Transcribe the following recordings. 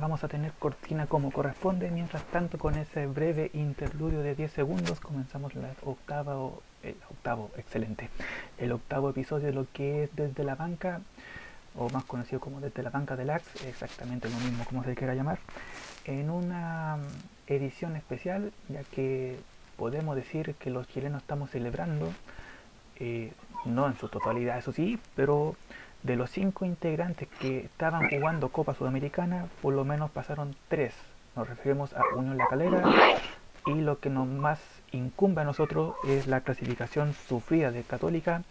vamos a tener cortina como corresponde. Mientras tanto, con ese breve interludio de 10 segundos, comenzamos la octava, el octavo, excelente, el octavo episodio de lo que es Desde la Banca, o más conocido como Desde la Banca del Ax, exactamente lo mismo como se quiera llamar, en una edición especial, ya que podemos decir que los chilenos estamos celebrando, eh, no en su totalidad, eso sí, pero de los cinco integrantes que estaban jugando Copa Sudamericana, por lo menos pasaron tres. Nos referimos a Unión La Calera y lo que nos más incumbe a nosotros es la clasificación sufrida de Católica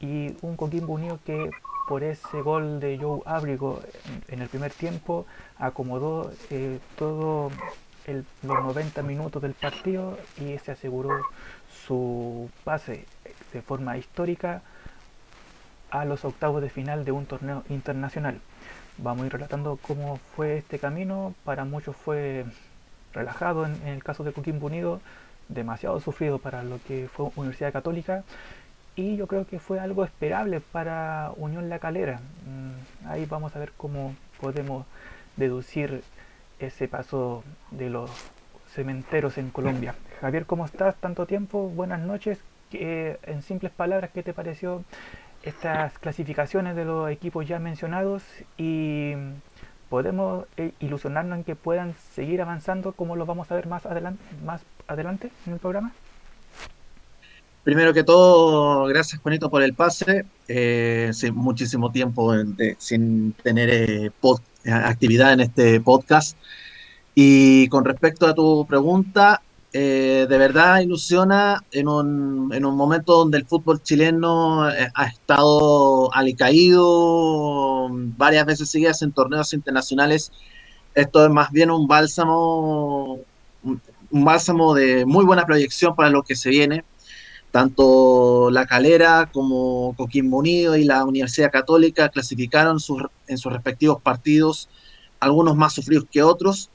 y un Coquimbo Unido que por ese gol de Joe Abrigo en el primer tiempo acomodó eh, todo los 90 minutos del partido y se aseguró su pase de forma histórica a los octavos de final de un torneo internacional. Vamos a ir relatando cómo fue este camino. Para muchos fue relajado en, el caso de Coquimbo Unido, demasiado sufrido para lo que fue Universidad Católica. Y yo creo que fue algo esperable para Unión La Calera. Mm, ahí vamos a ver cómo podemos deducir ese paso de los cementeros en Colombia. Javier, ¿cómo estás? Tanto tiempo, buenas noches. en simples palabras, ¿qué te pareció estas clasificaciones de los equipos ya mencionados y podemos eh, ilusionarnos en que puedan seguir avanzando como lo vamos a ver más adelante, más adelante en el programa? Primero que todo, gracias Juanito por el pase. Eh, muchísimo tiempo sin tener eh, actividad en este podcast. Y con respecto a tu pregunta, eh, de verdad ilusiona en un, en un, momento donde el fútbol chileno eh, ha estado alicaído varias veces seguidas en torneos internacionales. Esto es más bien un bálsamo, un, bálsamo de muy buena proyección para lo que se viene. Tanto La Calera como Coquimbo Unido y la Universidad Católica clasificaron sus, en sus respectivos partidos, algunos más sufridos que otros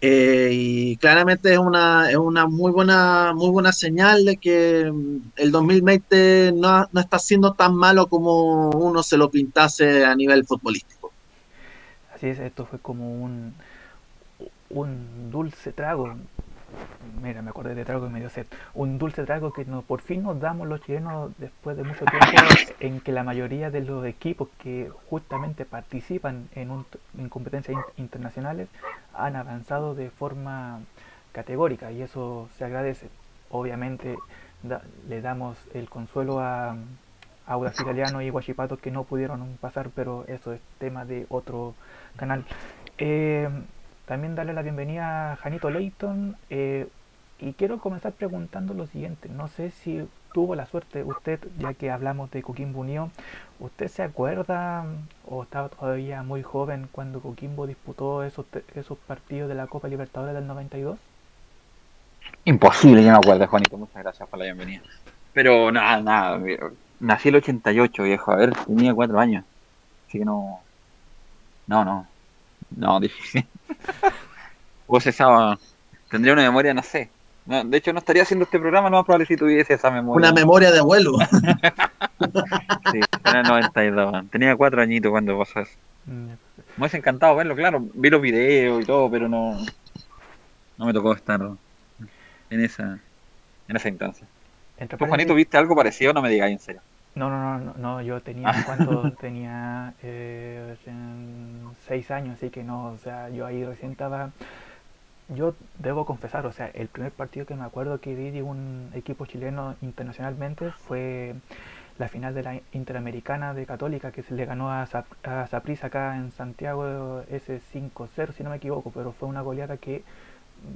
eh, y claramente es una, es una muy buena, muy buena señal de que mm, el 2020 no, no está siendo tan malo como uno se lo pintase a nivel futbolístico. Así es, esto fue como un, un dulce trago mira, me acordé de trago y medio set. Un dulce trago que no, por fin nos damos los chilenos después de mucho tiempo en que la mayoría de los equipos que justamente participan en, un, en competencias internacionales han avanzado de forma categórica y eso se agradece. Obviamente le damos el consuelo a Audas Italiano y Guachipato que no pudieron pasar, pero eso es tema de otro canal. Eh, también darle la bienvenida a Janito Leighton. Eh, y quiero comenzar preguntando lo siguiente. No sé si tuvo la suerte usted, ya que hablamos de Coquimbo Unido, ¿usted se acuerda o estaba todavía muy joven cuando Coquimbo disputó esos, esos partidos de la Copa Libertadores del 92? Imposible, yo me acuerdo, Juanito. Muchas gracias por la bienvenida. Pero nada, nada. Nací el 88, viejo. A ver, tenía cuatro años. Así que no. No, no. No, difícil. Vos esa. Tendría una memoria, no sé. de hecho, no estaría haciendo este programa, no más probable si tuviese esa memoria. Una memoria de abuelo. sí, era el 92. Tenía cuatro añitos cuando pasó eso. Mm. Me hubiese encantado verlo, claro. Vi los videos y todo, pero no. No me tocó estar en esa, en esa instancia. ¿Tú, Juanito, viste algo parecido? No me digas en serio. No, no, no, no, yo tenía, cuando tenía eh, seis años, así que no, o sea, yo ahí recién estaba, yo debo confesar, o sea, el primer partido que me acuerdo que vi de un equipo chileno internacionalmente fue la final de la Interamericana de Católica que se le ganó a, a Saprissa acá en Santiago ese 5-0 si no me equivoco, pero fue una goleada que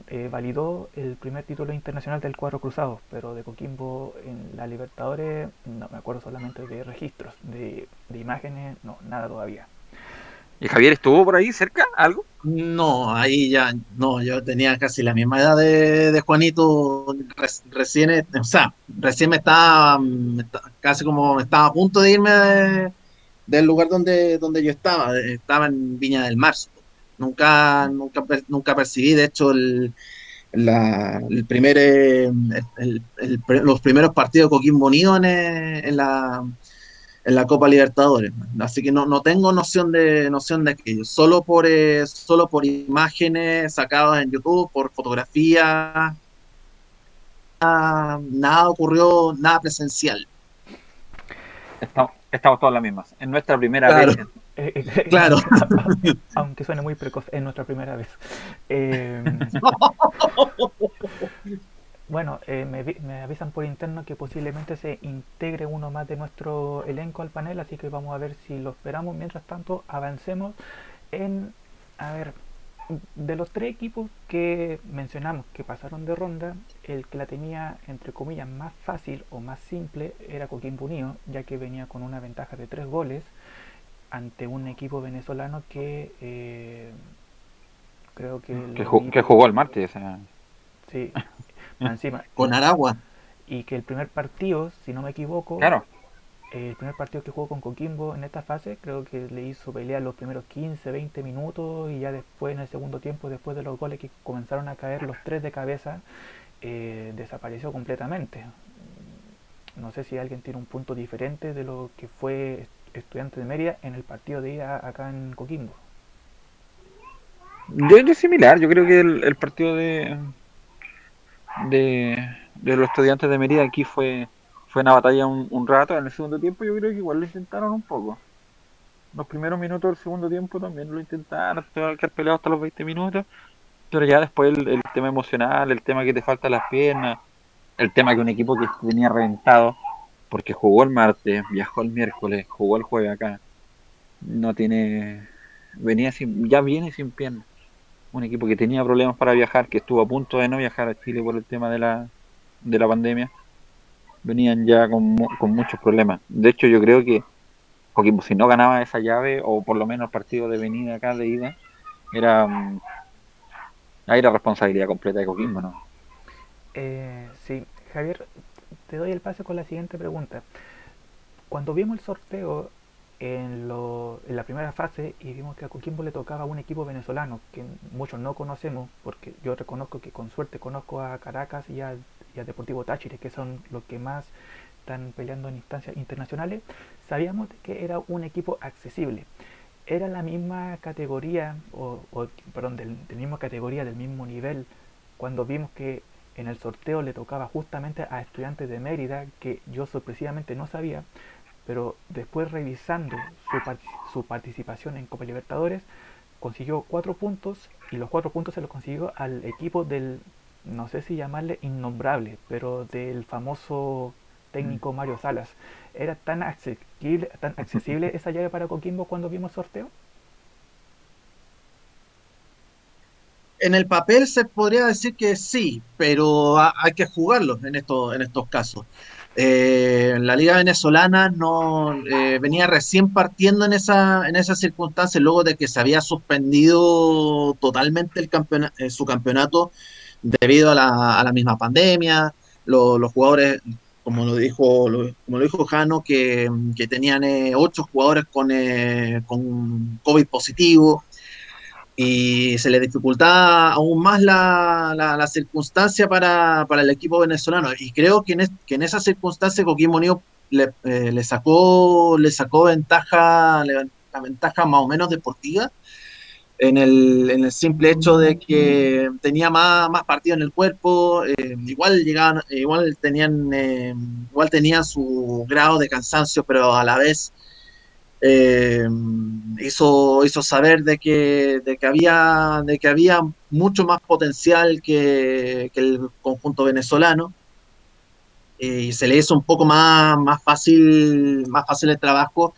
eh, validó el primer título internacional del cuadro cruzado, pero de Coquimbo en la Libertadores no me acuerdo solamente de registros, de, imágenes, no, nada todavía. ¿Y Javier estuvo por ahí cerca? ¿Algo? No, ahí ya, no, yo tenía casi la misma edad de, Juanito, recién, o sea, recién me estaba, casi como estaba a punto de irme del lugar donde, donde yo estaba, estaba en Viña del Mar, Nunca, nunca, nunca percibí, de hecho, el, el primer, eh, los primeros partidos de Coquimbo Unido en, la, en la Copa Libertadores. Así que no, no tengo noción de noción de aquello. Solo por eh, solo por imágenes sacadas en YouTube, por fotografías. Nada, nada ocurrió, nada presencial. Estamos, estamos todos las mismas. En nuestra primera Claro. vez. Eh, Claro. Aunque suene muy precoz, es nuestra primera vez. Eh, bueno, eh, me, me avisan por interno que posiblemente se integre uno más de nuestro elenco al panel, así que vamos a ver si lo esperamos. Mientras tanto, avancemos en, a ver, de los tres equipos que mencionamos que pasaron de ronda, el que la tenía entre comillas más fácil o más simple era Coquimbo Unido, ya que venía con una ventaja de tres goles ante un equipo venezolano que eh, creo que, Que, lo ju- vi- que jugó el martes. sí, encima Con Aragua. y que el primer partido, si no me equivoco, claro. el primer partido que jugó con Coquimbo en esta fase, creo que le hizo pelear los primeros 15, 20 minutos y ya después en el segundo tiempo, después de los goles que comenzaron a caer los tres de cabeza, eh, desapareció completamente. No sé si alguien tiene un punto diferente de lo que fue estudiante de Mérida en el partido de ida acá en Coquimbo. Yo, yo similar, yo creo que el, partido de, de, de los estudiantes de Mérida aquí fue, fue una batalla un, rato. En el segundo tiempo yo creo que igual lo intentaron un poco. Los primeros minutos del segundo tiempo también lo intentaron, tuvieron que peleado hasta los 20 minutos. Pero ya después el, el tema emocional, el tema que te faltan las piernas, el tema que un equipo que venía reventado, porque jugó el martes, viajó el miércoles, jugó el jueves acá, no tiene, venía sin, ya viene sin piernas un equipo que tenía problemas para viajar, que estuvo a punto de no viajar a Chile por el tema de la, de la pandemia, venían ya con, con muchos problemas. De hecho, yo creo que Coquimbo, si no ganaba esa llave, o por lo menos el partido de venida acá de ida, era, mm, ahí era responsabilidad completa de Coquimbo, ¿no? Eh, sí, Javier, te doy el pase con la siguiente pregunta. Cuando vimos el sorteo en, la primera fase y vimos que a Coquimbo le tocaba un equipo venezolano que muchos no conocemos, porque yo reconozco que con suerte conozco a Caracas y a, Deportivo Táchira, que son los que más están peleando en instancias internacionales, sabíamos que era un equipo accesible. Era la misma categoría, o, o, perdón, del, del misma categoría, del mismo nivel, cuando vimos que en el sorteo le tocaba justamente a estudiantes de Mérida, que yo sorpresivamente no sabía, pero después revisando su, par- su participación en Copa Libertadores, consiguió cuatro puntos y los cuatro puntos se los consiguió al equipo del, no sé si llamarle innombrable, pero del famoso técnico Mario Salas. ¿Era tan accesible, tan accesible esa llave para Coquimbo cuando vimos sorteo? En el papel se podría decir que sí, pero ha- hay que jugarlo en estos, en estos casos. Eh, la liga venezolana no eh, venía recién partiendo en esa, en esa circunstancia, luego de que se había suspendido totalmente el campeona- eh, su campeonato debido a la, a la misma pandemia. Lo- los jugadores, como lo dijo, lo- como lo dijo Jano, que, que tenían eh, ocho jugadores con, con COVID positivo y se le dificultaba aún más la, la, la circunstancia para, para el equipo venezolano. Y creo que en, es- que en esa circunstancia Coquimbo Unido le, eh, le sacó, le sacó ventaja, la ventaja más o menos deportiva en el, en el simple hecho de que tenía más, más partido en el cuerpo, eh, igual llegaban, igual tenían, eh, igual tenían su grado de cansancio, pero a la vez eh, hizo, hizo saber de que, de que había, de que había mucho más potencial que, el conjunto venezolano. Eh, y se le hizo un poco más, más fácil, más fácil el trabajo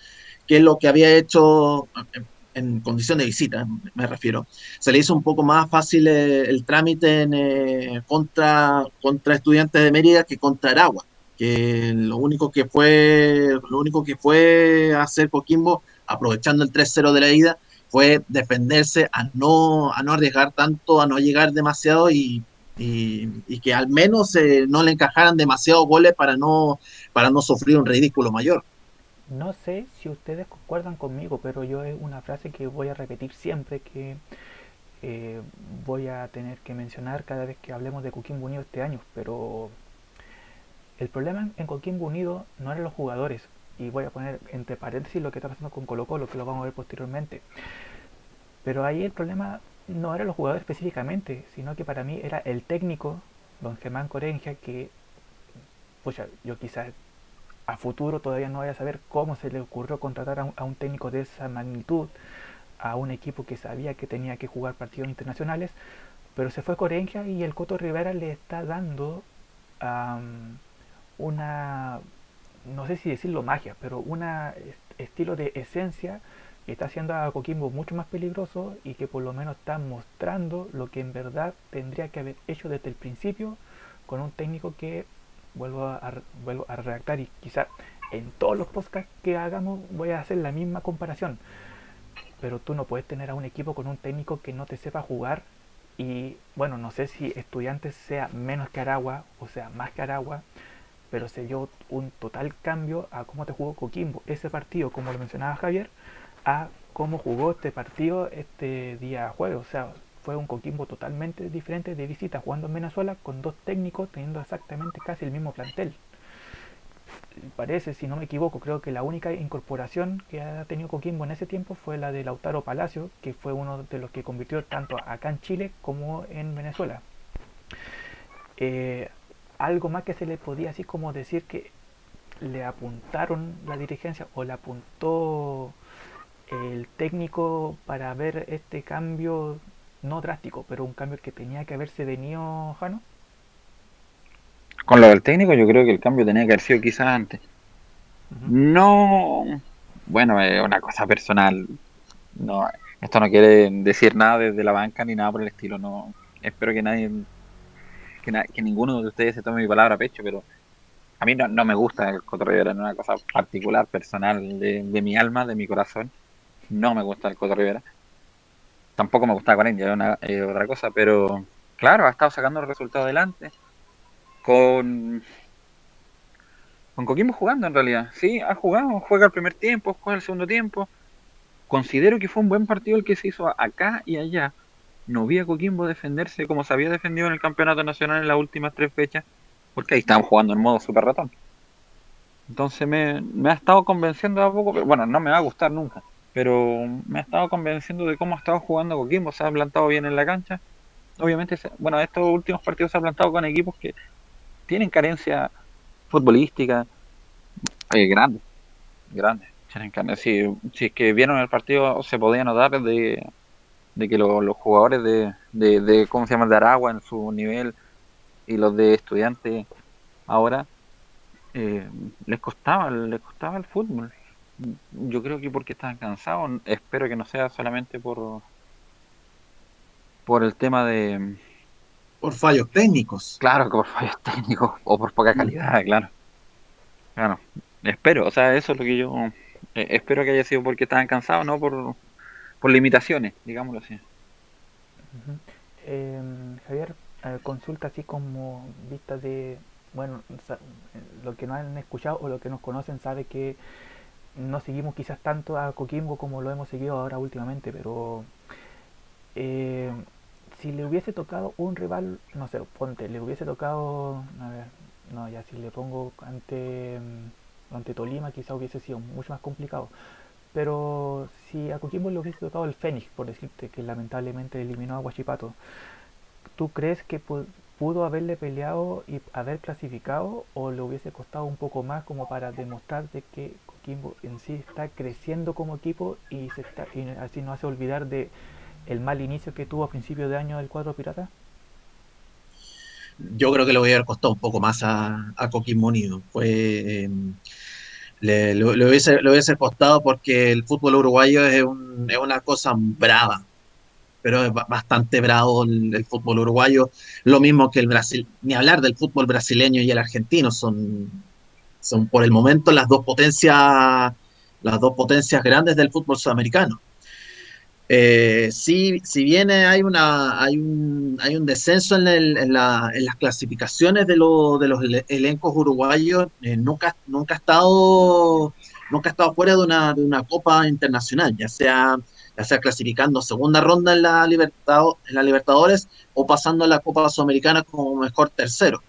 que lo que había hecho en, en condición de visita, me refiero. Se le hizo un poco más fácil eh, el trámite en, eh, contra, contra estudiantes de Mérida que contra Aragua que lo único que fue lo único que fue hacer Coquimbo aprovechando el 3-0 de la ida fue defenderse a no a no arriesgar tanto a no llegar demasiado y, y, que al menos eh, no le encajaran demasiados goles para no para no sufrir un ridículo mayor. No sé si ustedes concuerdan conmigo, pero yo es una frase que voy a repetir siempre, que eh, voy a tener que mencionar cada vez que hablemos de Coquimbo Unido este año, pero el problema en Coquimbo Unido no eran los jugadores, y voy a poner entre paréntesis lo que está pasando con Colo Colo, que lo vamos a ver posteriormente. Pero ahí el problema no era los jugadores específicamente, sino que para mí era el técnico, don Germán Corengia, que, pues yo quizás a futuro todavía no voy a saber cómo se le ocurrió contratar a un, técnico de esa magnitud, a un equipo que sabía que tenía que jugar partidos internacionales, pero se fue Corengia y el Coto Rivera le está dando um, una, no sé si decirlo magia, pero un estilo de esencia que está haciendo a Coquimbo mucho más peligroso y que por lo menos está mostrando lo que en verdad tendría que haber hecho desde el principio con un técnico que vuelvo a, vuelvo a redactar y quizá en todos los podcasts que hagamos voy a hacer la misma comparación. Pero tú no puedes tener a un equipo con un técnico que no te sepa jugar y bueno, no sé si estudiantes sea menos que Aragua o sea más que Aragua, pero se dio un total cambio a cómo te jugó Coquimbo ese partido, como lo mencionaba Javier, a cómo jugó este partido este día jueves. O sea, fue un Coquimbo totalmente diferente de visita jugando en Venezuela con dos técnicos teniendo exactamente casi el mismo plantel. Parece, si no me equivoco, creo que la única incorporación que ha tenido Coquimbo en ese tiempo fue la de Lautaro Palacio, que fue uno de los que convirtió tanto acá en Chile como en Venezuela. Eh, algo más que se le podía así como decir que le apuntaron la dirigencia o le apuntó el técnico para ver este cambio no drástico, pero un cambio que tenía que haberse venido, Jano? Con lo del técnico, yo creo que el cambio tenía que haber sido quizás antes. No, bueno, es una cosa personal. No, esto no quiere decir nada desde la banca ni nada por el estilo. No, espero que nadie, que, ninguno de ustedes se tome mi palabra a pecho, pero a mí no, me gusta el Coto Rivera, es una cosa particular, personal de, mi alma, de mi corazón. No me gusta el Coto Rivera tampoco me gustaba con India, es otra cosa, pero claro, ha estado sacando el resultado adelante. Con, con Coquimbo jugando en realidad. Sí, ha jugado, juega el primer tiempo, juega el segundo tiempo. Considero que fue un buen partido el que se hizo acá y allá. No vi a Coquimbo defenderse como se había defendido en el campeonato nacional en las últimas tres fechas, porque ahí estaban jugando en modo super ratón. Entonces me, me ha estado convenciendo a poco, bueno, no me va a gustar nunca pero me ha estado convenciendo de cómo ha estado jugando Coquimbo, se ha plantado bien en la cancha. Obviamente, bueno, estos últimos partidos se ha plantado con equipos que tienen carencia futbolística eh, grande, grande. Si, si es que vieron el partido, se podía notar de, de que los jugadores de, de, de, ¿cómo se llama?, de Aragua en su nivel y los de estudiantes ahora, eh, les costaba, les costaba el fútbol yo creo que porque están cansados, espero que no sea solamente por por el tema de por fallos técnicos. Claro, por fallos técnicos o por poca calidad, claro. Claro, espero, o sea, eso es lo que yo eh, espero que haya sido porque estaban cansados, no por, por limitaciones, digámoslo así. Em, Javier, eh, consulta así como vista de, bueno, lo que no han escuchado o lo que nos conocen sabe que no seguimos quizás tanto a Coquimbo como lo hemos seguido ahora últimamente, pero eh, si le hubiese tocado un rival, no sé, ponte, le hubiese tocado, a ver, no, ya si le pongo ante, ante Tolima quizás hubiese sido mucho más complicado. Pero si a Coquimbo le hubiese tocado el Fénix, por decirte que lamentablemente eliminó a Guachipato, ¿tú crees que pudo haberle peleado y haber clasificado o le hubiese costado un poco más como para demostrar de que Coquimbo en sí está creciendo como equipo y, se está, así no hace olvidar de el mal inicio que tuvo a principio de año del cuadro pirata? Yo creo que le voy a haber costado un poco más a, a Coquimbo Unido. Fue, em, le, hubiese, le, hubiese, costado porque el fútbol uruguayo es, un, es una cosa brava pero es bastante bravo el, fútbol uruguayo, lo mismo que el Brasil, ni hablar del fútbol brasileño y el argentino, son, son por el momento las dos potencias, las dos potencias grandes del fútbol sudamericano. Eh, si, bien hay, una, hay, un, hay un descenso en, las clasificaciones de, lo, de los elencos uruguayos, eh, nunca, nunca, ha estado, nunca ha estado fuera de una, de una copa internacional, ya sea ya sea clasificando segunda ronda en la, Libertadores o pasando a la Copa Sudamericana como mejor tercero.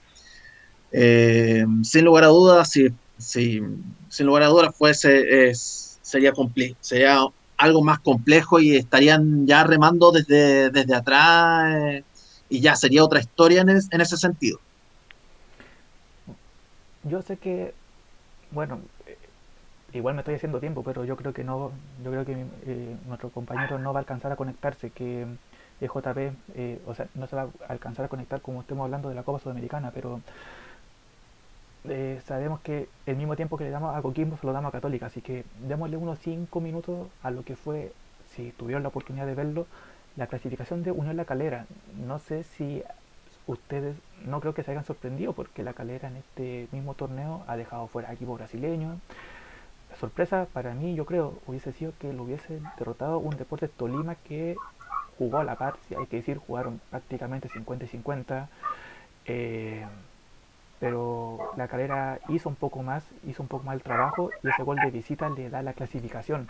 Eh, sin lugar a dudas, si sin lugar a dudas fuese, es, sería, sería algo más complejo y estarían ya remando desde, desde atrás eh, y ya sería otra historia en, en ese sentido. Yo sé que, bueno, eh, igual me estoy haciendo tiempo, pero yo creo que no, yo creo que eh, nuestro compañero no va a alcanzar a conectarse, que EJB, eh, o sea, no se va a alcanzar a conectar como estemos hablando de la Copa Sudamericana, pero sabemos que el mismo tiempo que le damos a Coquimbo se lo damos a Católica, así que démosle unos 5 minutos a lo que fue, si tuvieron la oportunidad de verlo, la clasificación de Unión La Calera. No sé si ustedes no creo que se hayan sorprendido porque la calera en este mismo torneo ha dejado fuera a equipo brasileño. La sorpresa para mí, yo creo, hubiese sido que lo hubiese derrotado un Deportes Tolima que jugó a la par, si hay que decir, jugaron prácticamente 50 y 50. Eh, pero la calera hizo un poco más, hizo un poco más el trabajo y ese gol de visita le da la clasificación.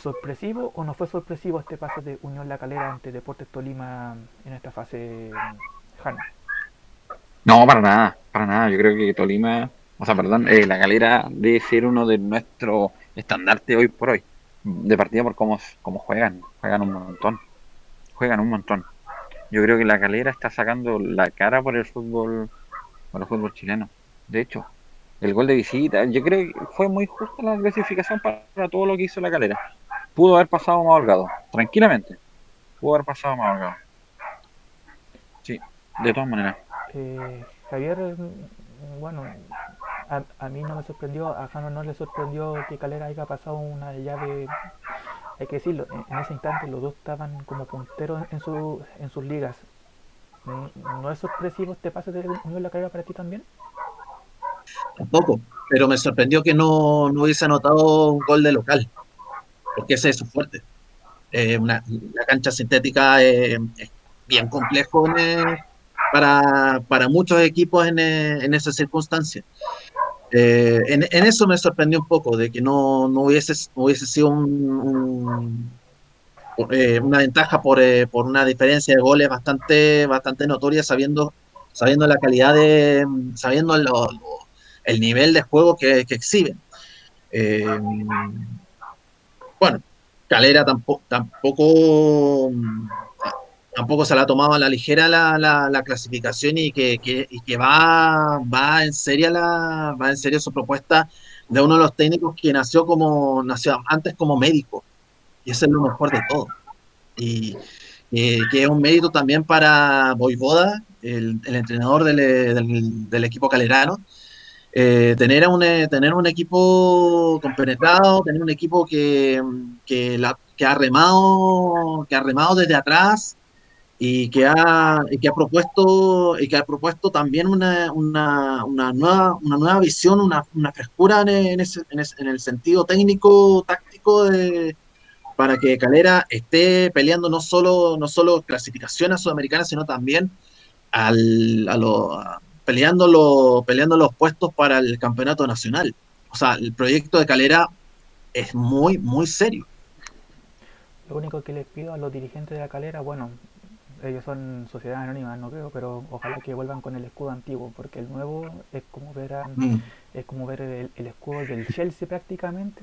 ¿Sorpresivo o no fue sorpresivo este paso de Unión La Calera ante Deportes Tolima en esta fase, Jano? No, para nada, para nada. Yo creo que Tolima, o sea, perdón, eh, La Calera debe ser uno de nuestros estandartes hoy por hoy. De partida por cómo, cómo juegan, juegan un montón, juegan un montón. Yo creo que La Calera está sacando la cara por el fútbol, por el fútbol chileno. De hecho, el gol de visita, yo creo que fue muy justa la clasificación para todo lo que hizo La Calera pudo haber pasado más holgado, tranquilamente. Pudo haber pasado más holgado. Sí, de todas maneras. Eh, Javier, bueno, a, mí no me sorprendió, a Jano no le sorprendió que Calera haya pasado una llave, hay que decirlo, en, ese instante los dos estaban como punteros en, su, en sus ligas. ¿No es sorpresivo este pase de Unión La Calera para ti también? Tampoco, pero me sorprendió que no, no hubiese anotado un gol de local porque ese es su fuerte. Eh, la cancha sintética es bien complejo para, para, muchos equipos en, en esas circunstancias. Eh, en, en, eso me sorprendió un poco, de que no, no hubiese, hubiese sido un, eh, una ventaja por, por, una diferencia de goles bastante, bastante notoria, sabiendo, sabiendo la calidad de, sabiendo el nivel de juego que, que exhiben. Bueno, Calera tampoco, tampoco, tampoco se la ha tomado a la ligera la, la, clasificación y que, que, va, va en serio la, va en serio su propuesta de uno de los técnicos que nació como nació antes como médico y eso es lo mejor de todo. Y que es un mérito también para Boivoda el, el entrenador del, del, del, equipo calerano eh, tener, un, eh, tener un equipo compenetrado, tener un equipo que, que, la, que, ha remado, que ha remado desde atrás y que ha, y que ha propuesto y que ha propuesto también una, una, una nueva, una nueva visión, una, una frescura en, ese, en, ese, en, el sentido técnico, táctico de, para que Calera esté peleando no solo, no solo clasificación a Sudamericana, sino también al, a, lo, peleando, peleando los puestos para el campeonato nacional. O sea, el proyecto de Calera es muy, muy serio. Lo único que les pido a los dirigentes de la Calera, bueno, ellos son sociedades anónimas, no creo, pero ojalá que vuelvan con el escudo antiguo, porque el nuevo es como ver mm. es como ver el, escudo del Chelsea prácticamente,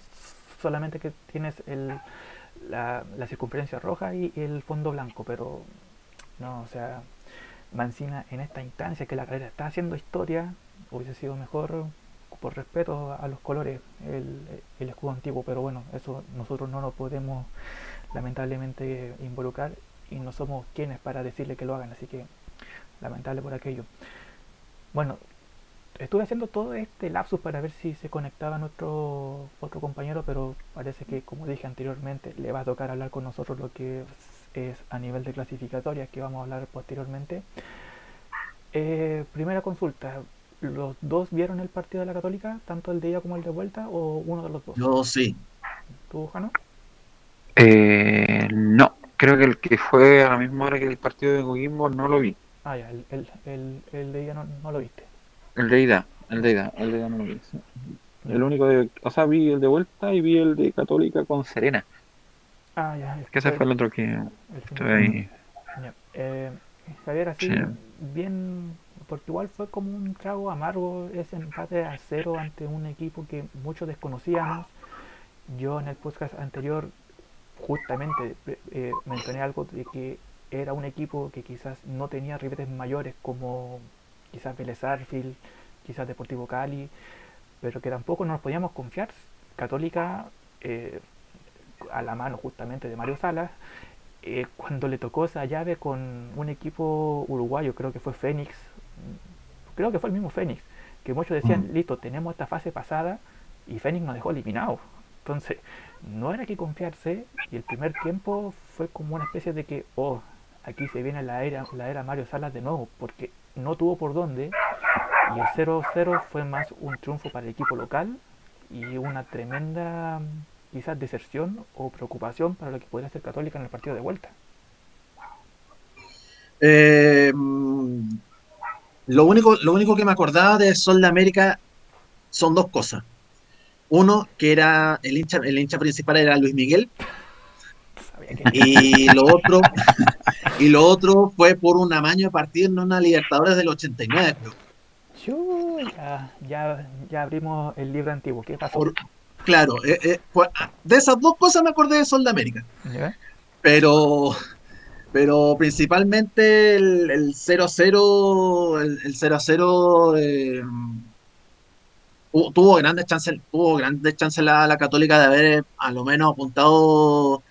solamente que tienes el, la, circunferencia roja y el fondo blanco, pero no, o sea, Mancina en esta instancia que la carrera está haciendo historia, hubiese sido mejor por respeto a los colores el, escudo antiguo, pero bueno, eso nosotros no nos podemos lamentablemente involucrar y no somos quienes para decirle que lo hagan, así que lamentable por aquello. Bueno, estuve haciendo todo este lapsus para ver si se conectaba nuestro otro compañero, pero parece que como dije anteriormente, le va a tocar hablar con nosotros lo que es a nivel de clasificatoria que vamos a hablar posteriormente. Eh, primera consulta, ¿los dos vieron el partido de la Católica, tanto el de ida como el de vuelta, o uno de los dos? Yo sí. ¿Tú, Jano? Eh, no, creo que el que fue a la misma hora que el partido de Coquimbo no lo vi. Ah, ya, el, el, el, de ida no, no, lo viste. El de ida, el de ida, el de ida no lo vi. El único de, o sea, vi el de vuelta y vi el de Católica con Serena. Ah, ya. Que ese fue el otro que estuve ahí. Eh, Javier, así bien, porque igual fue como un trago amargo ese empate a cero ante un equipo que muchos desconocíamos. Yo en el podcast anterior justamente eh, mencioné algo de que era un equipo que quizás no tenía ribetes mayores como quizás Vélez Arfield, quizás Deportivo Cali, pero que tampoco nos podíamos confiar. Católica, eh, a la mano justamente de Mario Salas, eh, cuando le tocó esa llave con un equipo uruguayo, creo que fue Fénix, creo que fue el mismo Fénix, que muchos decían, mm. listo, tenemos esta fase pasada y Fénix nos dejó eliminados. Entonces, no era que confiarse y el primer tiempo fue como una especie de que, oh, aquí se viene la era, la era Mario Salas de nuevo, porque no tuvo por dónde y el 0-0 fue más un triunfo para el equipo local y una tremenda quizás deserción o preocupación para lo que podría ser Católica en el partido de vuelta. Eh, lo, único, lo único que me acordaba de Sol de América son dos cosas. Uno, que era el hincha, el hincha principal era Luis Miguel. Y lo otro, y lo otro fue por un amaño de partido en una Libertadores del 89, ya, ya, ya, abrimos el libro antiguo. ¿Qué pasó? claro, eh, eh, de esas dos cosas me acordé de Sol de América. Pero, pero principalmente el 0-0, el 0-0 eh, tuvo grandes chances, tuvo grandes chances la, la Católica de haber a lo menos apuntado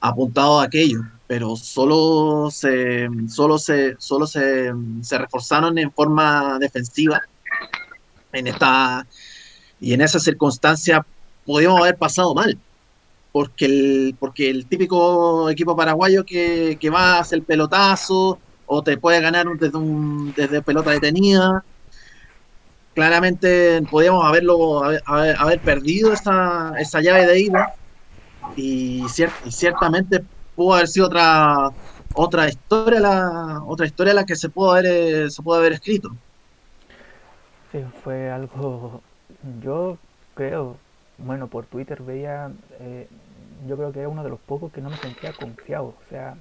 apuntado a aquello, pero solo se, solo se, solo se, se reforzaron en forma defensiva en esta y en esa circunstancia podíamos haber pasado mal, porque el, porque el típico equipo paraguayo que, que va a hacer el pelotazo o te puede ganar desde, un, desde pelota detenida, claramente podíamos haberlo haber, haber perdido esa, esa llave de ida y, ciertamente pudo haber sido otra otra historia la otra historia la que se pudo haber eh, se pudo haber escrito sí fue algo yo creo bueno por Twitter veía eh, yo creo que era uno de los pocos que no me sentía confiado o sea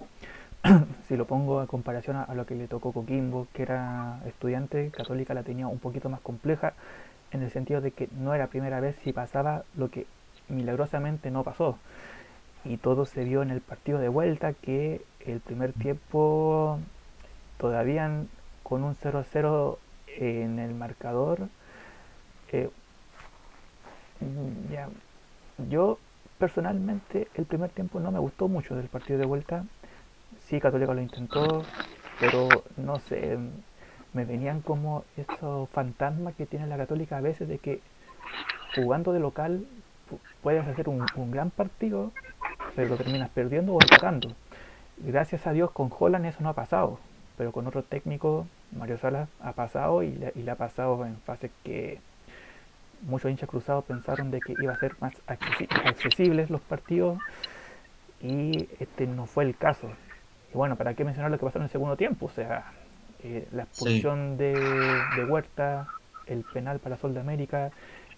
si lo pongo a comparación a, lo que le tocó Coquimbo que era estudiante católica la tenía un poquito más compleja en el sentido de que no era primera vez si pasaba lo que milagrosamente no pasó. Y todo se vio en el partido de vuelta que el primer tiempo todavía con un 0-0 en el marcador. Eh, ya, yo personalmente el primer tiempo no me gustó mucho del partido de vuelta. Sí, Católica lo intentó, pero no sé, me venían como esos fantasmas que tiene la Católica a veces de que jugando de local puedes hacer un, gran partido, pero lo terminas perdiendo o empatando. Gracias a Dios con Holland eso no ha pasado, pero con otro técnico, Mario Salas, ha pasado y le, ha pasado en fases que muchos hinchas cruzados pensaron de que iba a ser más accesibles los partidos y este no fue el caso. Y bueno, ¿para qué mencionar lo que pasó en el segundo tiempo? O sea, eh, la expulsión de, de, Huerta, el penal para Sol de América,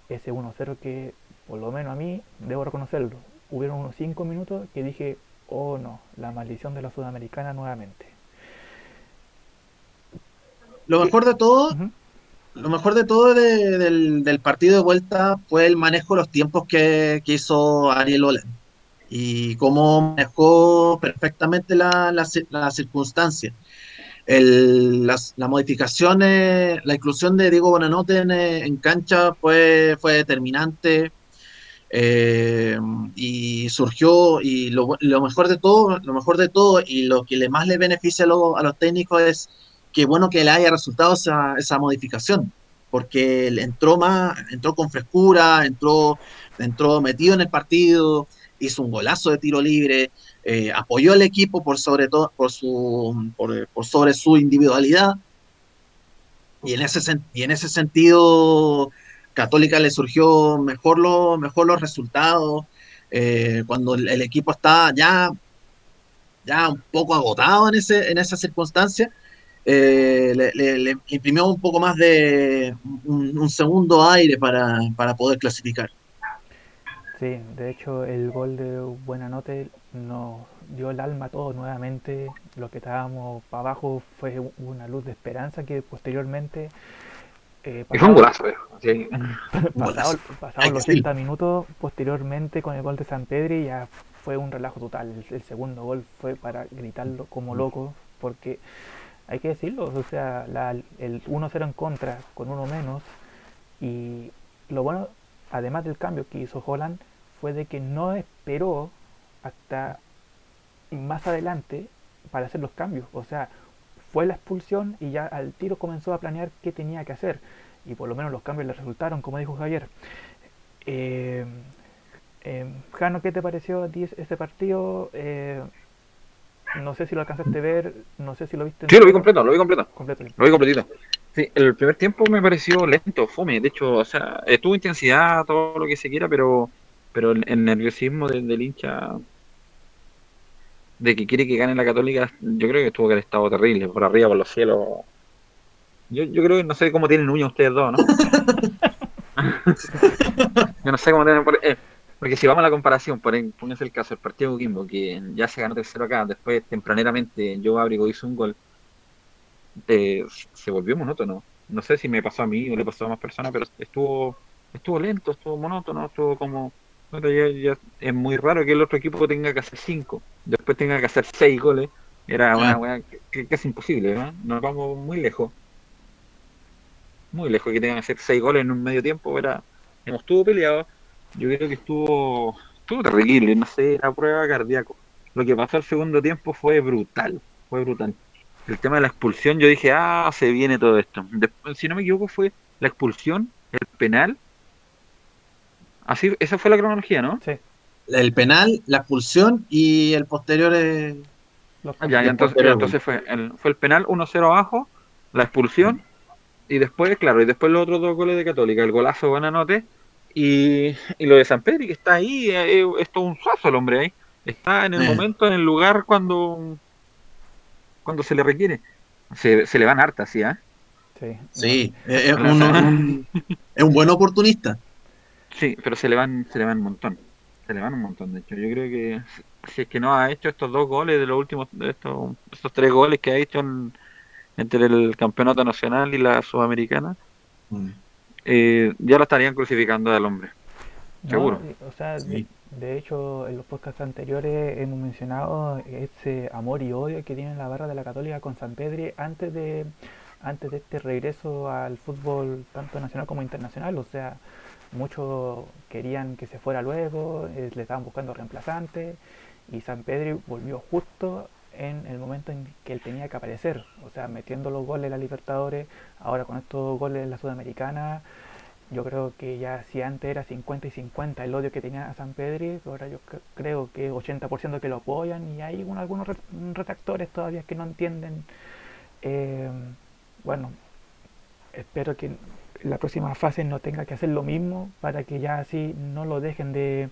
ese 1-0 que por lo menos a mí, debo reconocerlo, hubieron unos 5 minutos que dije, oh no, la maldición de la sudamericana nuevamente. Lo mejor de todo, lo mejor de todo del, partido de vuelta fue el manejo de los tiempos que, hizo Ariel Olen y cómo manejó perfectamente la, la, circunstancia. las, modificaciones, la inclusión de Diego Bonanote en, en cancha fue, fue determinante. Eh, y surgió, y lo, mejor de todo, lo mejor de todo, y lo que le más le beneficia a, a los técnicos es que bueno que le haya resultado esa, esa modificación, porque entró más, entró con frescura, entró, entró metido en el partido, hizo un golazo de tiro libre, eh, apoyó al equipo por sobre todo, por su, por, por sobre su individualidad. Y en ese, y en ese sentido, Católica le surgió mejor, lo, mejor los resultados, eh, cuando el, equipo está ya, ya un poco agotado en, ese, en esa circunstancia, eh, le, imprimió un poco más de un, segundo aire para, poder clasificar. Sí, de hecho el gol de Buenanote nos, dio el alma a todo nuevamente. Lo que estábamos para abajo fue una luz de esperanza que posteriormente. Eh, fue un golazo, eh. sí. pasado, pasado los 80 minutos, posteriormente con el gol de San Pedri ya fue un relajo total. El, el, segundo gol fue para gritarlo como loco, porque hay que decirlo, o sea, la, el 1-0 en contra con uno menos. Y lo bueno, además del cambio que hizo Holland, fue de que no esperó hasta más adelante para hacer los cambios. O sea, fue la expulsión y ya al tiro comenzó a planear qué tenía que hacer. Y por lo menos los cambios le resultaron, como dijo Javier. Eh, eh, Jano, ¿qué te pareció a ti este partido? Eh, no sé si lo alcanzaste a ver, no sé si lo viste. Sí, lo vi completo, lo vi completo. completo. Lo vi completito. Sí, el primer tiempo me pareció lento, fome. De hecho, o sea, tuvo intensidad, todo lo que se quiera, pero pero el, nerviosismo del, del, hincha de que quiere que gane la Católica, yo creo que tuvo que haber estado terrible, por arriba, por los cielos. Yo, yo creo que no sé cómo tienen uñas ustedes dos, ¿no? yo no sé cómo tienen. Eh, porque si vamos a la comparación, por pónganse el caso del partido de Coquimbo, que ya se ganó tercero acá, después tempraneramente Joe Abrigo hizo un gol, eh, se volvió monótono. No sé si me pasó a mí o le pasó a más personas, pero estuvo estuvo lento, estuvo monótono, estuvo como bueno, ya, ya, es muy raro que el otro equipo tenga que hacer cinco, después tenga que hacer seis goles. Era una weá que, que, es imposible, ¿no? Nos vamos muy lejos. Muy lejos que tengan que hacer seis goles en un medio tiempo. Era, estuvo peleado. Yo creo que estuvo, estuvo terrible, no sé, era prueba cardíaco. Lo que pasó al segundo tiempo fue brutal, fue brutal. El tema de la expulsión, yo dije, ah, se viene todo esto. Después, si no me equivoco, fue la expulsión, el penal Así, esa fue la cronología, ¿no? Sí. El penal, la expulsión y el posterior. Eh, ya, ya, entonces, entonces fue el, fue el penal 1-0 abajo, la expulsión y después, claro, y después los otros dos goles de Católica, el golazo Buenanote y, y lo de San Pedro, que está ahí, eh, es todo un suazo el hombre ahí. Está en el Eh. momento, en el lugar cuando cuando se le requiere. Se, se le van hartas, ¿sí? ah? Sí. sí, es, es un, un- es un buen oportunista. Sí, pero se le van, se le van un montón. Se le van un montón, de hecho. Yo creo que si es que no ha hecho estos dos goles de los últimos, de estos, estos tres goles que ha hecho en- entre el campeonato nacional y la sudamericana, Mm. eh, ya lo estarían crucificando al hombre. No, Seguro. O sea, de hecho, en los podcasts anteriores hemos mencionado ese amor y odio que tiene la barra de la Católica con San Pedri antes de antes de este regreso al fútbol tanto nacional como internacional. O sea, muchos querían que se fuera luego, le estaban buscando reemplazantes y San Pedri volvió justo en el momento en que él tenía que aparecer. O sea, metiendo los goles en la Libertadores, ahora con estos goles en la Sudamericana. Yo creo que ya si antes era 50 y 50 el odio que tenía a San Pedri, ahora yo cre- creo que 80% que lo apoyan y hay un- algunos re- retractores todavía que no entienden. Eh, bueno, espero que la próxima fase no tenga que hacer lo mismo para que ya así no lo dejen de,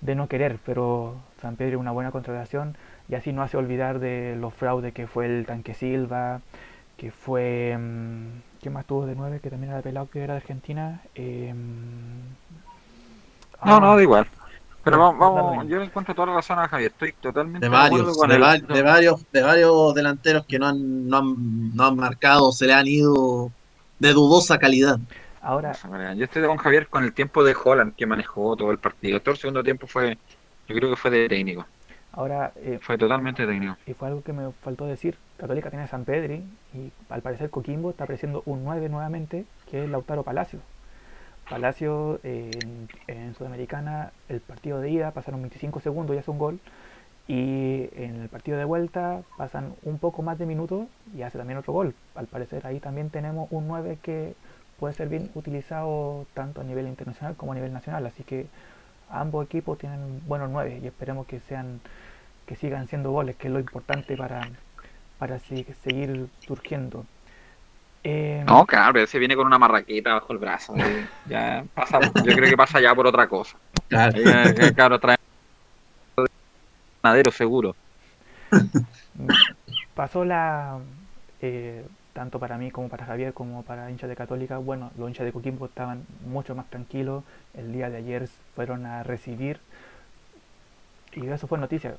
de no querer, pero San Pedro es una buena contratación y así no hace olvidar de los fraudes que fue el Tanque Silva, que fue... mm, ¿Quién más tuvo de nueve? Que también era pelado, que era de Argentina. Eh, No, ah, no, da igual. Pero vamos, vamos, yo le encuentro toda la razón a Javier. Estoy totalmente De de acuerdo varios, con de, él. va- de varios, de varios delanteros que no han, no han, no han marcado, se le han ido de dudosa calidad. ahora, Yo estoy con Javier con el tiempo de Holland que manejó todo el partido. Todo el segundo tiempo fue, yo creo que fue de técnico. ahora eh, Fue totalmente técnico. y fue algo que me faltó decir. Católica tiene a San Pedri y al parecer Coquimbo está apareciendo un 9 nuevamente, que es Lautaro Palacio. Palacio eh, en, en Sudamericana, el partido de ida pasaron 25 segundos y hace un gol. Y en el partido de vuelta pasan un poco más de minutos y hace también otro gol. Al parecer ahí también tenemos un 9 que puede ser bien utilizado tanto a nivel internacional como a nivel nacional. Así que ambos equipos tienen buenos 9 y esperemos que sean que sigan siendo goles, que es lo importante para, para si- seguir surgiendo. Eh, No, claro, pero se viene con una marraqueta bajo el brazo. y Ya pasa, yo creo que pasa ya por otra cosa. Claro. Ahí, eh, Claro, trae ganadero seguro. pasó la eh, tanto para mí como para Javier como para hinchas de Católica bueno los hinchas de Coquimbo estaban mucho más tranquilos el día de ayer fueron a recibir y eso fue noticia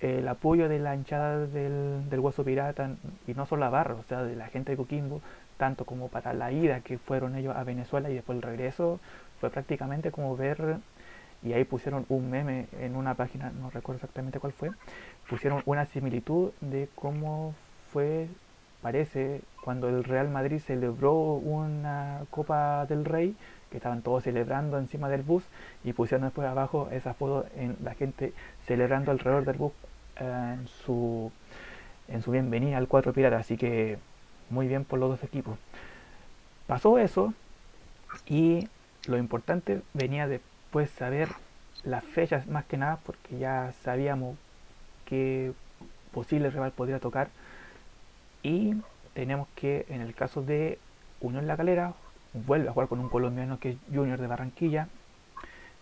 el apoyo de la hinchada del, del Hueso Pirata y no solo la barra, o sea, de la gente de Coquimbo, tanto como para la ida que fueron ellos a Venezuela y después el regreso, fue prácticamente como ver, y ahí pusieron un meme en una página, no recuerdo exactamente cuál fue, pusieron una similitud de cómo fue, parece, cuando el Real Madrid celebró una Copa del Rey, que estaban todos celebrando encima del bus, y pusieron después abajo esa foto en la gente celebrando alrededor del bus eh, en su en su bienvenida al Cuatro Piratas, así que muy bien por los dos equipos. Pasó eso y lo importante venía después saber las fechas más que nada porque ya sabíamos qué posible rival podría tocar. Y tenemos que en el caso de Unión La Calera vuelve a jugar con un colombiano que es Junior de Barranquilla.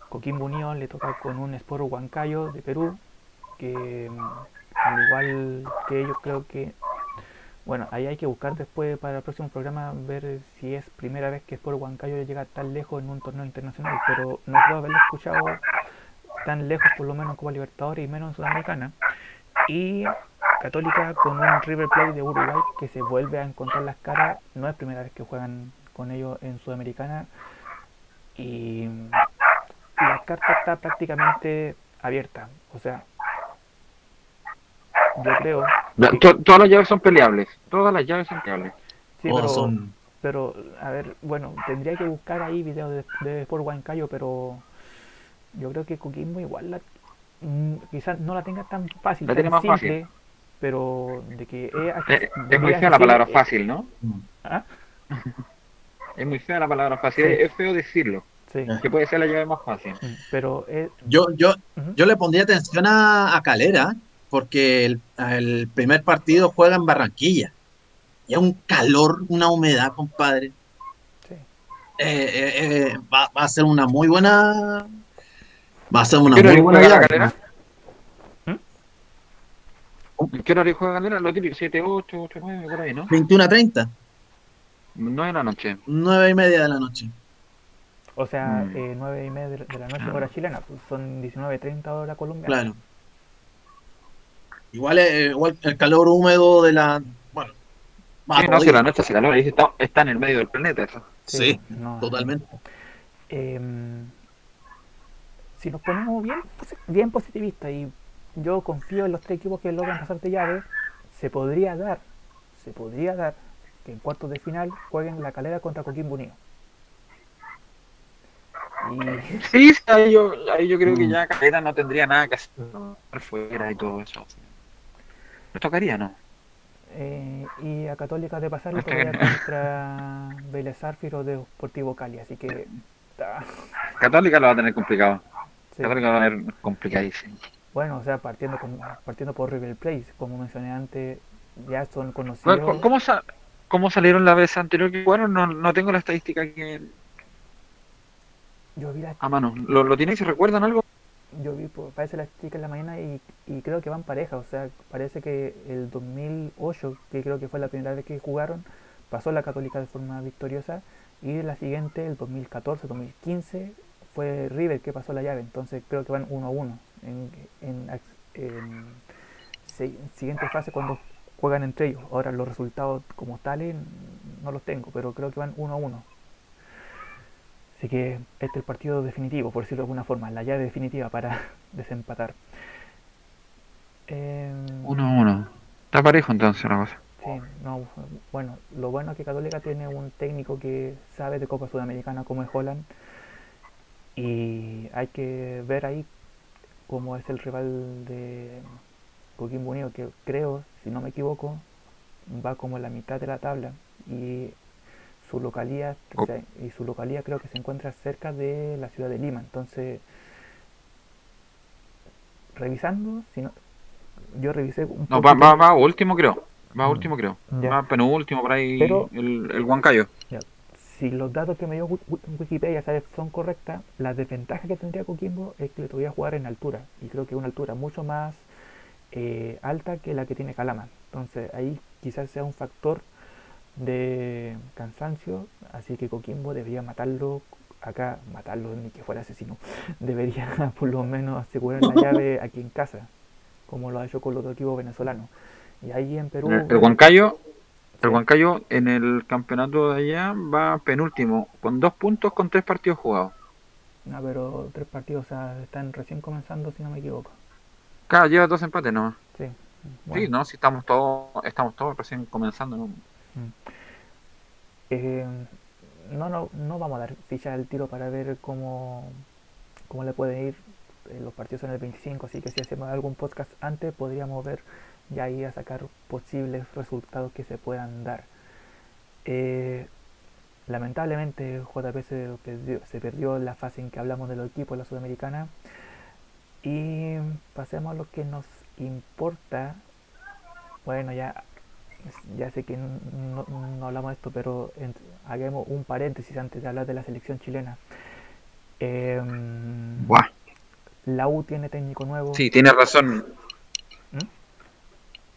Coquimbo Unión le toca con un Sport Huancayo de Perú que al igual que ellos creo que bueno, ahí hay que buscar después para el próximo programa ver si es primera vez que Sport Huancayo llega tan lejos en un torneo internacional, pero no creo haberlo escuchado tan lejos por lo menos como Libertadores y menos en Sudamericana. Y Católica con un River Plate de Uruguay que se vuelve a encontrar las caras, no es primera vez que juegan con ellos en Sudamericana. Y la carta está prácticamente abierta, o sea, yo creo. todas las llaves son peleables. Todas las llaves son peleables. Sí, pero, son... pero, a ver, bueno, tendría que buscar ahí videos de, de Sport Huancayo, pero yo creo que Coquimbo igual la, mm, quizás no la tenga tan fácil, la tan más fácil. pero de que es, es muy fea la palabra fácil, ¿no? ¿Ah? es muy fea la palabra fácil, es feo decirlo. Sí. Que puede ser la llave más fácil. Pero yo, yo, yo le pondría atención a, a Calera, porque el, primer partido juega en Barranquilla. Y es un calor, una humedad, compadre. Sí. Eh, eh, eh, va, a ser una muy buena. Va a ser una muy buena. Carrera? ¿Mm? ¿Qué hora juega Candela? Lo típico, 7, 8, 8, 9, por ahí, ¿no? 21 a 30. 9 de la noche. 9 y media de la noche. O sea, mm. eh, 9 y media de la noche hora chilena, pues son 19.30 hora colombiana. Claro. Igual, igual el calor húmedo de la. Bueno. Sí, no, si la noche hace calor, está, está en el medio del planeta eso. Sí, totalmente. Eh, si nos ponemos bien, bien positivistas y yo confío en los tres equipos que logran pasar de llave, se podría dar, se podría dar que en cuartos de final jueguen la calera contra Coquimbo Unido. Y... Sí, ahí yo, ahí yo creo que mm. ya Calera no tendría nada que hacer fuera y todo eso tocaría, ¿no? Eh, y a Católica de pasar tocaría contra Vélez o de Deportivo Cali, así que... Católica lo va a tener complicado. Católica va a tener complicadísimo. Bueno, o sea, partiendo, partiendo por River Plate, como mencioné antes, ya son conocidos... ¿Cómo, cómo salieron la vez anterior que jugaron? No, no tengo la estadística aquí. Yo vi la... A mano, ¿lo, lo tienen? ¿Se recuerdan algo? Yo vi, parece la chica en la mañana y, creo que van pareja, o sea, parece que el 2008, que creo que fue la primera vez que jugaron, pasó la Católica de forma victoriosa y la siguiente, el 2014, 2015, fue River que pasó la llave, entonces creo que van uno a uno en, en, siguiente fase cuando juegan entre ellos. Ahora los resultados como tales no los tengo, pero creo que van uno a uno. Así que este es el partido definitivo, por decirlo de alguna forma, la llave definitiva para desempatar. Eh, uno a uno. Está parejo entonces la cosa. Sí, no, bueno, lo bueno es que Católica tiene un técnico que sabe de Copa Sudamericana como es Holland y hay que ver ahí cómo es el rival de Coquimbo Unido, que creo, si no me equivoco, va como la mitad de la tabla y su localidad y su localidad creo que se encuentra cerca de la ciudad de Lima. Entonces revisando si no, yo revisé un no va, va, último creo. Va mm, último creo. va penúltimo por ahí el, el Huancayo. si los datos que me dio Wikipedia son correctas la desventaja que tendría Coquimbo es que le todavía jugar en altura y creo que una altura mucho más eh, alta que la que tiene Calama. Entonces ahí quizás sea un factor de cansancio, así que Coquimbo debería matarlo acá, matarlo ni que fuera asesino, debería por lo menos asegurar la llave aquí en casa. como lo ha hecho con los dos equipos venezolanos. Y ahí en Perú... El, el Huancayo, el Huancayo en el campeonato de allá va penúltimo, con dos puntos con tres partidos jugados. No, pero tres partidos, o sea, están recién comenzando, si no me equivoco. Claro, lleva dos empates nomás. Sí. Sí, bueno. no, si estamos todos, estamos todos recién comenzando, ¿no? Eh, no, no, no vamos a dar ficha al tiro para ver cómo, cómo le puede ir. Eh, los partidos son el 25, así que si hacemos algún podcast antes, podríamos ver ya ahí a sacar posibles resultados que se puedan dar. Eh, lamentablemente, JP se perdió, se perdió la fase en que hablamos de los equipos de la Sudamericana. Y pasemos a lo que nos importa. Bueno, ya ya sé que no, hablamos de esto, pero en- hagamos un paréntesis antes de hablar de la selección chilena. Em, Buah. la U tiene técnico nuevo. Sí, tiene razón. ¿Mm?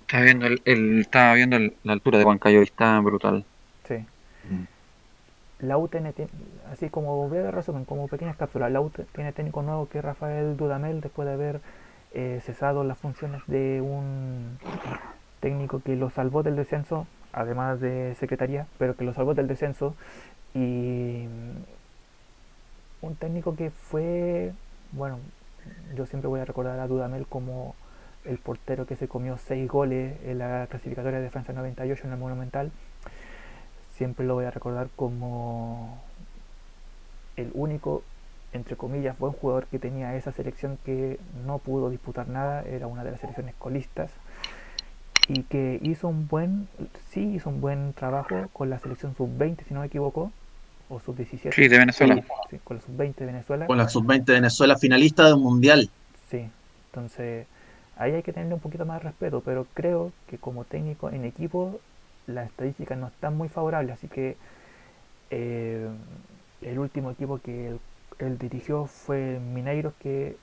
Estaba viendo, el, el- estaba viendo el- la altura de Huancayo y está brutal. Sí. La U tiene, ti- así como breve resumen, como pequeñas cápsulas, la U tiene técnico nuevo que es Rafael Dudamel después de haber eh, cesado las funciones de un técnico que lo salvó del descenso, además de secretaría, pero que lo salvó del descenso. Y mm, un técnico que fue, bueno, yo siempre voy a recordar a Dudamel como el portero que se comió seis goles en la clasificatoria de Francia 98 en el Monumental. Siempre lo voy a recordar como el único, entre comillas, buen jugador que tenía esa selección que no pudo disputar nada, era una de las selecciones colistas y que hizo un buen, sí hizo un buen trabajo con la selección sub-20, si no me equivoco, o sub-17. Sí, de Venezuela. Sí, con la sub-20 de Venezuela. Con la sub-20 de Venezuela, finalista de un mundial. Sí, entonces ahí hay que tenerle un poquito más de respeto, pero creo que como técnico en equipo las estadísticas no están muy favorables, así que eh, el último equipo que él, él dirigió fue Mineiros, que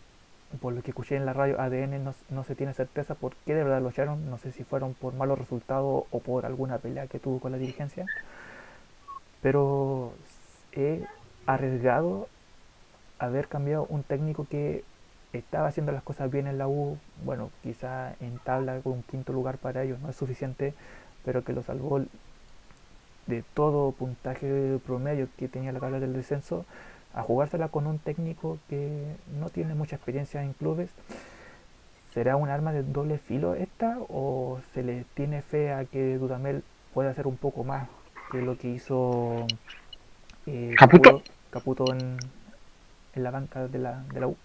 por lo que escuché en la radio ADN no, no se tiene certeza por qué de verdad lo echaron, no sé si fueron por malos resultados o por alguna pelea que tuvo con la dirigencia, pero he arriesgado haber cambiado un técnico que estaba haciendo las cosas bien en la U, bueno, quizá en tabla con un quinto lugar para ellos no es suficiente, pero que lo salvó de todo puntaje promedio que tenía la tabla del descenso a jugársela con un técnico que no tiene mucha experiencia en clubes. ¿Será un arma de doble filo esta o se le tiene fe a que Dudamel puede hacer un poco más que lo que hizo eh, Caputo. Caputo en, en la banca de la, de la U?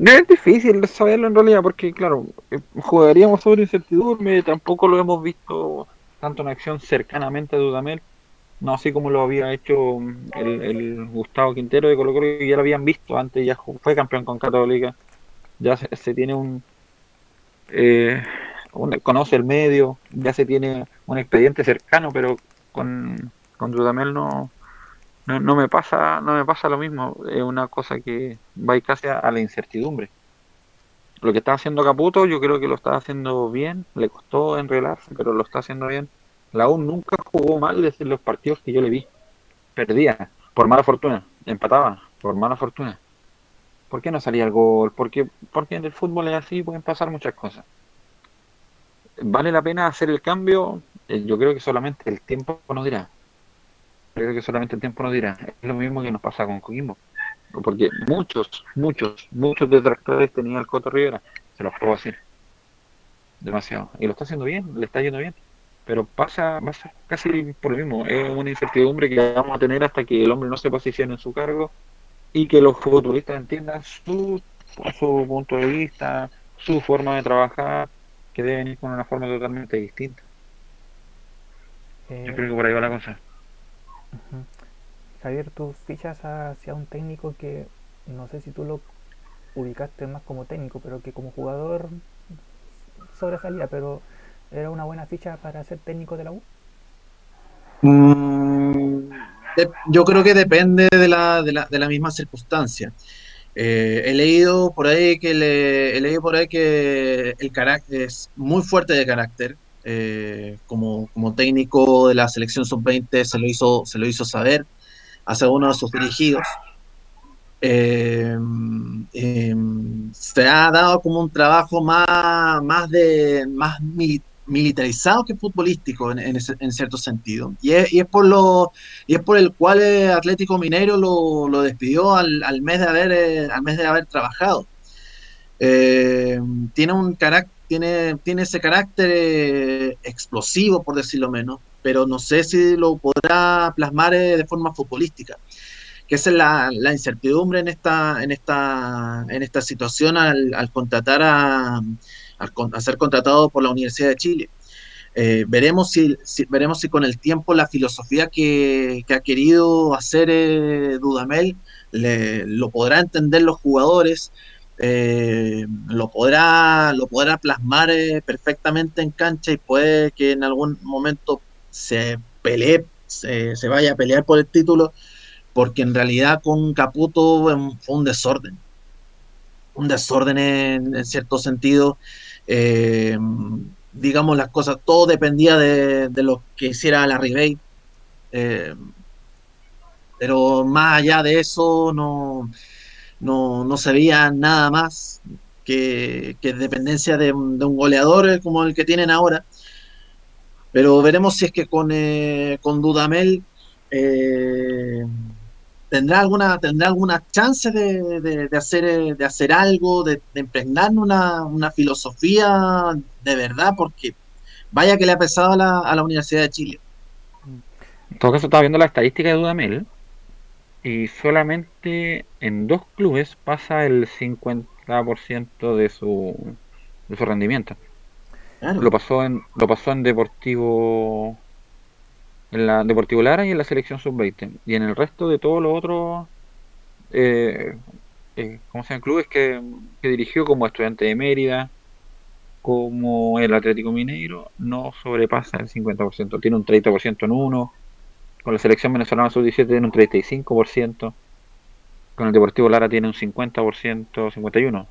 Es difícil saberlo en realidad porque, claro, eh, jugaríamos sobre incertidumbre, tampoco lo hemos visto tanto en acción cercanamente a Dudamel, no así como lo había hecho el, Gustavo Quintero de Colo Colo, que ya lo habían visto antes, ya fue campeón con Católica, ya se, tiene un, eh, conoce el medio, ya se tiene un expediente cercano, pero con, con Dudamel no, no, no me pasa, no me pasa lo mismo. Es una cosa que va casi a, a la incertidumbre. Lo que está haciendo Caputo, yo creo que lo está haciendo bien. Le costó enredarse, pero lo está haciendo bien. La U nunca jugó mal desde los partidos que yo le vi. Perdía, por mala fortuna. Empataba, por mala fortuna. ¿Por qué no salía el gol? Porque, porque en el fútbol es así, pueden pasar muchas cosas. ¿Vale la pena hacer el cambio? Eh, Yo creo que solamente el tiempo nos dirá. Creo que solamente el tiempo nos dirá. Es lo mismo que nos pasa con Coquimbo. Porque muchos, muchos, muchos detractores tenían el Coto Rivera. Se los puedo decir. Demasiado. Y lo está haciendo bien, le está yendo bien. Pero pasa, pasa casi por lo mismo. Es una incertidumbre que vamos a tener hasta que el hombre no se posicione en su cargo y que los futbolistas entiendan su, su punto de vista, su forma de trabajar, que deben ir con una forma totalmente distinta. Eh, Yo creo que por ahí va la cosa. Javier, tú fichas hacia un técnico que no sé si tú lo ubicaste más como técnico, pero que como jugador sobresalía, pero era una buena ficha para ser técnico de la U. Mm, yo creo que depende de la, de la, de la misma circunstancia. Eh, he leído por ahí que he leído por ahí que el carácter es muy fuerte de carácter. eh, como, como técnico de la selección sub-20 se lo hizo, se lo hizo saber hacia uno de sus dirigidos. eh, eh, se ha dado como un trabajo más, más, de, más militarizado que futbolístico en, en, cierto sentido. Y es, y es, por lo, y es por el cual Atlético Mineiro lo, lo despidió al, al, mes de haber, al mes de haber trabajado. tiene un carácter tiene, tiene ese carácter explosivo, por decirlo menos, pero no sé si lo podrá plasmar de forma futbolística que es la, la, incertidumbre en esta, en esta, en esta situación al, al contratar a, al, a, ser contratado por la Universidad de Chile. Eh, veremos, si, si, veremos si con el tiempo la filosofía que, que ha querido hacer eh, Dudamel le, lo podrá entender los jugadores, eh, lo, podrá, lo podrá plasmar eh, perfectamente en cancha y puede que en algún momento se pelee, se, se vaya a pelear por el título porque en realidad con Caputo fue un desorden, un desorden en, cierto sentido. Eh, digamos las cosas, todo dependía de, de lo que hiciera la Ribey. Eh, pero más allá de eso no, no, no nada más que, que dependencia de, de, un goleador como el que tienen ahora. Pero veremos si es que con, eh, con Dudamel eh, tendrá alguna tendrá alguna chance de, de, de hacer de hacer algo de, de impregnar una, una, filosofía de verdad porque vaya que le ha pesado a la, a la Universidad de Chile. En todo caso estaba viendo la estadística de Dudamel y solamente en dos clubes pasa el 50% de su de su rendimiento. Claro. lo pasó en lo pasó en Deportivo en la Deportivo Lara y en la selección sub-20. Y en el resto de todos los otros, eh, eh, ¿cómo se llaman? Clubes que, dirigió como Estudiante de Mérida, como el Atlético Mineiro, no sobrepasa el 50%. Tiene un 30% en uno. Con la selección venezolana sub-17 tiene un 35%. Con el Deportivo Lara tiene un 50%, 51%.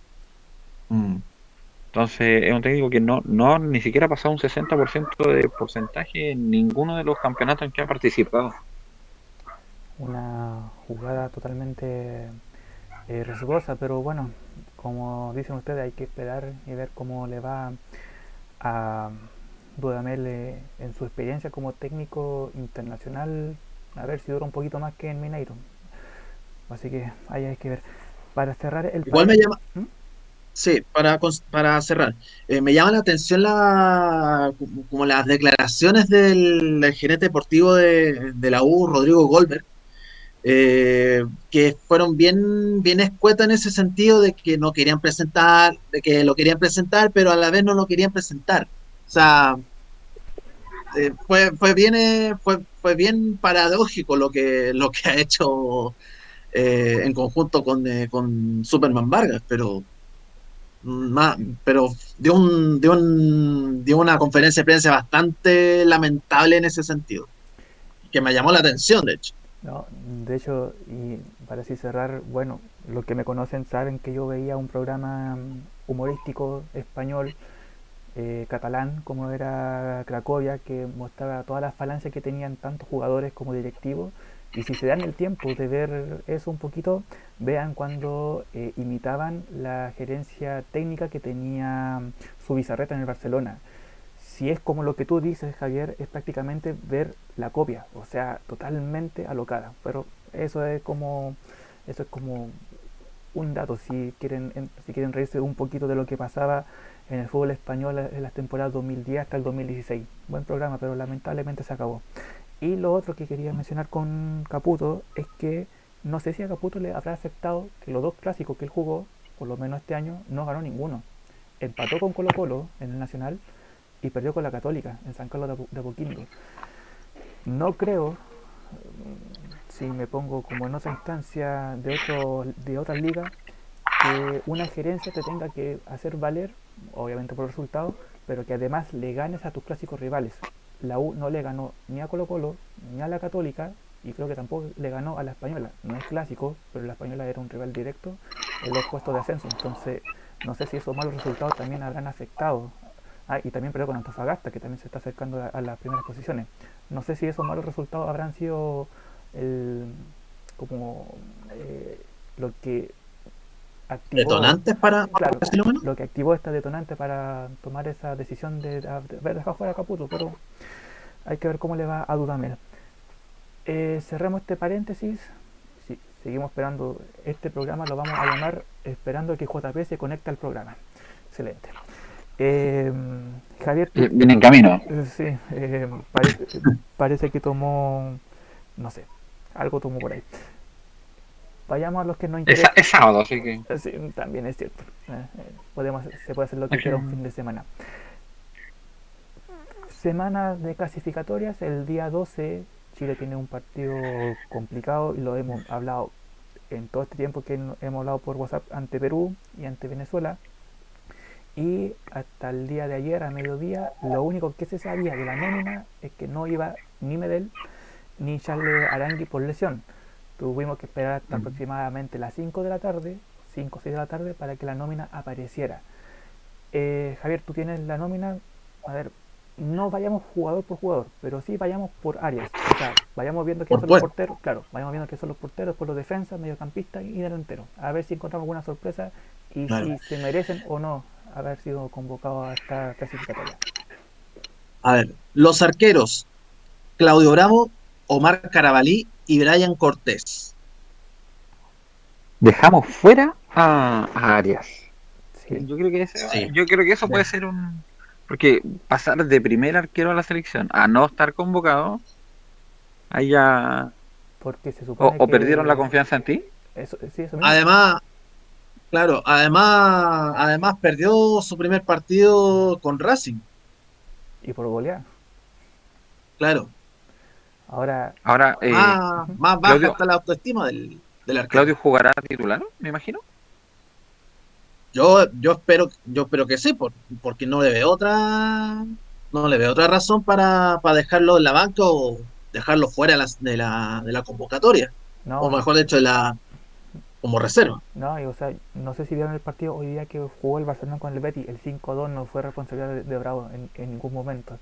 Mm. Entonces es un técnico que no, no ni siquiera ha pasado un 60% de porcentaje en ninguno de los campeonatos en que ha participado. Una jugada totalmente eh, riesgosa, pero bueno, como dicen ustedes, hay que esperar y ver cómo le va a Dudamel eh, en su experiencia como técnico internacional, a ver si dura un poquito más que en Mineiro. Así que ahí hay que ver. Para cerrar el... Igual me llama... ¿Mm? Sí, para, para cerrar, eh, me llama la atención la, como las declaraciones del, gerente deportivo de, de, la U, Rodrigo Goldberg, eh, que fueron bien, bien escuetas en ese sentido de que no querían presentar, de que lo querían presentar, pero a la vez no lo querían presentar. O sea, eh, fue, fue, bien, fue, fue bien paradójico lo que, lo que ha hecho en conjunto con, con Superman Vargas, pero más, pero dio, un, dio, un, dio una conferencia de prensa bastante lamentable en ese sentido, que me llamó la atención, de hecho. No, de hecho, y para así cerrar, bueno, los que me conocen saben que yo veía un programa humorístico español, eh, catalán, como era Cracovia, que mostraba todas las falancias que tenían tanto jugadores como directivos y si se dan el tiempo de ver eso un poquito, vean cuando eh, imitaban la gerencia técnica que tenía su bizarreta en el Barcelona. Si es como lo que tú dices, Javier, es prácticamente ver la copia, o sea, totalmente alocada. Pero eso es como, eso es como un dato, si quieren, si quieren reírse un poquito de lo que pasaba en el fútbol español en las temporadas 2010 hasta el 2016. Buen programa, pero lamentablemente se acabó. Y lo otro que quería mencionar con Caputo es que no sé si a Caputo le habrá afectado que los dos clásicos que él jugó, por lo menos este año, no ganó ninguno. Empató con Colo Colo en el Nacional y perdió con la Católica en San Carlos de Apoquindo. No creo, si me pongo como en otra instancia de, otro, de otra liga, que una gerencia te tenga que hacer valer, obviamente por resultados, pero que además le ganes a tus clásicos rivales la U no le ganó ni a Colo Colo ni a la Católica y creo que tampoco le ganó a la Española. No es clásico, pero la Española era un rival directo en los puestos de ascenso. Entonces, no sé si esos malos resultados también habrán afectado. Ah, y también perdió con Antofagasta, que también se está acercando a, las primeras posiciones. No sé si esos malos resultados habrán sido el, como eh, lo que activó, ¿Detonantes para, Claro. lo que activó esta detonante para tomar esa decisión de, de haber dejado fuera a Caputo, pero hay que ver cómo le va a Dudamel. Eh, cerremos este paréntesis. Sí, seguimos esperando este programa, lo vamos a llamar esperando que JP se conecte al programa. Excelente. Eh, Javier, Eh, Viene en camino. eh, sí, eh, parece, parece que tomó, no sé, algo tomó por ahí. Vayamos a los que nos Es, interesan. es sábado, así que. Eh, Sí, también es cierto. Eh, eh, podemos, se puede hacer lo que quiera un fin de semana. Semana de clasificatorias. El día 12 Chile tiene un partido complicado y lo hemos hablado en todo este tiempo que hemos hablado por WhatsApp ante Perú y ante Venezuela. Y hasta el día de ayer, a mediodía, lo único que se sabía de la nómina es que no iba ni Medel ni Charles Arangui por lesión. Tuvimos que esperar hasta aproximadamente las 5 de la tarde, 5 o 6 de la tarde, para que la nómina apareciera. Eh, Javier, tú tienes la nómina. A ver, no vayamos jugador por jugador, pero sí vayamos por áreas. O sea, vayamos viendo quiénes son los porteros. Claro, vayamos viendo quiénes son los porteros, por los defensas, mediocampistas y delanteros. A ver si encontramos alguna sorpresa y si se merecen o no haber sido convocados a esta clasificatoria. A ver, los arqueros, Claudio Bravo, Omar Carabalí y Brian Cortés. Dejamos fuera a, a Arias. Sí. Yo creo que ese- Sí. yo creo que eso puede ser un porque pasar de primer arquero a la selección a no estar convocado ahí ya Porque se o, supone o que- perdieron la confianza en ti. Eso, sí, eso mismo. Además, claro, además, además perdió su primer partido con Racing. Y por golear. Claro, Ahora, Ahora eh, más, más baja Claudio- está la autoestima del, del arquero. Claudio jugará titular, me imagino. Yo, yo espero, yo espero que sí, por- porque no le veo otra, no le veo otra razón para, para dejarlo en la banca o dejarlo fuera de la, de la, de la convocatoria, no, o mejor dicho, de la como reserva. no, y, o sea, no sé si vieron el partido hoy día que jugó el Barcelona con el Betis, el 5-2 no fue responsabilidad de, de Bravo en, en ningún momento.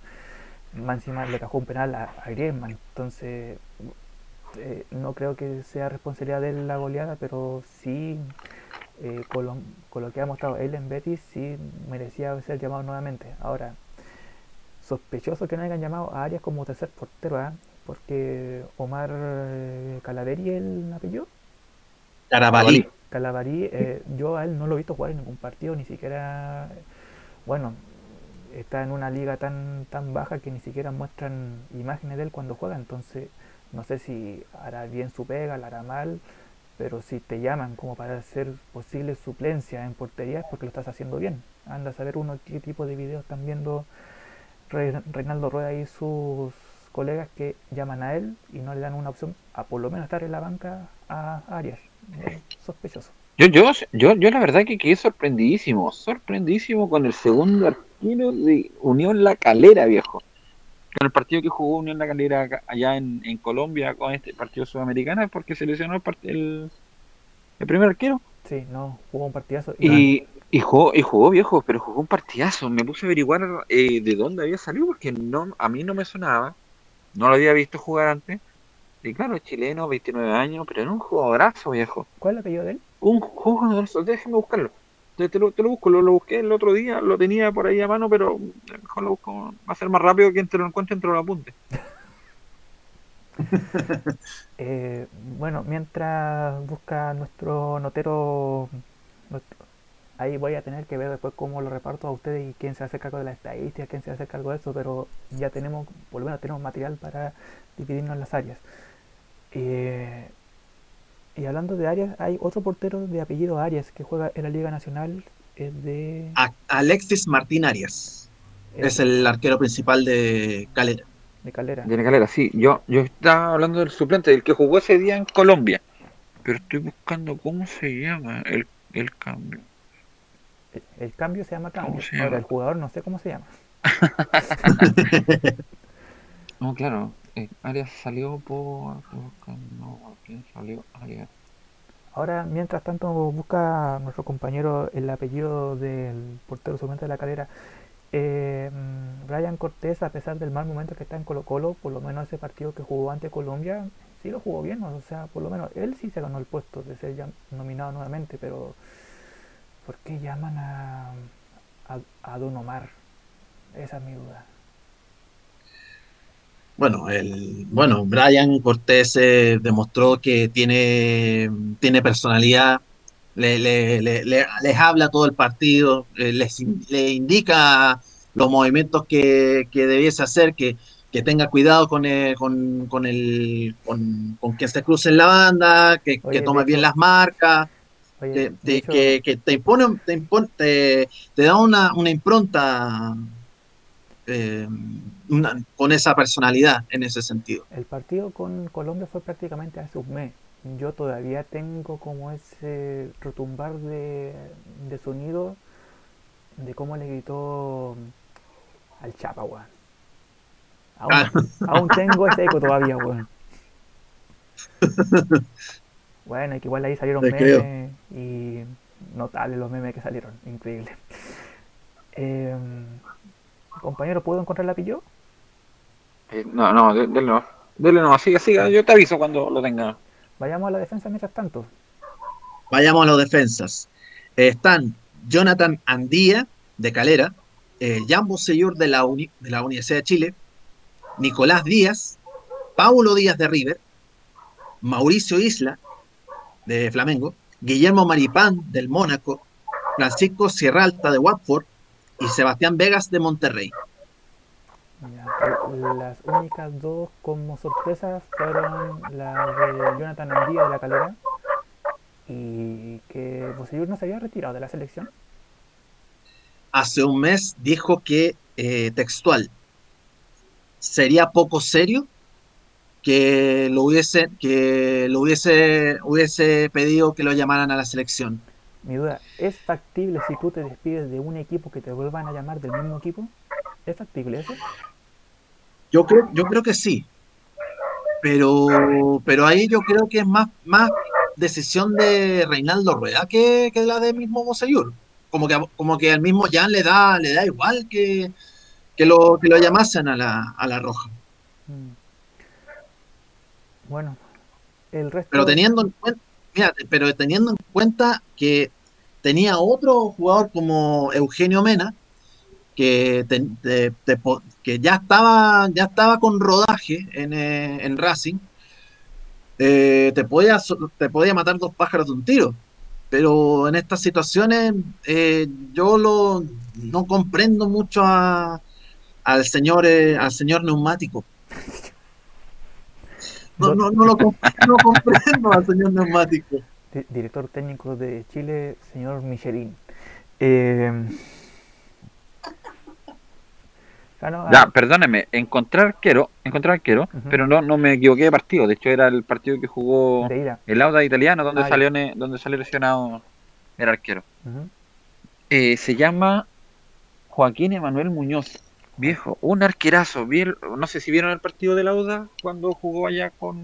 Más encima le cajó un penal a, a Griezmann, entonces eh, no creo que sea responsabilidad de él la goleada, pero sí, eh, con, lo, con lo que ha mostrado él en Betis, sí merecía ser llamado nuevamente. Ahora, sospechoso que no hayan llamado a Arias como tercer portero, ¿ah? porque Omar eh, Calaveri, el apellido, Carabalí. Calabarí, eh, yo a él no lo he visto jugar en ningún partido, ni siquiera, bueno, está en una liga tan tan baja que ni siquiera muestran imágenes de él cuando juega, entonces no sé si hará bien su pega, la hará mal, pero si te llaman como para hacer posible suplencia en portería es porque lo estás haciendo bien. Anda a saber uno qué tipo de videos están viendo Re- Reinaldo Rueda y sus colegas que llaman a él y no le dan una opción a por lo menos estar en la banca a Arias. Sospechoso. Yo, yo, yo, yo la verdad que quedé sorprendidísimo, sorprendidísimo con el segundo arquero de Unión La Calera, viejo. Con el partido que jugó Unión La Calera acá- allá en, en Colombia con este partido sudamericano es porque se lesionó el, el, el primer arquero. Sí, no, jugó un partidazo. Y, y jugó, y jugó viejo, pero jugó un partidazo. Me puse a averiguar eh, de dónde había salido porque no, a mí no me sonaba. No lo había visto jugar antes. Y claro, chileno, 29 años, pero era un jugadorazo, viejo. ¿Cuál es el apellido de él? Un jugadorazo, déjame buscarlo. Te, te lo, te lo busco, lo, lo busqué el otro día, lo tenía por ahí a mano, pero mejor lo busco. Va a ser más rápido que entre lo encuentre entre lo apunte. Eh, bueno, mientras busca nuestro notero, ahí voy a tener que ver después cómo lo reparto a ustedes y quién se hace cargo de la estadística, quién se hace cargo de eso, pero ya tenemos, por lo menos tenemos material para dividirnos las áreas. Eh, y hablando de áreas, hay otro portero de apellido Arias que juega en la Liga Nacional, es de... A- Alexis Martín Arias es es el arquero principal de Calera. de Calera. Tiene calera, sí. Yo, yo estaba hablando del suplente, del que jugó ese día en Colombia. Pero estoy buscando cómo se llama el, el cambio. El, el cambio se llama cambio. se Ahora el jugador no sé cómo se llama. No, claro. Eh, Arias salió por. No, ¿quién salió? Arias. Ahora, mientras tanto, busca nuestro compañero el apellido del portero suplente de la calera. Eh, mm, Brian Cortés, a pesar del mal momento que está en Colo Colo, por lo menos ese partido que jugó ante Colombia, sí lo jugó bien, o sea, por lo menos él sí se ganó el puesto de ser ya nominado nuevamente, pero ¿por qué llaman a, a Don Omar? Esa es mi duda. Bueno, el, bueno, Brian Cortés eh, demostró que tiene, tiene personalidad, le, le- le- le- les habla todo el partido, eh, les le indica los movimientos que, que debiese hacer, que, que tenga cuidado con, el- con, con, el, con, con quien se cruce en la banda, que, Oye, que tome bien las marcas, Oye, que, que te impone, te, impone- te, te da una, una impronta eh, una- con esa personalidad en ese sentido. el partido con Colombia fue prácticamente hace un mes. Yo todavía tengo como ese retumbar de, de sonido de cómo le gritó al Chapa, weón. Aún, Ah. aún tengo ese eco todavía, weón. Bueno, que igual ahí salieron Te memes creo. y notables los memes que salieron, increíble. Eh, compañero, ¿puedo encontrar la pilló? Eh, no, no, de- dele no. Dele no, siga, siga. Yo te aviso cuando lo tenga. Vayamos a la defensa mientras tanto. Vayamos a los defensas. Eh, están Jonathan Andía, de Calera, eh, Jan Bosellur, de la, Uni- de la Universidad de Chile, Nicolás Díaz, Paulo Díaz de River, Mauricio Isla, de Flamengo, Guillermo Maripán, del Mónaco, Francisco Sierralta, de Watford, y Sebastián Vegas, de Monterrey. Las únicas dos como sorpresas fueron la de Jonathan Andía de la Calera y que Bosellur no se había retirado de la selección. Hace un mes dijo que, eh, textual, sería poco serio que lo hubiese, que lo hubiese, hubiese pedido que lo llamaran a la selección. Mi duda, ¿es factible si tú te despides de un equipo que te vuelvan a llamar del mismo equipo? ¿Es factible eso? Yo creo, yo creo que sí. Pero, pero ahí yo creo que es más, más decisión de Reinaldo Rueda que, que la de mismo Bosellur. Como que, como que al mismo Jan le da, le da igual que, que lo, que lo llamasen a la, a la roja. Mm. Bueno, el resto... Pero teniendo en cuenta, pero teniendo en cuenta que tenía otro jugador como Eugenio Mena, que, ya estaba, ya estaba con rodaje en, eh, Racing, eh, te podía, te podía matar dos pájaros de un tiro. Pero en estas situaciones eh, yo lo, no comprendo mucho al señor al señor neumático. No, no, no lo no comprendo al señor neumático. di- director técnico de Chile, señor Michelin. Eh, ah, no, Ya, ah, perdóneme, encontrar arquero, encontrar arquero, pero no, no me equivoqué de partido. De hecho, era el partido que jugó el Auda italiano, donde Ah, salió ne- donde salió lesionado el arquero. Eh, se llama Joaquín Emanuel Muñoz. Viejo, un arquerazo. No sé si vieron el partido del Auda cuando jugó allá con.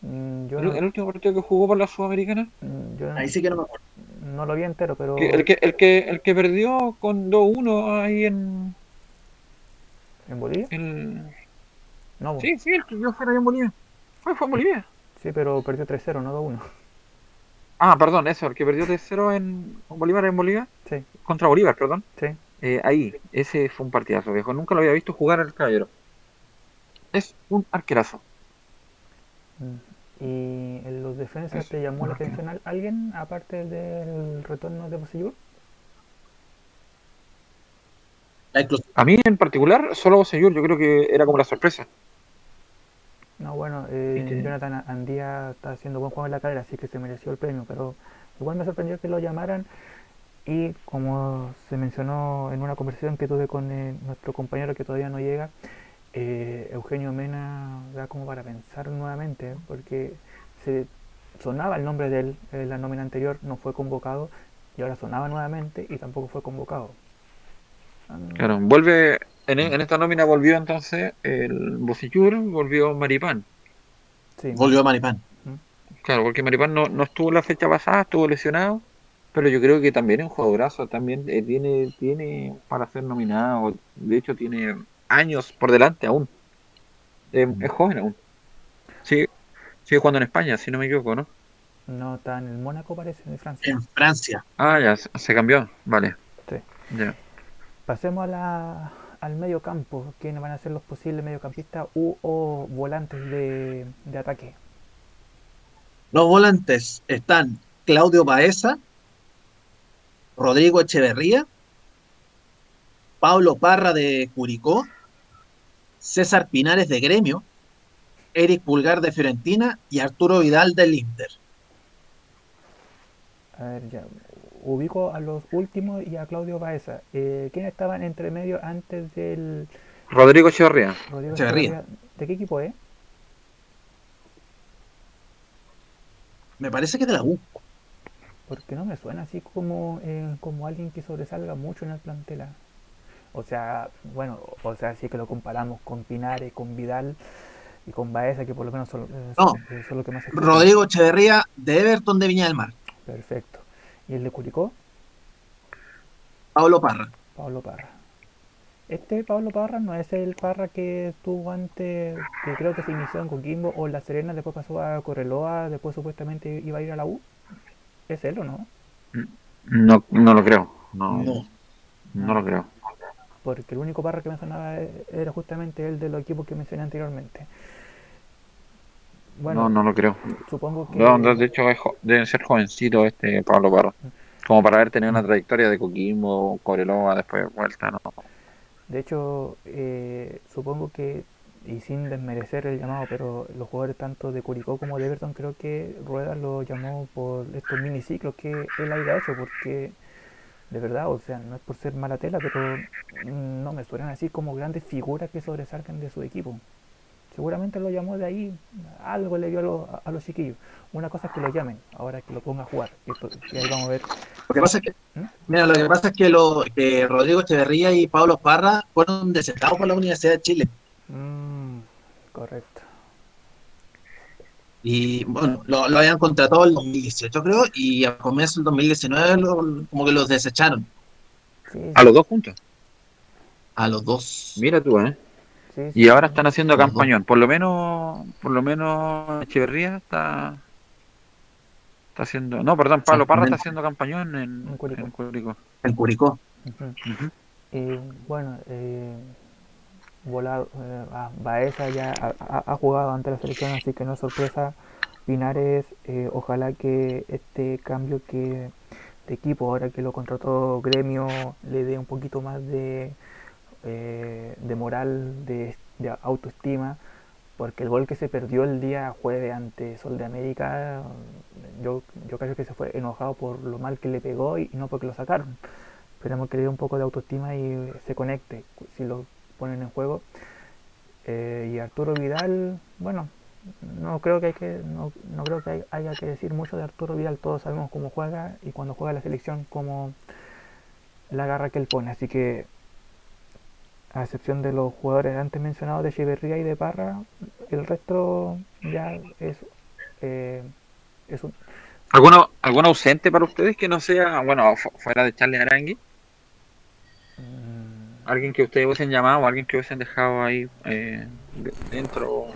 Mm, Yo, El, no, el último partido que jugó por la Sudamericana. mm, yo no- Ahí sí que no me acuerdo. no lo vi entero, pero el, que, el, que, el que perdió con 2-1 ahí en. ¿en Bolivia? en- No, bo. Sí, sí, el que yo fuera en Bolivia. Fue, fue en Bolivia. Sí, pero perdió 3-0, no 2-1. Ah, perdón, eso, el que perdió 3-0 en Bolívar en Bolivia. Sí, Contra Bolívar, perdón. sí. Eh, ahí, ese fue un partidazo, viejo. Nunca lo había visto jugar al caballero. Es un arquerazo. Mm. ¿Y en los defensas te llamó la atención al- alguien aparte del retorno de Bosellur? A mí en particular, solo Señor, yo creo que era como la sorpresa. No, bueno, eh, Jonathan Andía está haciendo buen juego en la carrera, así que se mereció el premio, pero igual me sorprendió que lo llamaran y como se mencionó en una conversación que tuve con eh, nuestro compañero que todavía no llega, eh, Eugenio Mena da como para pensar nuevamente, porque se sonaba el nombre de él en la nómina anterior, no fue convocado y ahora sonaba nuevamente y tampoco fue convocado. Claro, vuelve, en, en esta nómina volvió entonces el Bocillur, volvió Maripán. sí, Volvió Maripán. Claro, porque Maripán no, no estuvo la fecha pasada, estuvo lesionado, pero yo creo que también es un jugadorazo, también eh, tiene, tiene para ser nominado, de hecho tiene años por delante aún. Eh, es joven aún. Sí, Sigue jugando en España, si no me equivoco, ¿no? No, está en el Mónaco, parece, de Francia. En Francia. Ah, ya, se se cambió. Vale. Sí. Ya. Pasemos a la, al medio campo. ¿Quiénes van a ser los posibles mediocampistas u o volantes de, de ataque? Los volantes están Claudio Baeza, Rodrigo Echeverría, Pablo Parra de Curicó, César Pinares de Gremio, Eric Pulgar de Fiorentina y Arturo Vidal del Inter. A ver, ya. Ubico a los últimos y a Claudio Baeza. Eh, ¿Quiénes estaban entre medio antes del Rodrigo Echeverría. Rodrigo Echeverría. Echeverría? ¿De qué equipo es? Me parece que de la U. Porque no me suena así como, eh, como alguien que sobresalga mucho en el plantel. ah. O sea, bueno, o sea, sí que lo comparamos con Pinares, con Vidal y con Baeza, que por lo menos son, eh, No. son- eh, son lo que más se escucha. Rodrigo Echeverría de Everton de Viña del Mar. Perfecto. ¿Y el de Curicó? Pablo Parra. Pablo Parra. Este Pablo Parra no es el Parra que estuvo antes, que creo que se inició en Coquimbo o en La Serena, después pasó a Correloa, después supuestamente iba a ir a la U. ¿Es él o no? No, no lo creo. No, No. no lo creo. Porque el único Parra que me sonaba e- era justamente el de los equipos que mencioné anteriormente. Bueno, no, no lo creo. supongo que... No, de hecho, es jo- debe ser jovencito este Pablo Parra. Como para haber tenido una trayectoria de Coquimbo, Cobreloa, después vuelta, ¿no? De hecho, eh, supongo que, y sin desmerecer el llamado, pero los jugadores tanto de Curicó como de Everton, creo que Rueda lo llamó por estos miniciclos que él haya hecho, porque de verdad, o sea, no es por ser mala tela, pero no me suenan así como grandes figuras que sobresalgan de su equipo. Seguramente lo llamó de ahí, algo le dio a, los- a los chiquillos. Una cosa es que lo llamen, ahora que lo ponga a jugar. Y, esto- y ahí vamos a ver. Lo que pasa es que, ¿Mm? mira, lo que pasa es que, lo, que Rodrigo Echeverría y Pablo Parra fueron desertados por la Universidad de Chile. Mm, correcto. Y bueno, lo, lo habían contratado en el 2018, creo, y a comienzo del 2019 lo- como que los desecharon Sí, A los dos juntos. a los dos. Mira tú, ¿eh? sí, sí. Y ahora están haciendo campañón. Por lo menos, por lo menos Echeverría está, está haciendo. No, perdón, Pablo Parra está haciendo campañón en, En Curicó. en Curicó. En. Y bueno, eh, volado, eh, Baeza ya ha, jugado ante la selección, así que no es sorpresa. Pinares, eh, ojalá que este cambio de equipo, ahora que lo contrató Gremio, le dé un poquito más de, eh, de moral, de, de autoestima, porque el gol que se perdió el día jueves ante Sol de América, yo, yo creo que se fue enojado por lo mal que le pegó y no porque lo sacaron. Esperemos que le dé un poco de autoestima y se conecte si lo ponen en juego. Eh, y Arturo Vidal, bueno, no creo que hay que no, no creo que hay- haya que decir mucho de Arturo Vidal. Todos sabemos cómo juega y cuando juega la selección cómo la garra que él pone. Así que a excepción de los jugadores antes mencionados de Echeverría y de Parra, el resto ya es eh, es un, ¿Alguno, ¿Algún ausente para ustedes que no sea, bueno, fu- fuera de Charlie Arangui? mm, ¿Alguien que ustedes hubiesen llamado, alguien que hubiesen dejado ahí eh, de- dentro?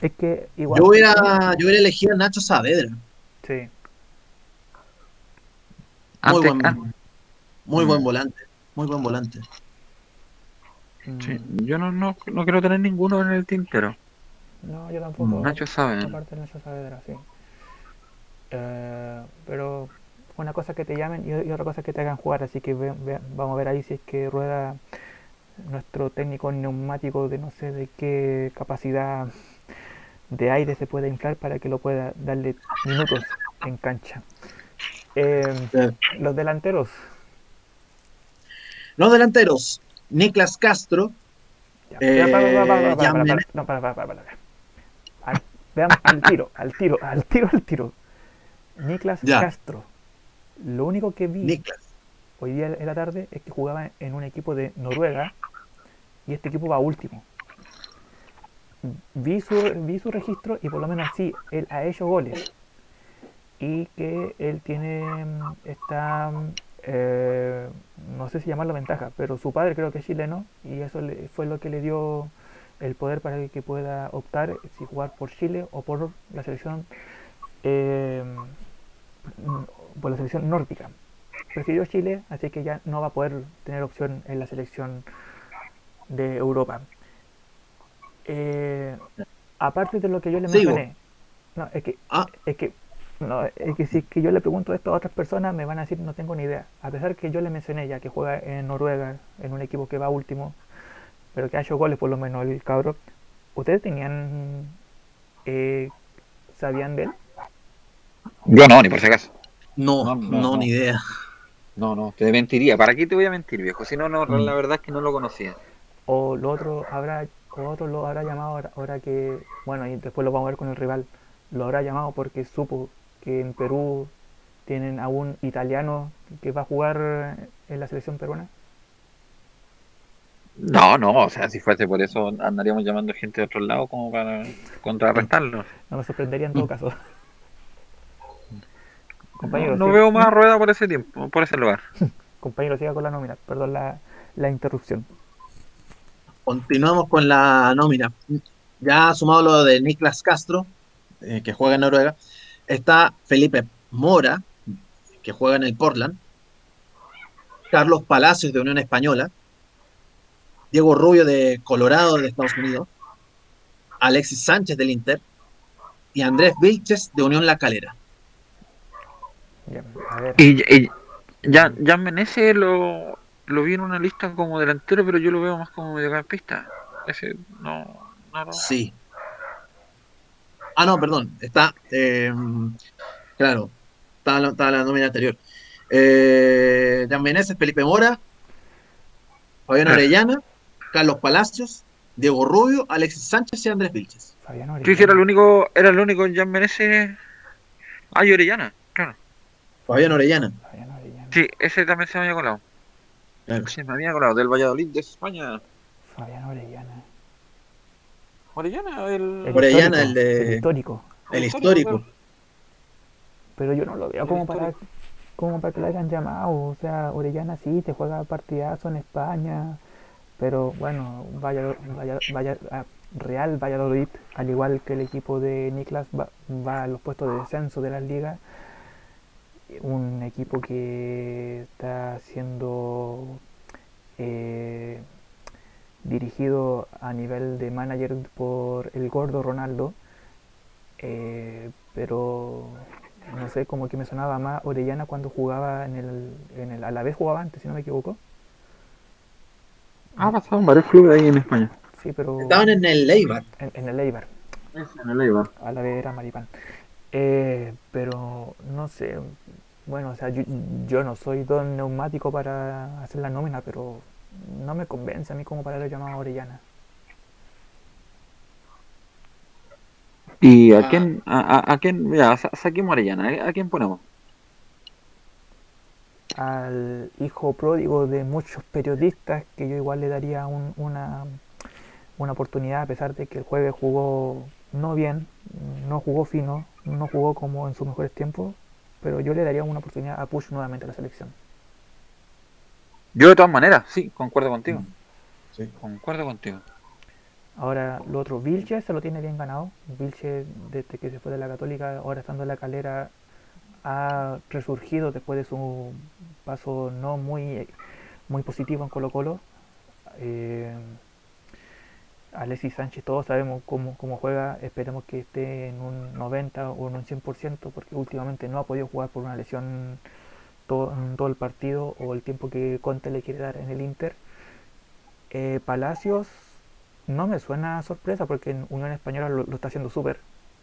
es que igual Yo hubiera, yo hubiera elegido a Nacho Saavedra. sí, Muy Antes, buen, an- muy Mm. buen volante. Muy buen volante. mm, sí, yo no, no, no quiero tener ninguno en el tintero. no yo tampoco Nacho sabe. aparte de Nacho Saavedra, sí. Eh, pero una cosa es que te llamen y, otra cosa es que te hagan jugar, así que ve- ve- vamos a ver ahí si es que rueda nuestro técnico neumático de no sé de qué capacidad de aire se puede inflar para que lo pueda darle minutos en cancha. Eh, Sí. los delanteros, Los delanteros, Niklas Castro, no, para, para, para, veamos al tiro, al tiro, al tiro, al tiro. Niklas Ya. Castro. Lo único que vi Niklas. hoy día en la tarde es que jugaba en un equipo de Noruega y este equipo va último. Vi su, vi su registro y por lo menos sí, él ha hecho goles. Y que él tiene mm, esta, mm, eh, no sé si llamarlo ventaja, pero su padre creo que es chileno y eso le- fue lo que le dio el poder para que pueda optar si jugar por Chile o por la selección eh, por la selección nórdica. Prefirió Chile, así que ya no va a poder tener opción en la selección de Europa. Eh, aparte de lo que yo le mencioné, no, es que, Ah. es que, no, es que si es que yo le pregunto esto a otras personas me van a decir no tengo ni idea. A pesar que yo le mencioné ya que juega en Noruega, en un equipo que va último, pero que ha hecho goles por lo menos el cabro. ¿Ustedes tenían, eh, sabían de él? Yo no, ni por si acaso. No, No, no, no, no. ni idea. No, no, te mentiría. ¿Para qué te voy a mentir, viejo? Si no, no, Mm. la verdad es que no lo conocía. O lo otro habrá, o otro lo habrá llamado ahora, ahora que, bueno, y después lo vamos a ver con el rival, lo habrá llamado porque supo que en Perú tienen a un italiano que va a jugar en la selección peruana. No, no, o sea, si fuese por eso andaríamos llamando gente de otros lados como para contrarrestarlo. No me sorprendería en todo Mm. caso. No, Compañero, no siga- veo más rueda por ese tiempo, por ese lugar. compañero, siga con la nómina, perdón la, la interrupción. Continuamos con la nómina. Ya sumado lo de Niklas Castro, eh, que juega en Noruega, está Felipe Mora, que juega en el Portland, Carlos Palacios de Unión Española, Diego Rubio de Colorado de Estados Unidos, Alexis Sánchez del Inter y Andrés Vilches de Unión La Calera. Ya, a ver, Y, y ya, ya Menezes lo, lo vi en una lista como delantero, pero yo lo veo más como mediocampista. Ese no, no, no. Sí. Ah, no, perdón. Está, eh, claro, estaba la, estaba la nómina anterior. Eh, Jan Meneses, Felipe Mora, Fabián Orellana, Carlos Palacios, Diego Rubio, Alexis Sánchez y Andrés Vilches. Fabián Sí, sí, era el Orellana. único, era el único Jan Menezes. Ah, y Orellana. Fabián Orellana. Fabián Orellana. Sí, ese también se me había colado. Claro. Se me había colado, del Valladolid de España. Fabián Orellana. Orellana, el. El Orellana, histórico, el de- histórico. El histórico. claro. Pero yo no lo veo como para, como para que lo hayan llamado. O sea, Orellana sí, te juega partidazo en España. Pero bueno, vaya, ah, Real Valladolid, al igual que el equipo de Niklas, va, va a los puestos de descenso de las ligas. Un equipo que está siendo eh, dirigido a nivel de manager por el gordo Ronaldo. Eh, pero no sé, como que me sonaba más Orellana cuando jugaba en el, en el a la vez jugaba antes, si no me equivoco. Ha pasado en varios clubes ahí en España. Sí, pero Estaban en el Leibar. en, en el Eibar, En el Eibar. a la vez era Maripán. Eh, pero no sé, bueno, o sea, yo, yo no soy don neumático para hacer la nómina, pero no me convence a mí como para haber llamado Orellana. ¿Y a Ah. quién? A, a, a quién? Ya, sa- saquemos a Orellana. ¿A, a quién ponemos? al hijo pródigo de muchos periodistas que yo igual le daría un- una, una oportunidad a pesar de que el jueves jugó no bien, no jugó fino, no jugó como en sus mejores tiempos, pero yo le daría una oportunidad a Push nuevamente a la selección. Yo de todas maneras, sí, concuerdo contigo. Sí. Concuerdo contigo. Ahora, lo otro, Vilches se lo tiene bien ganado. Vilches, desde que se fue de la Católica, ahora estando en la calera, ha resurgido después de su paso no muy, muy positivo en Colo Colo. Eh, Alexis Sánchez, todos sabemos cómo, cómo juega. Esperemos que esté en un 90 o en un 100%, porque últimamente no ha podido jugar por una lesión todo, en todo el partido o el tiempo que Conte le quiere dar en el Inter. Eh, Palacios no me suena a sorpresa porque en Unión Española lo, lo está haciendo súper.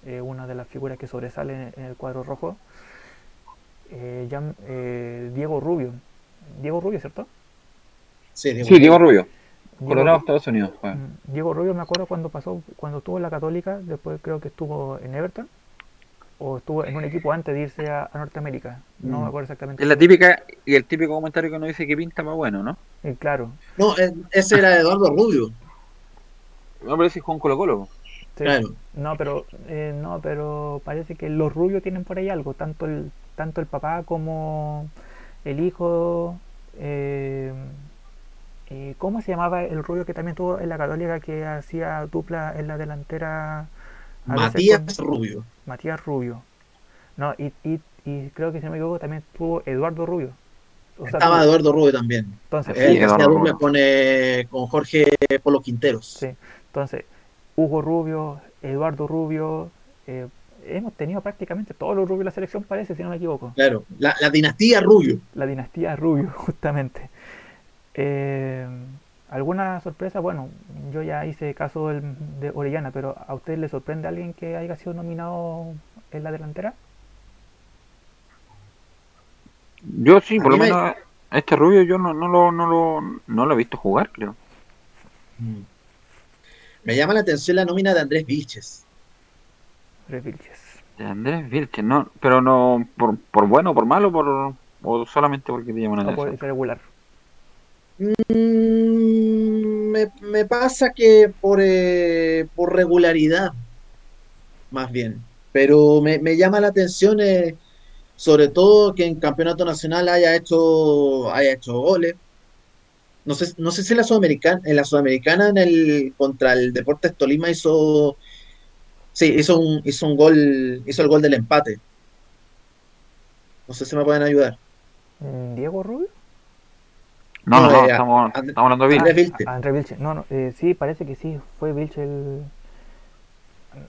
Eh, una de las figuras que sobresale en, en el cuadro rojo. Eh, Jan- eh, Diego Rubio. Diego Rubio, ¿cierto? Sí, Diego. Sí, Diego Rubio. Diego, Colorado, Estados Unidos. juega. Mm, Diego Rubio me acuerdo cuando pasó, cuando estuvo en la Católica, después creo que estuvo en Everton, o estuvo en un equipo antes de irse a, a Norteamérica. No Mm. me acuerdo exactamente. Es la típica, y el típico comentario que uno dice que pinta más bueno, ¿no? Eh, claro. No, eh, ese era Eduardo Rubio. Me parece con Colo Colo. sí. Claro. No, pero eh, no, pero parece que los rubios tienen por ahí algo, tanto el tanto el papá como el hijo. eh, eh, ¿cómo se llamaba el rubio que también tuvo en la Católica que hacía dupla en la delantera? Matías con- Rubio. Matías Rubio. No, y, y, y creo que si no me equivoco también tuvo Eduardo Rubio. O sea, Estaba tuvo- Eduardo Rubio también. entonces, Sí, Él hacía Eduardo dupla Rubio. con, eh, con Jorge Polo Quinteros. Sí, entonces, Hugo Rubio, Eduardo Rubio, eh, hemos tenido prácticamente todos los rubios de la selección, parece, si no me equivoco. Claro, la, la dinastía Rubio. La dinastía Rubio, justamente. Eh, ¿Alguna sorpresa? Bueno, yo ya hice caso del- de Orellana, pero ¿a usted le sorprende alguien que haya sido nominado en la delantera? Yo sí, A por lo me- menos a este rubio yo no, no, lo, no, lo, no lo he visto jugar, creo. Me llama la atención la nómina de Andrés Vilches. Andrés Vilches. De Andrés Vilches, no, pero no por, por bueno o por malo, por, o solamente porque te llaman la No puede atención. ser regular. Mm, me, me pasa que por, eh, por regularidad, más bien. Pero me, me llama la atención, eh, sobre todo que en campeonato nacional haya hecho, haya hecho goles. No sé, no sé si en la Sudamericana, en la Sudamericana en el, contra el Deportes Tolima hizo, sí, hizo un, hizo un gol, hizo el gol del empate. No sé si me pueden ayudar. Mm, ¿Diego Rubio? No, no, No, no, eh, estamos, And- estamos hablando de Andrés Vilches. Vilches. Ah, Andrés Vilches. No, no, eh, sí, parece que sí, fue Vilches el...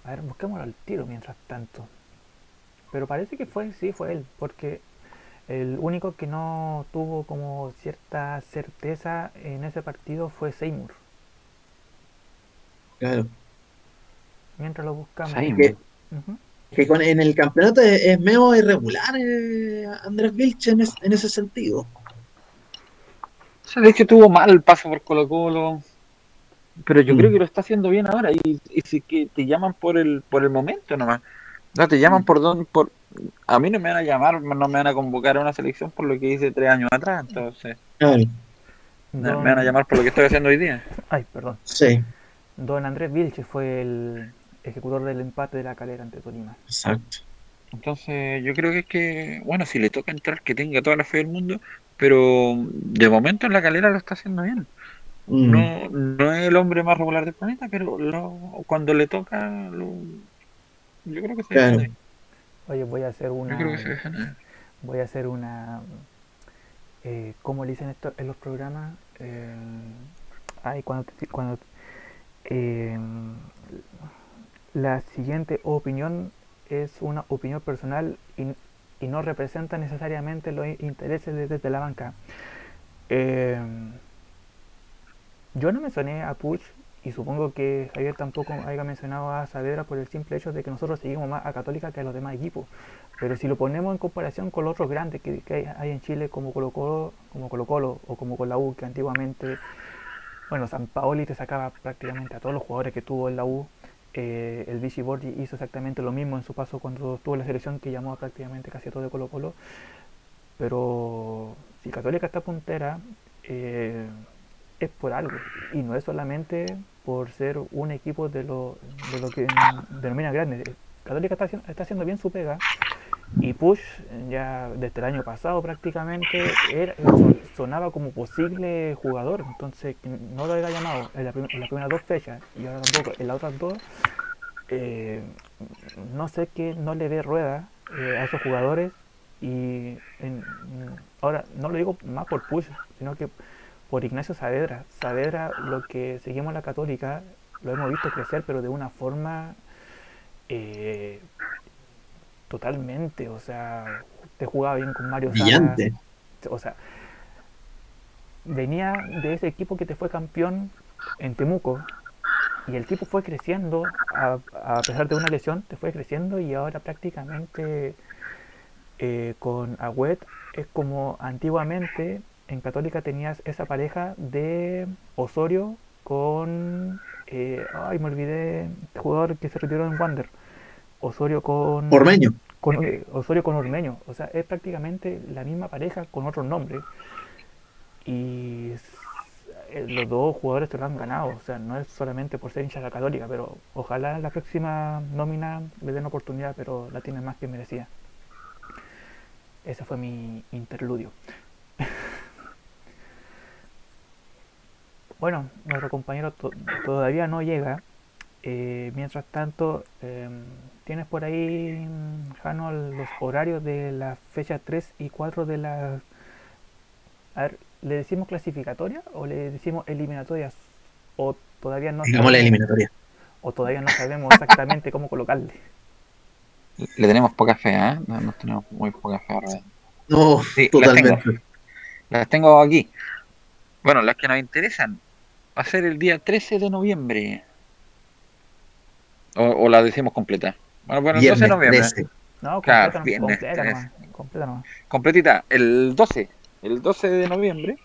A ver, busquémoslo al tiro mientras tanto. Pero parece que fue, sí, fue él, porque el único que no tuvo como cierta certeza en ese partido fue Seymour. Claro. Mientras lo buscamos. Seymour. Que- Ujú. que con, en el campeonato es, es medio irregular eh, Andrés Vilche en, es- en ese sentido. O sea, de hecho tuvo mal el paso por Colo Colo, pero yo Mm. creo que lo está haciendo bien ahora y, y si que te llaman por el por el momento nomás. No te llaman Mm. por don, por a mí no me van a llamar, no me van a convocar a una selección por lo que hice tres años atrás, entonces Claro, me, Don- me van a llamar por lo que estoy haciendo hoy día. Ay, perdón. sí, Don Andrés Vilches fue el ejecutor del empate de la calera ante Tolima. exacto. Entonces yo creo que es que, bueno, si le toca entrar, que tenga toda la fe del mundo, pero de momento en la calera lo está haciendo bien. Mm, No, no es el hombre más regular del planeta, pero lo, cuando le toca, lo- yo creo que se Claro. defiende. Oye, voy a hacer Yo una... creo que se defiende. voy a hacer una eh, ¿cómo le dicen esto en los programas? Eh, ay, cuando, te- cuando eh, la siguiente opinión es una opinión personal y, y no representa necesariamente los intereses de- desde la banca. Eh, yo no mencioné a Puch y supongo que Javier tampoco haya mencionado a Saavedra por el simple hecho de que nosotros seguimos más a Católica que a los demás equipos. Pero si lo ponemos en comparación con los otros grandes que, hay, en Chile, como Colo, como Colo Colo o como con la U, que antiguamente, bueno, San Paoli te sacaba prácticamente a todos los jugadores que tuvo en la U. Eh, el Vichy Borgi hizo exactamente lo mismo en su paso cuando tuvo la selección que llamó a prácticamente casi a todo de Colo Colo. Pero si Católica está puntera, eh, es por algo. Y no es solamente por ser un equipo de lo, de lo que denomina grande. Católica está, está haciendo bien su pega. Y Push, ya desde el año pasado prácticamente, sonaba como posible jugador. Entonces, no lo había llamado en, en las primeras dos fechas y ahora tampoco en las otras dos. eh, no sé qué no le dé rueda eh, a esos jugadores. Y en- ahora, no lo digo más por Push, sino que por Ignacio Saavedra. Saavedra, lo que seguimos la Católica, lo hemos visto crecer, pero de una forma eh, totalmente. O sea, te jugaba bien con Mario Sala. Brillante. O sea, venía de ese equipo que te fue campeón en Temuco. Y el tipo fue creciendo, a, a pesar de una lesión, te fue creciendo y ahora prácticamente eh, con Agüet es como antiguamente en Católica tenías esa pareja de Osorio con. eh, ay, me olvidé, el jugador que se retiró en Wander. Osorio con. Ormeño. con eh, Osorio con Ormeño. O sea, es prácticamente la misma pareja con otro nombre. Y eh, los dos jugadores te lo han ganado. O sea, no es solamente por ser hincha de la Católica, pero ojalá la próxima nómina le den oportunidad, pero la tienen más que merecida. Ese fue mi interludio. Bueno, nuestro compañero to- todavía no llega. Eh, mientras tanto, em, ¿tienes por ahí, mm, Jano, los horarios de las fechas 3 y 4 de las... A ver, ¿le decimos clasificatoria o le decimos eliminatorias? O todavía no Digamos la sabemos, eliminatoria. o todavía no sabemos exactamente cómo colocarle. Le tenemos poca fe, ¿eh? No- Nos tenemos muy poca fe. ahora. No, Sí, las tengo. totalmente. Las tengo aquí. Bueno, las que nos interesan. Va a ser el día 13 de noviembre. O, o la decimos completa. Bueno, bueno, el 12 de noviembre. 13. No, Claro, completa, viernes, completa tres. nomás, completa nomás. Completita. El 12. El 12 de noviembre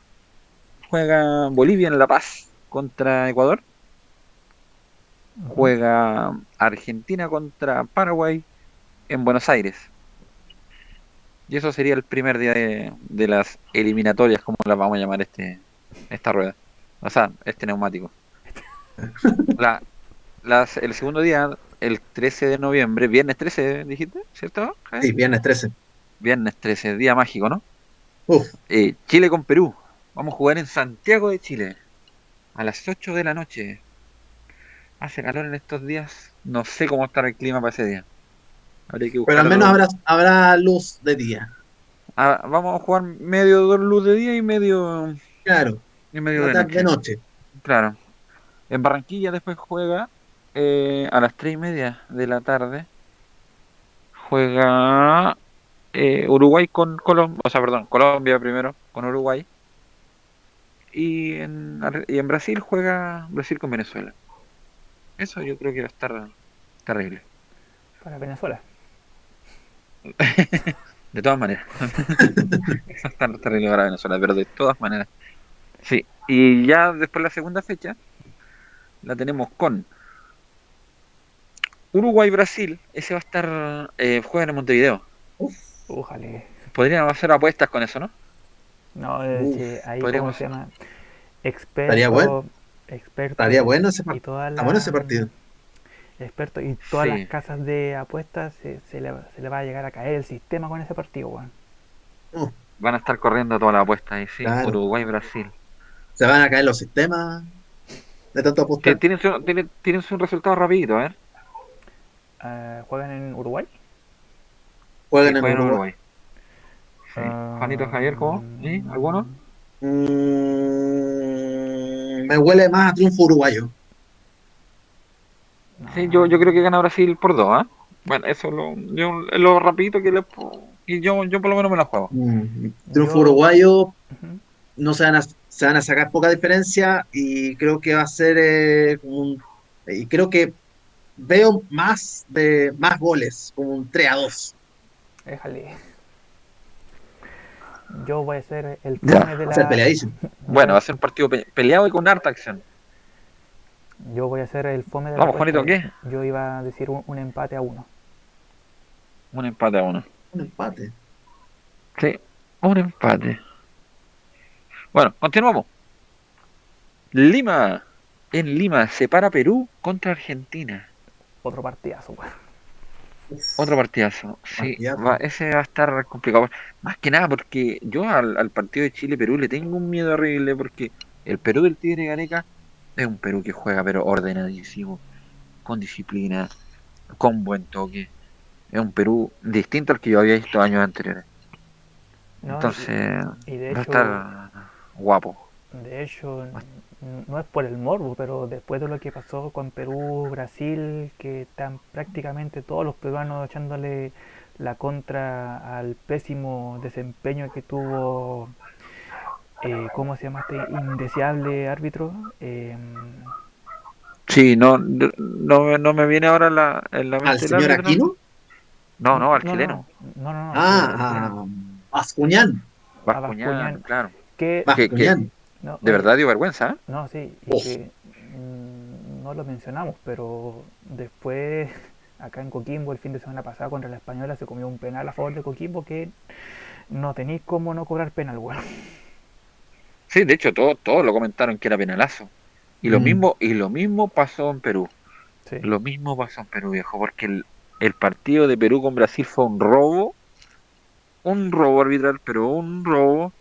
juega Bolivia en La Paz contra Ecuador. Juega Argentina contra Paraguay en Buenos Aires. Y eso sería el primer día de, de las eliminatorias, como las vamos a llamar este esta rueda. O sea, este neumático. La, las, el segundo día, el 13 de noviembre, viernes 13, dijiste, ¿cierto? Sí, viernes 13. Viernes 13, día mágico, ¿no? Uf, Eh, Chile con Perú. Vamos a jugar en Santiago de Chile. A las 8 de la noche. Hace calor en estos días. No sé cómo estará el clima para ese día. Habría que pero al menos habrá, habrá luz de día. Ah, vamos a jugar medio de luz de día y medio, Claro, y medio de noche. noche. Claro. En Barranquilla después juega eh, a las 3 y media de la tarde. Juega eh, Uruguay con Colombia, o sea, perdón, Colombia primero con Uruguay. Y en, y en Brasil juega Brasil con Venezuela. Eso yo creo que va a estar terrible. Para Venezuela. De todas maneras. Va a estar terrible para Venezuela, pero de todas maneras. Sí. Y ya después la segunda fecha la tenemos con Uruguay-Brasil. Ese va a estar. Eh, juegan en Montevideo. Ojalá. Podríamos hacer apuestas con eso, ¿no? No, es Uf, que ahí, ¿cómo podríamos- se llama? Experto. Estaría bueno. Experto. Estaría bueno ese y partido. todas Está bueno ese partido. Experto y todas Sí. las casas de apuestas se, se le, se le va a llegar a caer el sistema con ese partido, weón. Uh, Van a estar corriendo todas las apuestas ahí, sí. Claro. Uruguay-Brasil. se van a caer los sistemas de tanto apostar. Tienen su, tienen, tienen su resultado rapidito, a ver. Ah, ¿Juegan en Uruguay? Juegan Sí, en juegan en Uruguay. Sí. Ah, Juanito Javier, ¿cómo? ¿Sí? ¿Alguno? Mm, me huele más a triunfo uruguayo. Sí, yo, yo creo que gana Brasil por dos, ¿ah? Bueno, eso es lo, yo, lo rapidito que le puedo- Y yo, yo por lo menos me la juego. Mm, triunfo Yo- uruguayo no se van, a, se van a sacar poca diferencia y creo que va a ser eh, un, y creo que veo más de más goles, como un 3 a 2. Déjale. Yo voy a ser el Ya, fome de Va a ser la. peleadísimo. Bueno, va a ser un partido pe- peleado y con harta acción. Yo voy a ser el fome de la. Vamos. Juanito, ¿qué? Yo iba a decir un, un empate a uno. Un empate a uno. Un empate. Sí, un empate. Bueno, continuamos. Lima. En Lima se para Perú contra Argentina. Otro partidazo, weón. Otro partidazo. Sí, Partidazo. va- ese va a estar complicado. Más que nada porque yo al, al partido de Chile-Perú le tengo un miedo horrible porque el Perú del Tigre Gareca es un Perú que juega pero ordenadísimo, con disciplina, con buen toque. Es un Perú distinto al que yo había visto años anteriores. No, Entonces y, y de va a estar guapo. de hecho, no es por el morbo, pero después de lo que pasó con Perú, Brasil, que están prácticamente todos los peruanos echándole la contra al pésimo desempeño que tuvo, eh, ¿cómo se llama este indeseable árbitro? Eh, Sí, no, no, no me viene ahora la, en la mente ¿Al señor árbitro. Aquino? No, no, al chileno. No, no, no. Ah, no, a Bascuñán. Bascuñán, Bascuñán. claro. que, que-. No, De verdad dio vergüenza. No, sí, y que mm, no lo mencionamos, pero después acá en Coquimbo el fin de semana pasado contra la Española se comió un penal a favor de Coquimbo que no tenéis cómo no cobrar penal, weón. Sí, de hecho, todos todos lo comentaron que era penalazo. Y lo Mm. mismo, y lo mismo pasó en Perú. Sí. Lo mismo pasó en Perú, viejo, porque el, el partido de Perú con Brasil fue un robo. Un robo arbitral, pero un robo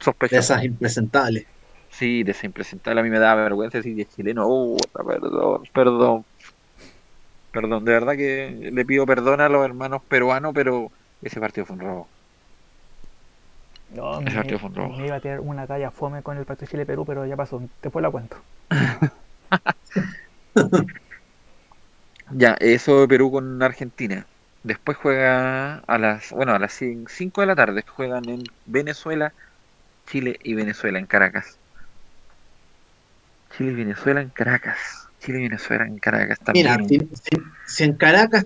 De sospechoso. esas impresentables. Sí, de ese impresentable a mí me da vergüenza decir es chileno. Oh, perdón, perdón. Perdón, de verdad que le pido perdón a los hermanos peruanos, pero ese partido fue un robo. No, Ese me, partido fue un robo. me iba a tirar una talla fome con el partido de Chile-Perú, pero ya pasó. Después la cuento. Ya, eso de Perú con Argentina. Después juega a las, bueno, a las 5 de la tarde juegan en Venezuela, Chile y Venezuela en Caracas. Chile y Venezuela en Caracas. Chile y Venezuela en Caracas también. Mira, si, si- si en Caracas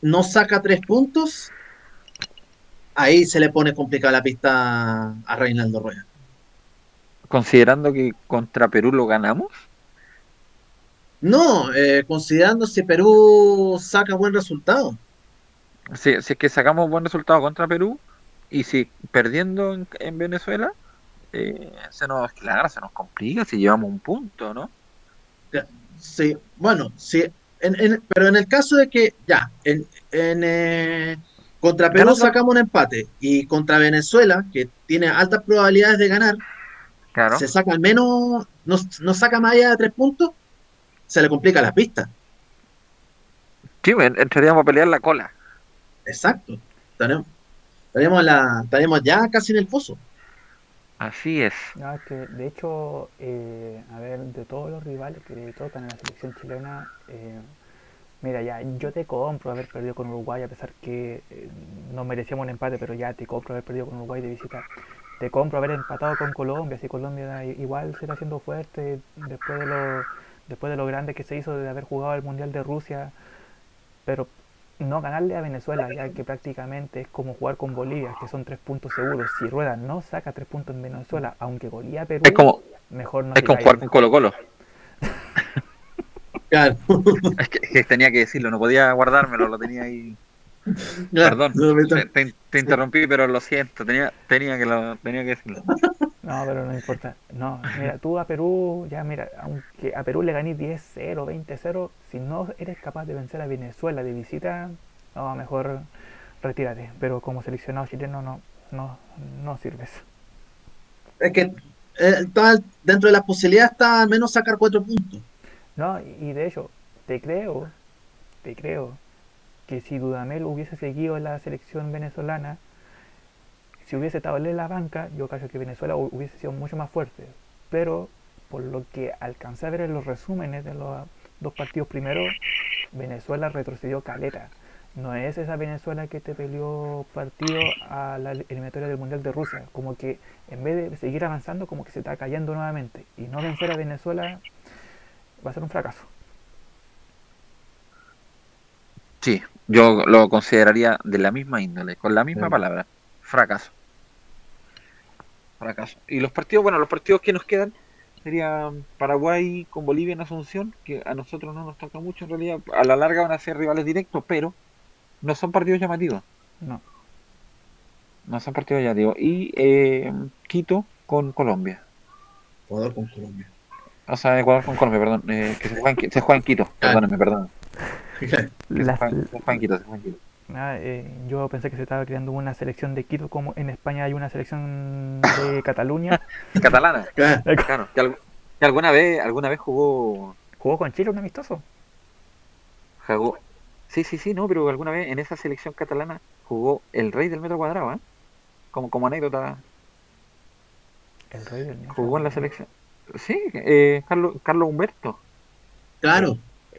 no saca tres puntos, ahí se le pone complicada la pista a Reinaldo Rueda. Considerando que contra Perú lo ganamos, No, eh, considerando si Perú saca buen resultado. si, si es que sacamos buen resultado contra Perú y si perdiendo en, en Venezuela, eh, se nos, claro, se nos complica si llevamos un punto, ¿no? Sí, bueno, sí, en- en- pero en el caso de que ya, en, en, eh, contra Perú sacamos un empate y contra Venezuela, que tiene altas probabilidades de ganar, Claro. se saca al menos, no, no saca más allá de tres puntos, se le complica la pista. Sí, en- entraríamos a pelear la cola. Exacto. Estaremos, estaremos, la, estaremos ya casi en el pozo. Así es. No, es que de hecho, eh, a ver, de todos los rivales que le tocan a la selección chilena, eh, mira, ya, yo te compro haber perdido con Uruguay, a pesar que eh, no merecíamos un empate, pero ya te compro haber perdido con Uruguay de visita. Te compro haber empatado con Colombia, si Colombia igual se está haciendo fuerte después de lo, después de lo grande que se hizo de haber jugado el Mundial de Rusia, pero no ganarle a Venezuela, ya que prácticamente es como jugar con Bolivia, que son tres puntos seguros. Si Rueda no saca tres puntos en Venezuela, aunque golía a Perú, Es como, mejor no es como jugar con Colo Colo. Claro. Es que, que tenía que decirlo, no podía guardármelo, lo tenía ahí. Perdón, No, te- te interrumpí, pero lo siento, tenía, tenía, que, lo, tenía que decirlo. No, pero no importa. No, mira, tú a Perú, ya mira, aunque a Perú le gané 10-0, 20-0, si no eres capaz de vencer a Venezuela de visita, no, mejor retírate. Pero como seleccionado chileno no, no, no sirves. Es que eh, está dentro de las posibilidades está al menos sacar cuatro puntos. No, y de hecho, te creo, te creo que si Dudamel hubiese seguido la selección venezolana, si hubiese estado él en la banca, yo creo que Venezuela hu- hubiese sido mucho más fuerte. Pero por lo que alcancé a ver en los resúmenes de los dos partidos primeros, Venezuela retrocedió caleta. No es esa Venezuela que te peleó partido a la eliminatoria del Mundial de Rusia. Como que en vez de seguir avanzando, como que se está cayendo nuevamente. Y no vencer a Venezuela va a ser un fracaso. Sí, yo lo consideraría de la misma índole, con la misma Sí. palabra, fracaso. Fracaso. Y los partidos, bueno, los partidos que nos quedan serían Paraguay con Bolivia en Asunción, que a nosotros no nos toca mucho en realidad, a la larga van a ser rivales directos, pero no son partidos llamativos, No. no son partidos llamativos. Y eh, Quito con Colombia. Jugador con Colombia. O sea, Ecuador con Colombia, perdón, eh, que se juega, en, se juega en Quito, perdón. Se Las- juega, se juega en Quito, se juega en Quito. Ah, eh, yo pensé que se estaba creando una selección de Quito como en España hay una selección de Cataluña. Catalana, Claro. que, al- que alguna vez, alguna vez jugó Jugó con Chile un amistoso. Jugó. Sí, sí, sí, no, pero alguna vez en esa selección catalana jugó el rey del metro cuadrado, ¿eh? Como, como anécdota, El rey del Ñojo. jugó en la selección. Sí, eh, Carlos, Carlos Humberto. Claro,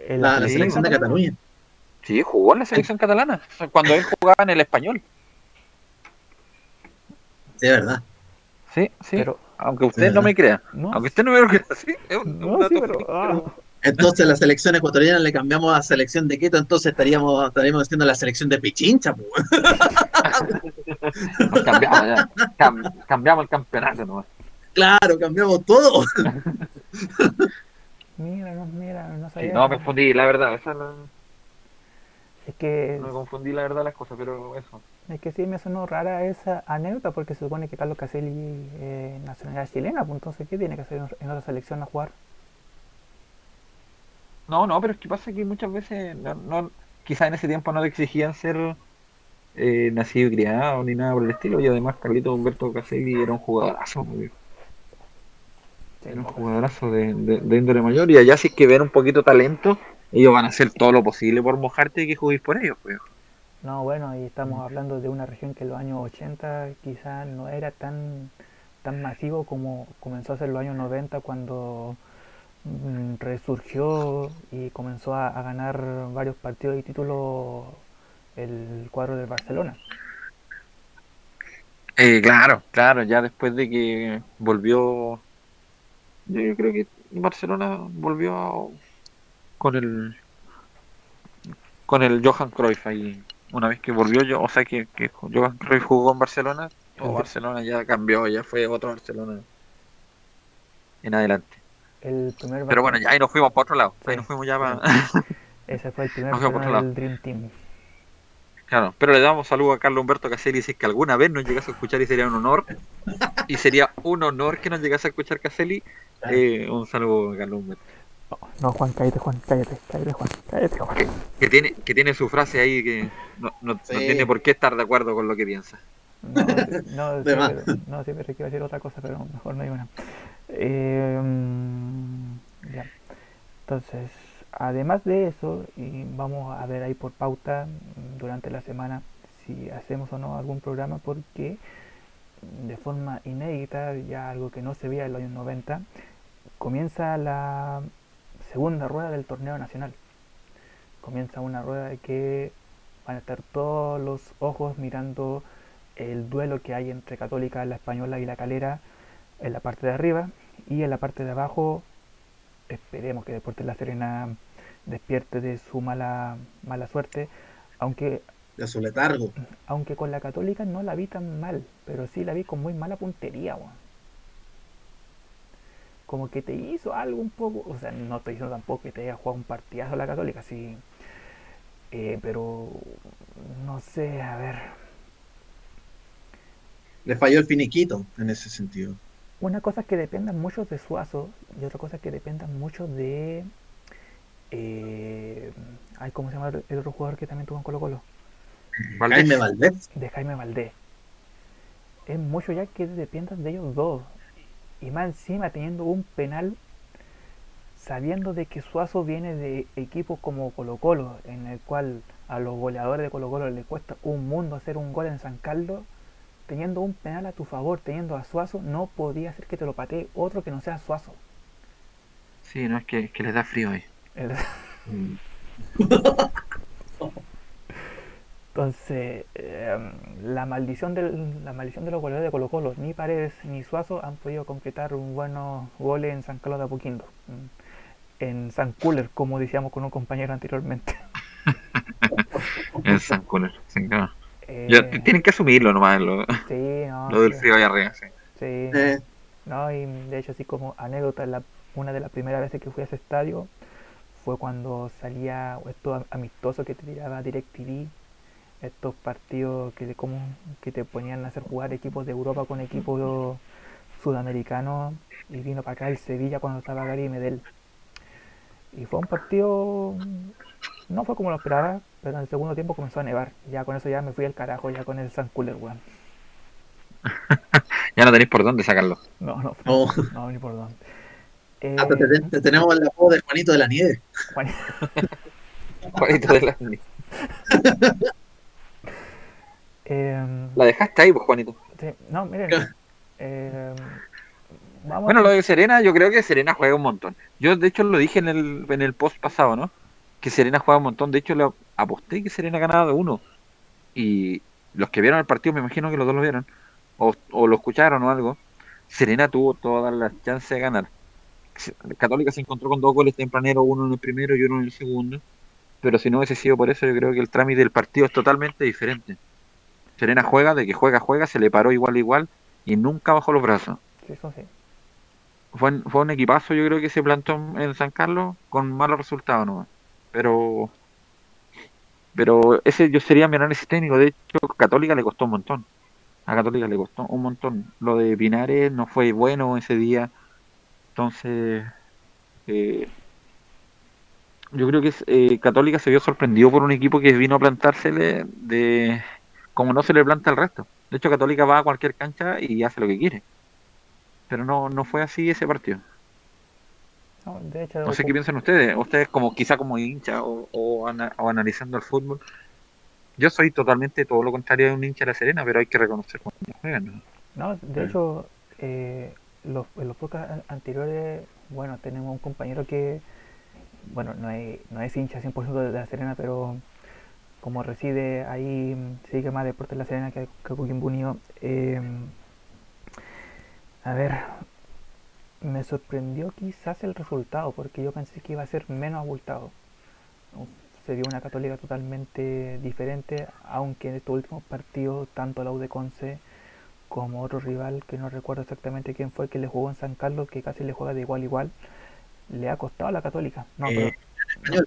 En la, la selección de. Cataluña. Sí, jugó en la selección catalana. Cuando él jugaba en el español. Sí, es verdad. Sí, sí. Pero, aunque usted Sí, no me crea. no, Aunque usted no me lo crea, sí. Es un, un no, dato sí, pero, ah, Entonces la selección ecuatoriana le cambiamos a selección de Quito, entonces estaríamos, estaríamos haciendo la selección de Pichincha, pues. Cambiamos ya. Cam- cambiamos el campeonato nomás. Claro, cambiamos todo. mira, no, mira, no Sí, sabía. no, me confundí, la verdad. Esa la- es, que, me confundí, la verdad, las cosas, pero eso. es que sí me sonó rara esa anécdota porque se supone que Carlos Caselli es nacionalidad chilena, pues entonces, ¿qué tiene que hacer en otra selección a jugar? No, no, pero es que pasa que muchas veces, no, no, quizás en ese tiempo no le exigían ser eh, nacido y criado ni nada por el estilo, y además Carlito Humberto Caselli era un jugadorazo. bien. Tiene un jugadorazo de, de, de índole mayor y allá es que ven un poquito talento, ellos van a hacer todo lo posible por mojarte y que juguéis por ellos, pues. No, bueno, y estamos hablando de una región que en los años 80 quizás no era tan, tan masivo como comenzó a ser los años 90 cuando mm, resurgió y comenzó a, a ganar varios partidos y títulos el cuadro del Barcelona. Eh, claro, claro, ya después de que volvió, yo creo que Barcelona volvió a- con el con el Johan Cruyff ahí, una vez que volvió yo, o sea que, que Johan Cruyff jugó en Barcelona, El- Barcelona ya cambió, ya fue otro Barcelona en adelante. El primer Pero bueno, ya ahí nos fuimos para otro lado, ahí nos fuimos ya para... Ese fue el primer del Dream Team. Claro, pero le damos saludo a Carlos Humberto Caselli, si es que alguna vez nos llegase a escuchar y sería un honor, y sería un honor que nos llegase a escuchar Caselli, eh, un saludo a Carlos Humberto. No, no, Juan, cállate, Juan, cállate, cállate, Juan, cállate, Juan. Que tiene, que tiene su frase ahí que no, no- tiene por qué estar de acuerdo con lo que piensa. No, no, pero- no, que iba a decir otra cosa, pero mejor no hay una. Eh, ya. Entonces, además de eso, y vamos a ver ahí por pauta durante la semana si hacemos o no algún programa, porque de forma inédita, ya algo que no se veía en los años 90, comienza la segunda rueda del torneo nacional. Comienza una rueda de que van a estar todos los ojos mirando el duelo que hay entre Católica, la Española y la Calera en la parte de arriba y en la parte de abajo esperemos que Deportes La Serena despierte de su mala mala suerte aunque De su letargo. aunque con la Católica no la vi tan mal pero sí la vi con muy mala puntería. Como que te hizo algo un poco o sea no te hizo tampoco que te haya jugado un partidazo la Católica sí Eh, pero no sé a ver Le falló el finiquito en ese sentido. Una cosa es que dependan mucho de Suazo y otra cosa es que dependan mucho de. Eh, ay, ¿Cómo se llama el el otro jugador que también tuvo en Colo Colo? Valdés. Jaime Valdés. De Jaime Valdés. Es mucho ya que dependan de ellos dos. Y más encima teniendo un penal, sabiendo de que Suazo viene de equipos como Colo Colo, en el cual a los goleadores de Colo Colo les cuesta un mundo hacer un gol en San Carlos. Teniendo un penal a tu favor, teniendo a Suazo, no podía ser que te lo patee otro que no sea Suazo. Sí, no, es que, es que les da frío ahí. El- Entonces, eh, la maldición del, la maldición de los goleadores de Colo Colo, ni Paredes ni Suazo han podido concretar un buenos goles en San Carlos de Apoquindo. mm, En San Cooler, como decíamos con un compañero anteriormente. En San Cooler, sí, claro. Eh, tienen que asumirlo nomás, lo, sí, no, lo del frío ahí arriba, sí. sí. Eh, No, y de hecho, así como anécdota, la, una de las primeras veces que fui a ese estadio fue cuando salía estos amistosos que te tiraba DirecTV, estos partidos que, te- como, que te ponían a hacer jugar equipos de Europa con equipos sudamericanos, y vino para acá el Sevilla cuando estaba Gary Medel. Y fue un partido, no fue como lo esperaba, pero en el segundo tiempo comenzó a nevar. Ya con eso ya me fui al carajo, ya con el San Cooler, weón. Ya no tenéis por dónde sacarlo. No, no, No. no, ni por dónde. Eh, hasta te, te tenemos el apodo de Juanito de la Nieve. Juan- Juanito de la... Em, La dejaste ahí, pues, Juanito. sí, no, miren. em, vamos Bueno, lo de Serena, yo creo que Serena juega un montón. Yo, de hecho, lo dije en el, en el post pasado, ¿no? Que Serena juega un montón. De hecho, le aposté que Serena ganaba de uno. Y los que vieron el partido, me imagino que los dos lo vieron, o, o lo escucharon o algo. Serena tuvo todas las chances de ganar. Católica se encontró con dos goles tempraneros, uno en el primero y uno en el segundo. Pero si no hubiese sido por eso, yo creo que el trámite del partido es totalmente diferente. Serena juega, de que juega, juega, se le paró igual, igual, y nunca bajó los brazos sí, eso sí. fue, fue un equipazo, yo creo que se plantó en- San Carlos con malos resultados nomás. Pero pero ese yo sería mi análisis técnico. De hecho, Católica le costó un montón. A Católica le costó un montón. Lo de Pinares no fue bueno ese día. Entonces, eh, yo creo que eh, Católica se vio sorprendido por un equipo que vino a plantársele de como no se le planta al resto. De hecho, Católica va a cualquier cancha y hace lo que quiere. Pero no, no fue así ese partido. No, de hecho, No sé qué piensan ustedes. Ustedes como quizá como hincha o, o, ana- o analizando el fútbol. Yo soy totalmente todo lo contrario de un hincha de la Serena, pero hay que reconocer cuando juegan. ¿no? De Sí. hecho, eh, los, en los podcasts an- anteriores, bueno, tenemos un compañero que, bueno, no es, no es hincha 100% de La Serena, pero como reside ahí, mm, sigue más deporte en La Serena que, que Coquimbo Unido. eh, a ver, me sorprendió quizás el resultado, porque yo pensé que iba a ser menos abultado. Se vio una católica totalmente diferente, aunque en estos últimos partidos, tanto la U de Conce como otro rival que no recuerdo exactamente quién fue que le jugó en San Carlos, que casi le juega de igual a igual, le ha costado a la Católica. No, Eh, pero Española.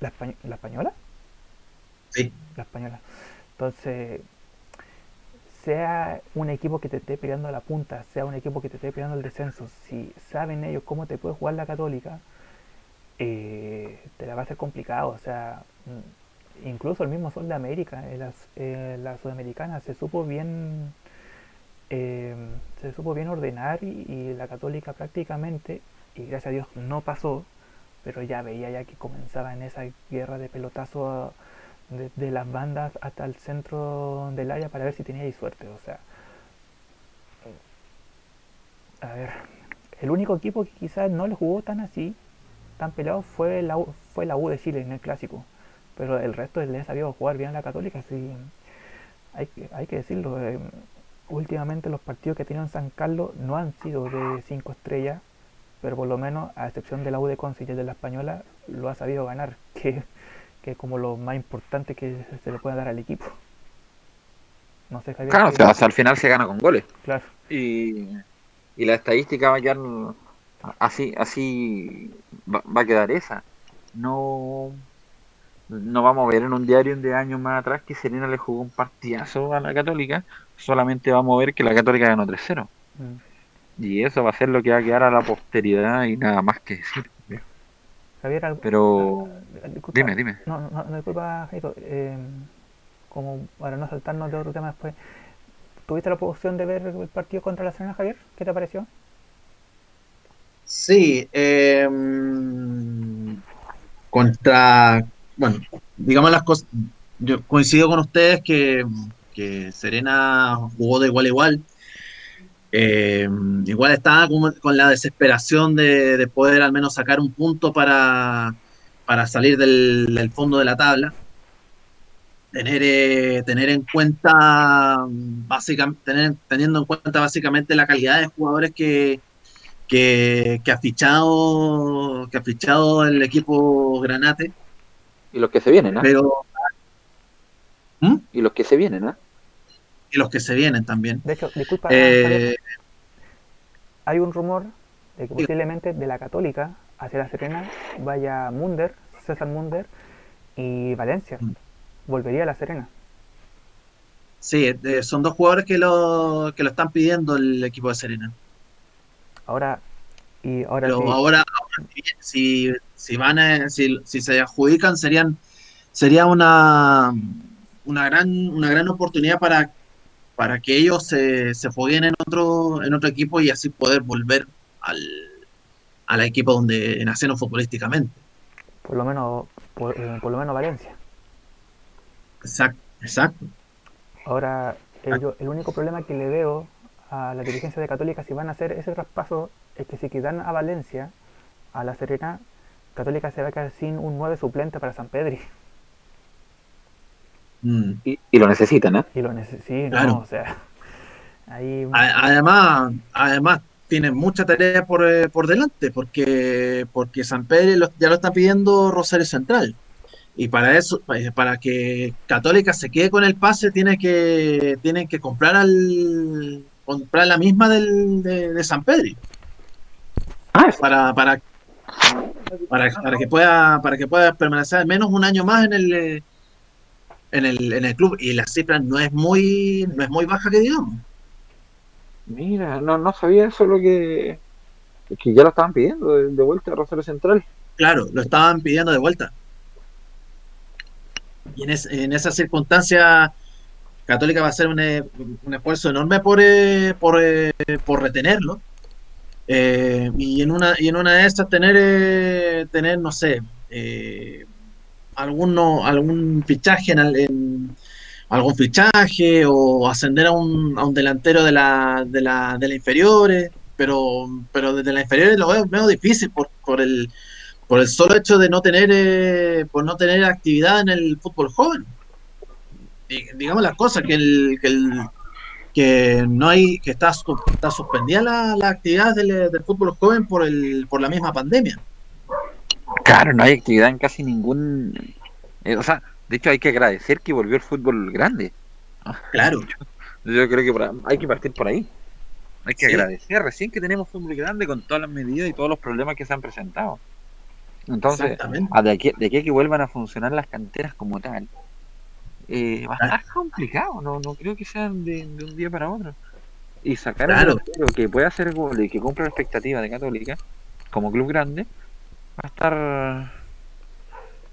¿la, españ- ¿la española? La española. Entonces, sea un equipo que te esté peleando a la punta, sea un equipo que te esté peleando el descenso, si saben ellos cómo te puede jugar la Católica, eh, te la va a hacer complicado. O sea, mm, incluso el mismo Sol de América, en la, eh, la Sudamericana, se supo bien eh, se supo bien ordenar y, y la Católica prácticamente, y gracias a Dios no pasó, pero ya veía ya que comenzaba en esa guerra de pelotazo de las bandas hasta el centro del área para ver si tenía ahí suerte. O sea, a ver, el único equipo que quizás no le jugó tan así, tan peleado, fue la, U- fue la U de Chile en el clásico. Pero el resto le ha sabido jugar bien a la Católica, sí. Hay, que- hay que decirlo. eh, últimamente los partidos que tienen San Carlos no han sido de 5 estrellas, pero por lo menos, a excepción de la U de Conce y el de la Española, lo ha sabido ganar, que, que es como lo más importante que se le puede dar al equipo. No sé, Javier. Claro, o ¿qué- sea, hasta al final se gana con goles. claro. Y, y la estadística va a quedar así, así va, va a quedar esa. No, no vamos a ver en un diario de años más atrás que Serena le jugó un partidazo a la Católica, solamente vamos a ver que la Católica ganó 3-0. Mm. Y eso va a ser lo que va a quedar a la posteridad y nada más que decir. Javier, algo- Pero ah, disculpa. dime, dime. No, no, no, disculpa, Jaito. eh, como para no saltarnos de otro tema después. ¿Tuviste la opción de ver el partido contra la Serena, Javier? ¿Qué te pareció? Sí, eh, contra, bueno, digamos las cosas, yo coincido con ustedes que, que Serena jugó de igual a igual. Eh, igual estaba como con la desesperación de, de poder al menos sacar un punto para, para salir del, del fondo de la tabla. Tener, eh, tener en cuenta, básicamente, tener, teniendo en cuenta básicamente la calidad de jugadores que, que, que ha fichado que ha fichado el equipo Granate, Y los que se vienen, ¿ah? pero. Y los que se vienen, ¿ah? Y los que se vienen también. De hecho, disculpa, Eh, hay un rumor de que posiblemente de la Católica hacia la Serena vaya Munder, César Munder y Valencia. Mm. Volvería a la Serena. sí, eh, son dos jugadores que lo, que lo están pidiendo el equipo de Serena. Ahora, y ahora Pero sí, ahora, ahora si, si van a- si, si se adjudican serían sería una una gran una gran oportunidad para para que ellos se, se fogueen en otro en otro equipo y así poder volver al al equipo donde nacieron futbolísticamente. por lo menos, por, eh, por lo menos Valencia. Exacto, exacto. Ahora, el, yo- el único problema que le veo a la dirigencia de Católica si van a hacer ese traspaso es que si quitan a Valencia, a la Serena, Católica se va a quedar sin un 9 suplente para San Pedri. Mm. Y, y lo necesitan, ¿ah? Y lo necesito, Claro. o sea, ahí A- Además, además tienen mucha tarea por, eh, por delante, porque, porque San Pedro lo- ya lo está pidiendo Rosario Central. Y para eso, pa- para que Católica se quede con el pase, tiene que, tienen que comprar al comprar la misma del, de, de San Pedro Ah, para, para, para, para que pueda, para que pueda permanecer al menos un año más en el eh, en el, en el club. Y la cifra no es muy, no es muy baja que digamos. Mira, no, no sabía eso lo que, que ya lo estaban pidiendo de, de vuelta a Rosario Central. Claro, lo estaban pidiendo de vuelta. Y en, es- en esa circunstancia, Católica va a hacer un, eh, un esfuerzo enorme por, eh, por, eh, por retenerlo. Eh, y en una y en una de esas tener tener no sé eh, alguno, algún fichaje en, en, algún fichaje o ascender a un, a un delantero de la, de la, de la inferiores pero pero desde la inferiores lo veo medio difícil por, por el por el solo hecho de no tener eh, por no tener actividad en el fútbol joven. Digamos las cosas que el, que el que no hay que está, está suspendida la, la actividad del, del, fútbol joven por el por la misma pandemia claro no hay actividad en casi ningún eh, o sea de hecho hay que agradecer que volvió el fútbol grande claro yo, yo creo que por, hay que partir por ahí hay que sí. agradecer recién que tenemos fútbol grande con todas las medidas y todos los problemas que se han presentado entonces de aquí, de aquí a que vuelvan a funcionar las canteras como tal eh, va a estar complicado, no, no creo que sean de, de un día para otro. Y sacar claro. a un que pueda hacer gol y que cumpla la expectativa de Católica como club grande, va a estar va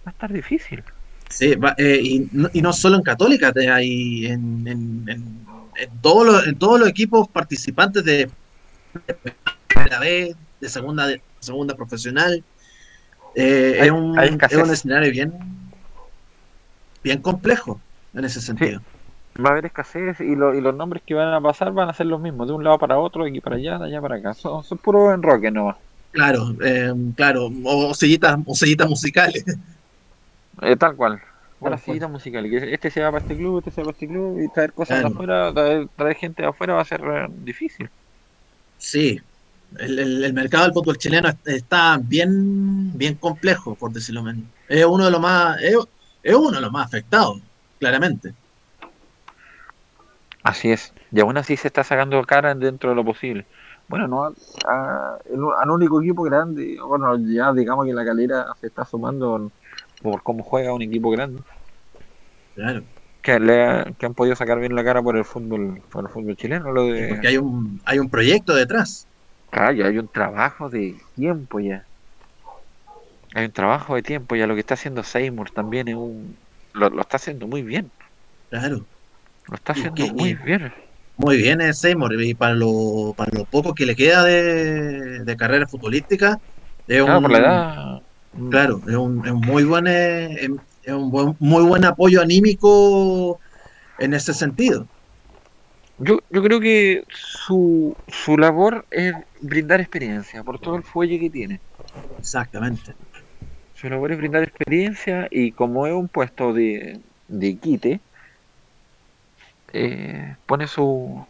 a estar difícil. Sí, va, eh, y, no, y, no, solo en Católica, hay en, en, en, en, todos los, en todos los equipos participantes de, de primera vez, de segunda, de segunda profesional. Eh, hay, es, un, es un escenario bien bien complejo en ese sentido. Sí. Va a haber escasez y, lo, y, los nombres que van a pasar van a ser los mismos, de un lado para otro, de aquí para allá, de allá para acá. Son, son puro enroque no Claro, eh, claro, o sellitas, o sellitas musicales. Eh, tal cual. Una sillita musical. Este se va para este club, este se va para este club, y traer cosas claro. de afuera, traer, traer, gente de afuera va a ser eh, difícil. Sí, el, el, el, mercado del fútbol chileno está bien, bien complejo, por decirlo menos. Es uno de los más. Es, es uno de los más afectados, claramente. Así es, y aún así se está sacando cara dentro de lo posible. Bueno, no al único equipo grande, bueno, ya digamos que la calera se está sumando por cómo juega un equipo grande. Claro. Que, le, que han podido sacar bien la cara por el fútbol, por el fútbol chileno. Lo de... Porque hay un, hay un proyecto detrás. Claro, hay un trabajo de tiempo ya hay un trabajo de tiempo, ya lo que está haciendo Seymour también es un lo, lo está haciendo muy bien. Claro. Lo está haciendo muy bien. Muy bien es Seymour, y para lo, para lo poco que le queda de, de carrera futbolística, es claro, un, por la edad. Claro, es un, es un muy buen es un buen, muy buen apoyo anímico en ese sentido. Yo, yo creo que su, su labor es brindar experiencia por todo el fuelle que tiene. Exactamente su labor es brindar experiencia y como es un puesto de, de quite, eh, pone su,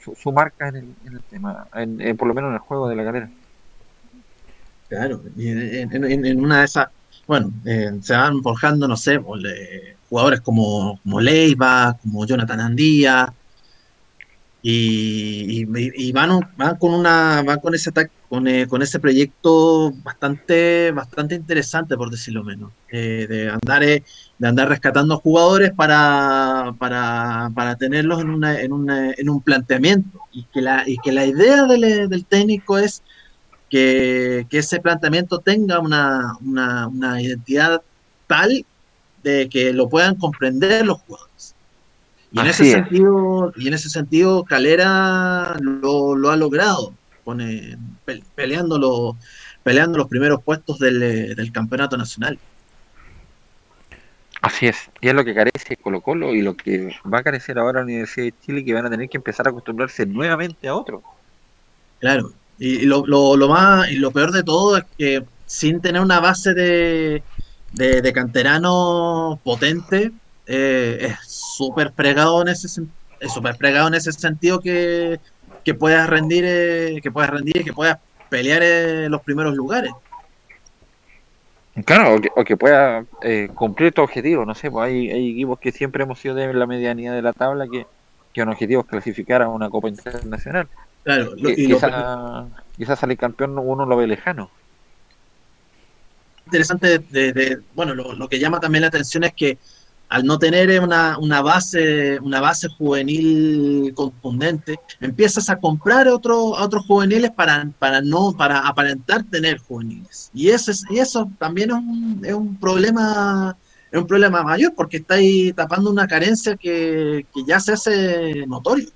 su, su, marca en el, tema, en, en, por lo menos en el juego de la galera. Claro, y en, una de esas, bueno, eh, se van forjando, no sé, jugadores como, como Leiva, como Jonathan Andía, y, y, van, con una van con ese con, eh, con, ese proyecto bastante bastante interesante por decirlo menos eh, de andar eh, de andar rescatando jugadores para, para, para tenerlos en, una, en, una, en un planteamiento. Y que la y que la idea del, del técnico es que, que, ese planteamiento tenga una, una, una identidad tal de que lo puedan comprender los jugadores y en, ese sentido, y en ese sentido, Calera lo, lo ha logrado, pone, pe, peleando, los, peleando los primeros puestos del, del, campeonato nacional. Así es, y es lo que carece Colo Colo y lo que va a carecer ahora la Universidad de Chile, que van a tener que empezar a acostumbrarse nuevamente a otro. Claro, y, lo, lo, lo, más, y lo peor de todo es que sin tener una base de, de, de canterano potente, eh, es súper fregado en ese es súper fregado en ese sentido que, que puedas rendir eh, que puedas rendir que puedas pelear en los primeros lugares. Claro o que, o que pueda eh, cumplir tu objetivo no sé pues hay, hay, equipos que siempre hemos sido de la medianía de la tabla que, que un objetivo es clasificar a una copa internacional. Claro lo, y quizás quizá salir campeón uno lo ve lejano. Interesante de, de bueno lo, lo que llama también la atención es que al no tener una, una, base, una base juvenil contundente, empiezas a comprar otro, otros juveniles para, para, no, para aparentar tener juveniles. Y eso, es, y eso también es un, es un problema es un problema mayor porque está ahí tapando una carencia que, que ya se hace notorio.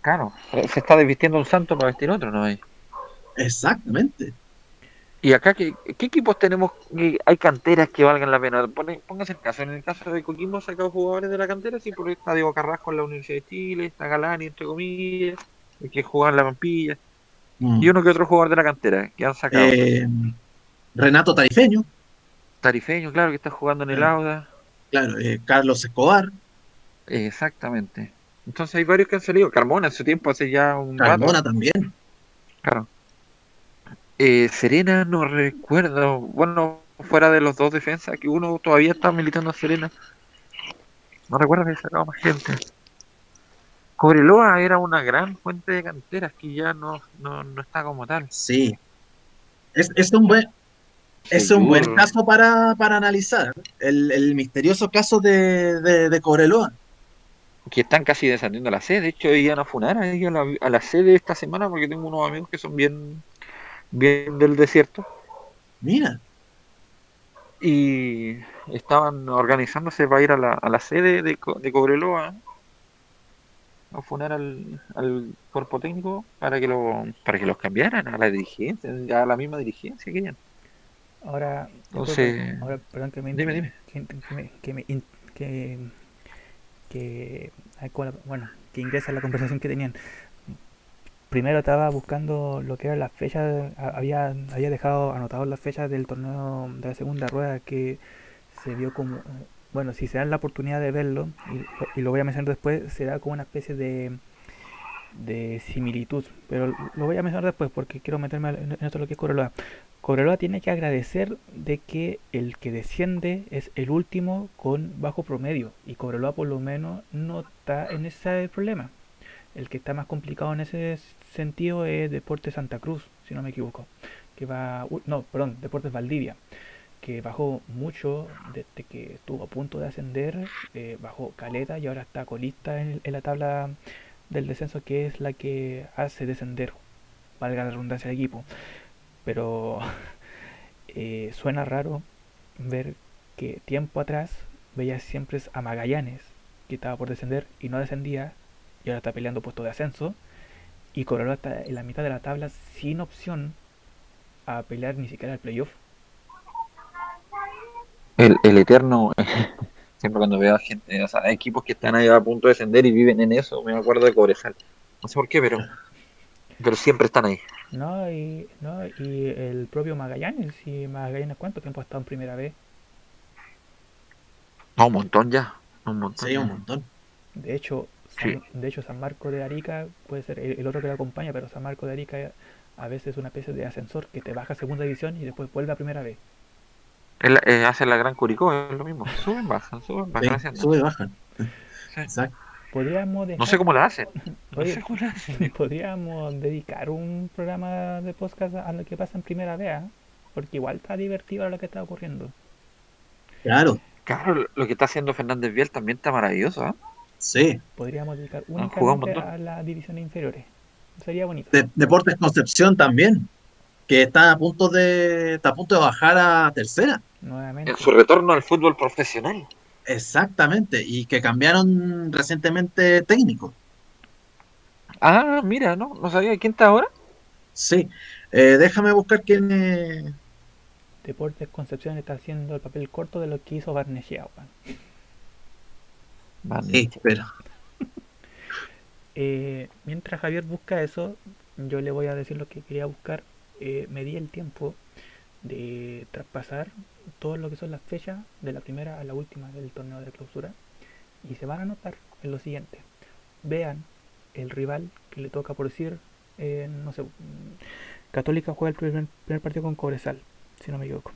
Claro, se está desvistiendo un santo para vestir otro, ¿no? Exactamente. Y acá, ¿qué, qué equipos tenemos? que hay canteras que valgan la pena. Póngase el caso. En el caso de Coquimbo, sacado jugadores de la cantera. Sí, porque está Diego Carrasco en la Universidad de Chile, está Galani, entre comillas, el que juega en la Pampilla. Mm. Y uno que otro jugador de la cantera que han sacado. Eh, Renato Tarifeño, Tarifeño, claro, que está jugando en el. Auda. claro, eh, Carlos Escobar, Exactamente. Entonces hay varios que han salido. Carmona en su tiempo, hace ya un rato. Carmona también. Claro. Eh, Serena no recuerdo. Bueno, fuera de los dos defensas, que uno todavía está militando a Serena. No recuerdo que sacado más gente. Cobreloa era una gran fuente de canteras que ya no, no, no está como tal. Sí. Es, es un buen, es un buen caso para, para analizar. El, el misterioso caso de, de, de Cobreloa. Que están casi descendiendo a la sede. De hecho, iban a funar a, ellos a la, a la sede esta semana porque tengo unos amigos que son bien, bien del desierto. Mira, y estaban organizándose para ir a la, a la sede de, Co- de Cobreloa a funar al, al cuerpo técnico para que lo para que los cambiaran a la dirigencia, a la misma dirigencia que ellos. Ahora, Entonces- ahora, perdón que me, Dime, dime. Que, que me, que, me in- que, que- ay, ¿cuál- bueno, que ingresa a la conversación que tenían. Primero estaba buscando lo que eran las fechas, había, había dejado anotadas las fechas del torneo de la segunda rueda que se vio como, bueno, si se dan la oportunidad de verlo, y, lo voy a mencionar después, será como una especie de, de similitud, pero lo voy a mencionar después porque quiero meterme en esto lo que es Cobreloa. Cobreloa tiene que agradecer de que el que desciende es el último con bajo promedio y Cobreloa por lo menos no está en ese problema. El que está más complicado en ese sentido es Deportes Santa Cruz, si no me equivoco, que va, no, perdón, Deportes Valdivia, que bajó mucho desde que estuvo a punto de ascender, eh, bajó caleta y ahora está colista en, en la tabla del descenso que es la que hace descender, valga la redundancia del equipo. Pero eh, suena raro ver que tiempo atrás veías siempre a Magallanes, que estaba por descender y no descendía, y ahora está peleando puesto de ascenso, y Cobreloa está en la mitad de la tabla sin opción a pelear ni siquiera el playoff. El, el eterno, siempre cuando veo a gente, o sea, equipos que están ahí a punto de descender y viven en eso, me acuerdo de Cobresal. No sé por qué, pero pero siempre están ahí. No, y, no, y el propio Magallanes, y Magallanes cuánto tiempo ha estado en primera vez. No, un montón ya, un montón. sí, un montón. De hecho. San, de hecho San Marco de Arica puede ser el, el otro que lo acompaña, pero San Marco de Arica a veces es una especie de ascensor que te baja a segunda división y después vuelve a primera vez. Él, eh, hace la gran Curicó, es lo mismo. Suben, bajan, suben, bajan. haciendo. sube y bajan. Sí. Exacto. Podríamos dejar, No sé cómo la hacen. No Oye, sé cómo la hacen. podríamos dedicar un programa de podcast a lo que pasa en primera vez, ¿ah? porque igual está divertido lo que está ocurriendo. Claro, Claro, lo que está haciendo Fernández Vial también está maravilloso, ¿ah? Sí. Podríamos dedicar un únicamente montón. a las divisiones inferiores. Sería bonito. De- Deportes Concepción también, que está a punto de, está a punto de bajar a tercera. Nuevamente. En su retorno al fútbol profesional. Exactamente, y que cambiaron recientemente técnico. Ah, mira, no, no sabía quién está ahora. Sí, Eh, déjame buscar quién es. Deportes Concepción está haciendo el papel corto de lo que hizo Barnechea. Weón. Van- Sí, pero Eh, mientras Javier busca eso, yo le voy a decir lo que quería buscar. Eh, me di el tiempo de traspasar todo lo que son las fechas de la primera a la última del torneo de clausura y se van a notar en lo siguiente. Vean el rival que le toca por decir, eh, no sé, Católica juega el primer, primer partido con Cobresal, si no me equivoco.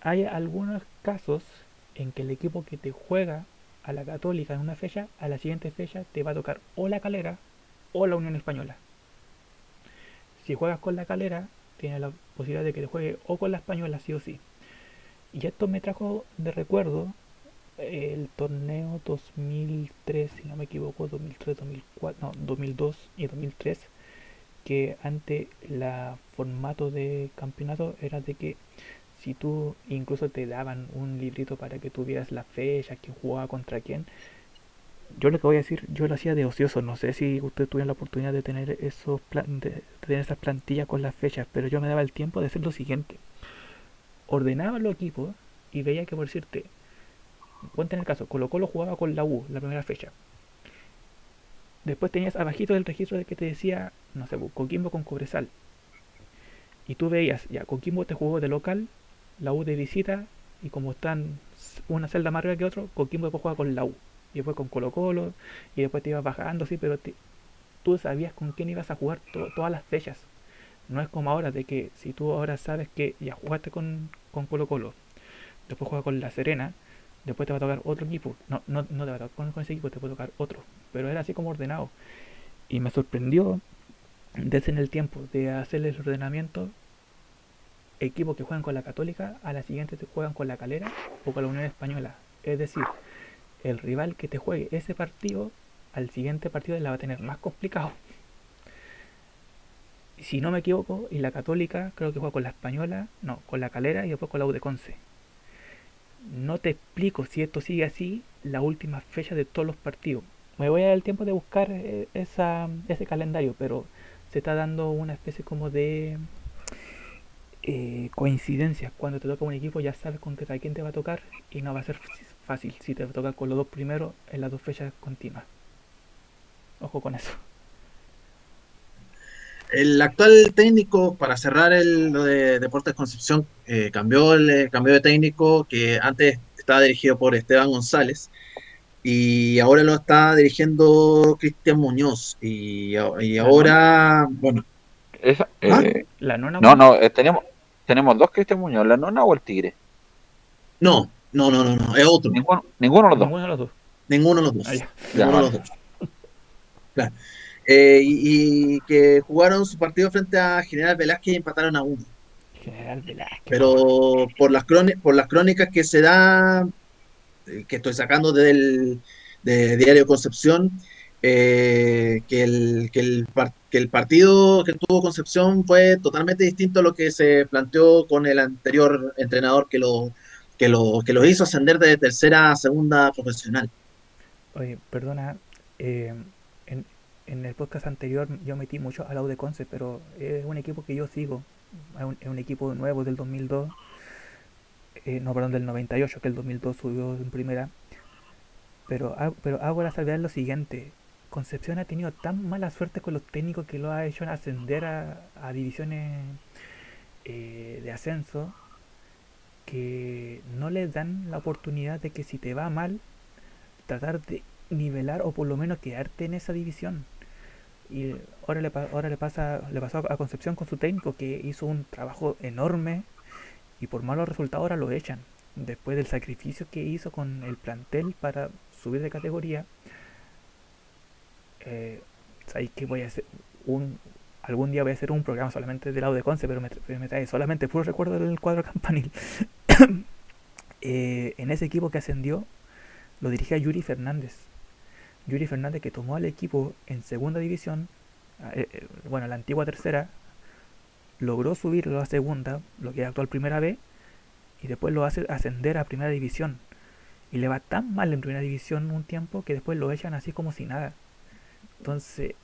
Hay algunos casos en que el equipo que te juega a la Católica en una fecha, a la siguiente fecha te va a tocar o la Calera o la Unión Española. Si juegas con la Calera, tienes la posibilidad de que te juegue o con la Española, sí o sí. Y esto me trajo de recuerdo el torneo 2003, si no me equivoco, 2003, 2004, no, 2002 y 2003, que ante la formato de campeonato era de que si tú incluso te daban un librito para que tuvieras la fecha, quién jugaba contra quién, yo lo que voy a decir, yo lo hacía de ocioso. No sé si ustedes tuvieron la oportunidad de tener esos plan, de, tener esas plantillas con las fechas, pero yo me daba el tiempo de hacer lo siguiente. Ordenaba los equipos y veía que, por decirte, ponte en el caso, Colo Colo jugaba con la U la primera fecha. Después tenías abajito del registro de que te decía, no sé, Coquimbo con Cobresal. Y tú veías, ya, Coquimbo te jugó de local, la U de visita, y como están una celda más arriba que otro, Coquimbo después juega con la U y después con Colo Colo, y después te ibas bajando, sí, pero tú sabías con quién ibas a jugar todas las fechas. No es como ahora, de que si tú ahora sabes que ya jugaste con, con Colo Colo, después juegas con La Serena, después te va a tocar otro equipo. No, no, no te va a tocar con ese equipo, te puede tocar otro. Pero era así como ordenado. Y me sorprendió desde en el tiempo de hacer el ordenamiento equipos que juegan con la Católica, a la siguiente te juegan con la Calera o con la Unión Española. Es decir, el rival que te juegue ese partido, al siguiente partido la va a tener más complicado. Si no me equivoco, y la Católica creo que juega con la Española, no, con la Calera y después con la U de. No te explico si esto sigue así la última fecha de todos los partidos. Me voy a dar el tiempo de buscar eh, esa, ese calendario, pero se está dando una especie como de eh, coincidencia. Cuando te toca un equipo ya sabes con qué, quién te va a tocar y no va a ser fácil si te toca con los dos primeros en las dos fechas continuas. Ojo con eso. El actual técnico, para cerrar el, lo de Deportes Concepción, eh, cambió, el, eh, cambió de técnico que antes estaba dirigido por Esteban González y ahora lo está dirigiendo Cristian Muñoz. Y, ahora, bueno. ¿Ah? Eh, ¿La nona? No, no, tenemos, tenemos dos Cristian Muñoz, ¿la nona o el Tigre? No, no, no, no, no, es otro. Ninguno, ninguno de los dos. Ninguno de los dos. Ninguno de los dos. Ah, ninguno de los dos. Claro. Eh, y, que jugaron su partido frente a General Velázquez y empataron a uno. General Velázquez. Pero por las, por las crónicas que se da, eh, que estoy sacando del de Diario Concepción, eh, que, el, que, el, partido que tuvo Concepción fue totalmente distinto a lo que se planteó con el anterior entrenador que lo, que lo, que lo hizo ascender de tercera a segunda profesional. Oye, perdona, eh, en, el podcast anterior yo metí mucho al de Conce, pero es un equipo que yo sigo, es un, equipo nuevo del 2002, eh, no, perdón, del 98, que el 2002 subió en primera, pero, pero hago la salvedad en lo siguiente, Concepción ha tenido tan mala suerte con los técnicos que lo ha hecho ascender a, divisiones eh, de ascenso que no les dan la oportunidad de que si te va mal, tratar de nivelar o por lo menos quedarte en esa división. Y ahora le, ahora le, pasa, le pasó a Concepción con su técnico que hizo un trabajo enorme y por malos resultados ahora lo echan. Después del sacrificio que hizo con el plantel para subir de categoría, eh, que voy a hacer un, algún día voy a hacer un programa solamente del lado de Conce, pero me, trae solamente puro recuerdo del cuadro campanil. Eh, en ese equipo que ascendió, lo dirigía Yuri Fernández. Yuri Fernández que tomó al equipo en segunda división, eh, eh, bueno, la antigua tercera, logró subirlo a segunda, lo que es actual primera B, y después lo hace ascender a primera división. Y le va tan mal en primera división un tiempo que después lo echan así como si nada. Entonces,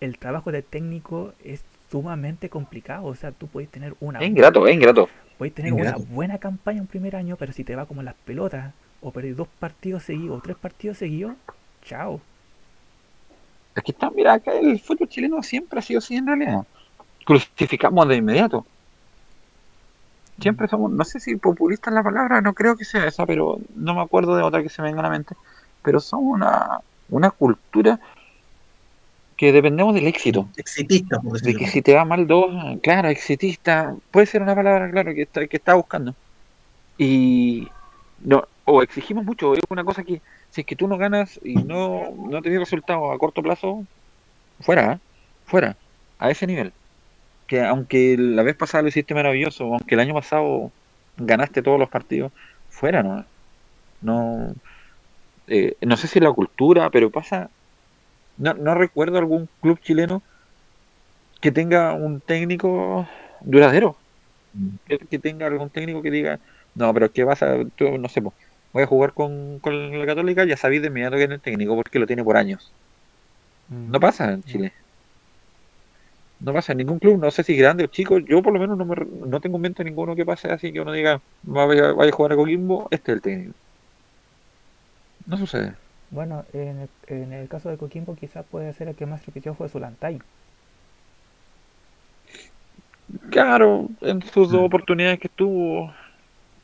el trabajo de técnico es sumamente complicado. O sea, tú puedes tener una. Es ingrato, es ingrato. Puedes tener una buena campaña en primer año, pero si te va como las pelotas, o perdés dos partidos seguidos, o tres partidos seguidos, chao. Aquí está, mira, acá el fútbol chileno siempre ha sido así en realidad. Crucificamos de inmediato. Siempre somos, no sé si populista es la palabra, no creo que sea esa, pero no me acuerdo de otra que se me venga a la mente. Pero somos una, una cultura que dependemos del éxito. Exitista, por decirlo. De que si te va mal dos, claro, exitista, puede ser una palabra, claro, que está, que está buscando. Y no, o exigimos mucho, es una cosa que si es que tú no ganas y no, no tienes resultados a corto plazo, fuera, ¿eh? fuera, a ese nivel. Que aunque la vez pasada lo hiciste maravilloso, aunque el año pasado ganaste todos los partidos, fuera, ¿no? No, eh, no sé si la cultura, pero pasa no, no recuerdo algún club chileno que tenga un técnico duradero. Mm. Que, tenga algún técnico que diga, no, pero ¿qué vas a, tú, no sé, voy a jugar con, con la Católica, ya sabéis de inmediato que es el técnico, porque lo tiene por años. Mm. No pasa en Chile. No pasa en ningún club, no sé si grande o chico, yo por lo menos no, me, no tengo en mente ninguno que pase así que uno diga, vaya, vaya a jugar a Coquimbo, este es el técnico. No sucede. Bueno, en el, en el caso de Coquimbo quizás puede ser el que más repitió fue Zulantay. Claro, en sus dos Mm. oportunidades que estuvo,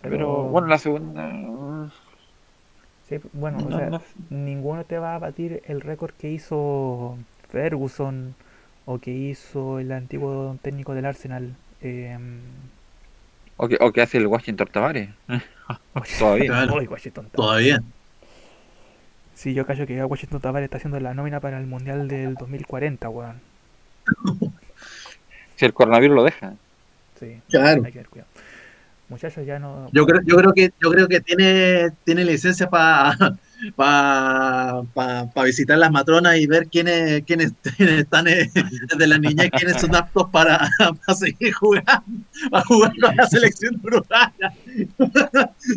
pero, Pero- bueno, la segunda... Sí, bueno, o no- sea, no- ninguno te va a batir el récord que hizo Ferguson o que hizo el antiguo técnico del Arsenal. em, o, que, o que hace el Washington Tavares. Todavía. Todavía. Sí, yo callo que ya Washington Tavares está haciendo la nómina para el Mundial del 2040, weón. Si el coronavirus lo deja. Sí, Claro. hay que tener cuidado. Muchachos, ya no... Yo creo, yo creo que yo creo que tiene, tiene licencia para pa, pa- pa visitar las matronas y ver quiénes, quiénes, quiénes están eh, desde la niñez, quiénes son aptos para, para seguir jugando, para jugar con la selección uruguaya.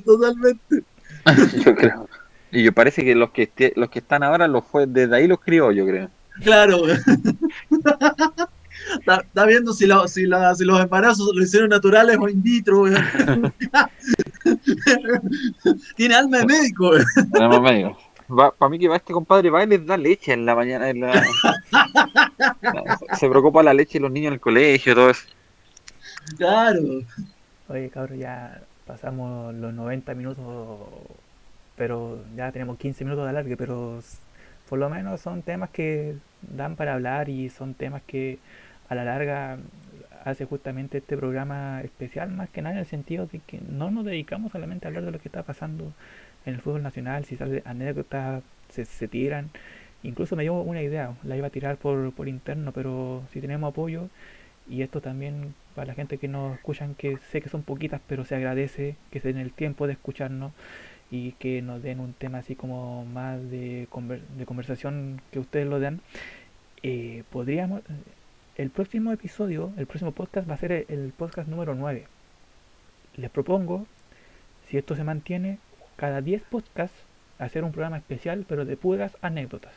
Totalmente. yo creo. Y yo parece que los que los que están ahora los fue desde ahí los crió, yo creo. Claro. Está, está viendo si, lo- si, la- si los embarazos lo hicieron naturales o in vitro. weón. Tiene alma de médico. Tenemos medio. Para mí que va este compadre va y les da leche en la mañana. en la- Se preocupa la leche de los niños en el colegio, todo eso. Claro. Oye, cabrón, ya pasamos los 90 minutos, pero ya tenemos 15 minutos de alargue, pero por lo menos son temas que dan para hablar y son temas que a la larga hace justamente este programa especial, más que nada en el sentido de que no nos dedicamos solamente a hablar de lo que está pasando en el fútbol nacional, si sale anécdotas, se, se tiran. Incluso me dio una idea, la iba a tirar por, por interno, pero si tenemos apoyo, y esto también para la gente que nos escuchan, que sé que son poquitas, pero se agradece que se den el tiempo de escucharnos y que nos den un tema así como más de, conver- de conversación que ustedes lo dan. Eh, podríamos, el próximo episodio, el próximo podcast va a ser el, podcast número 9. Les propongo, si esto se mantiene, cada 10 podcasts hacer un programa especial, pero de puras anécdotas.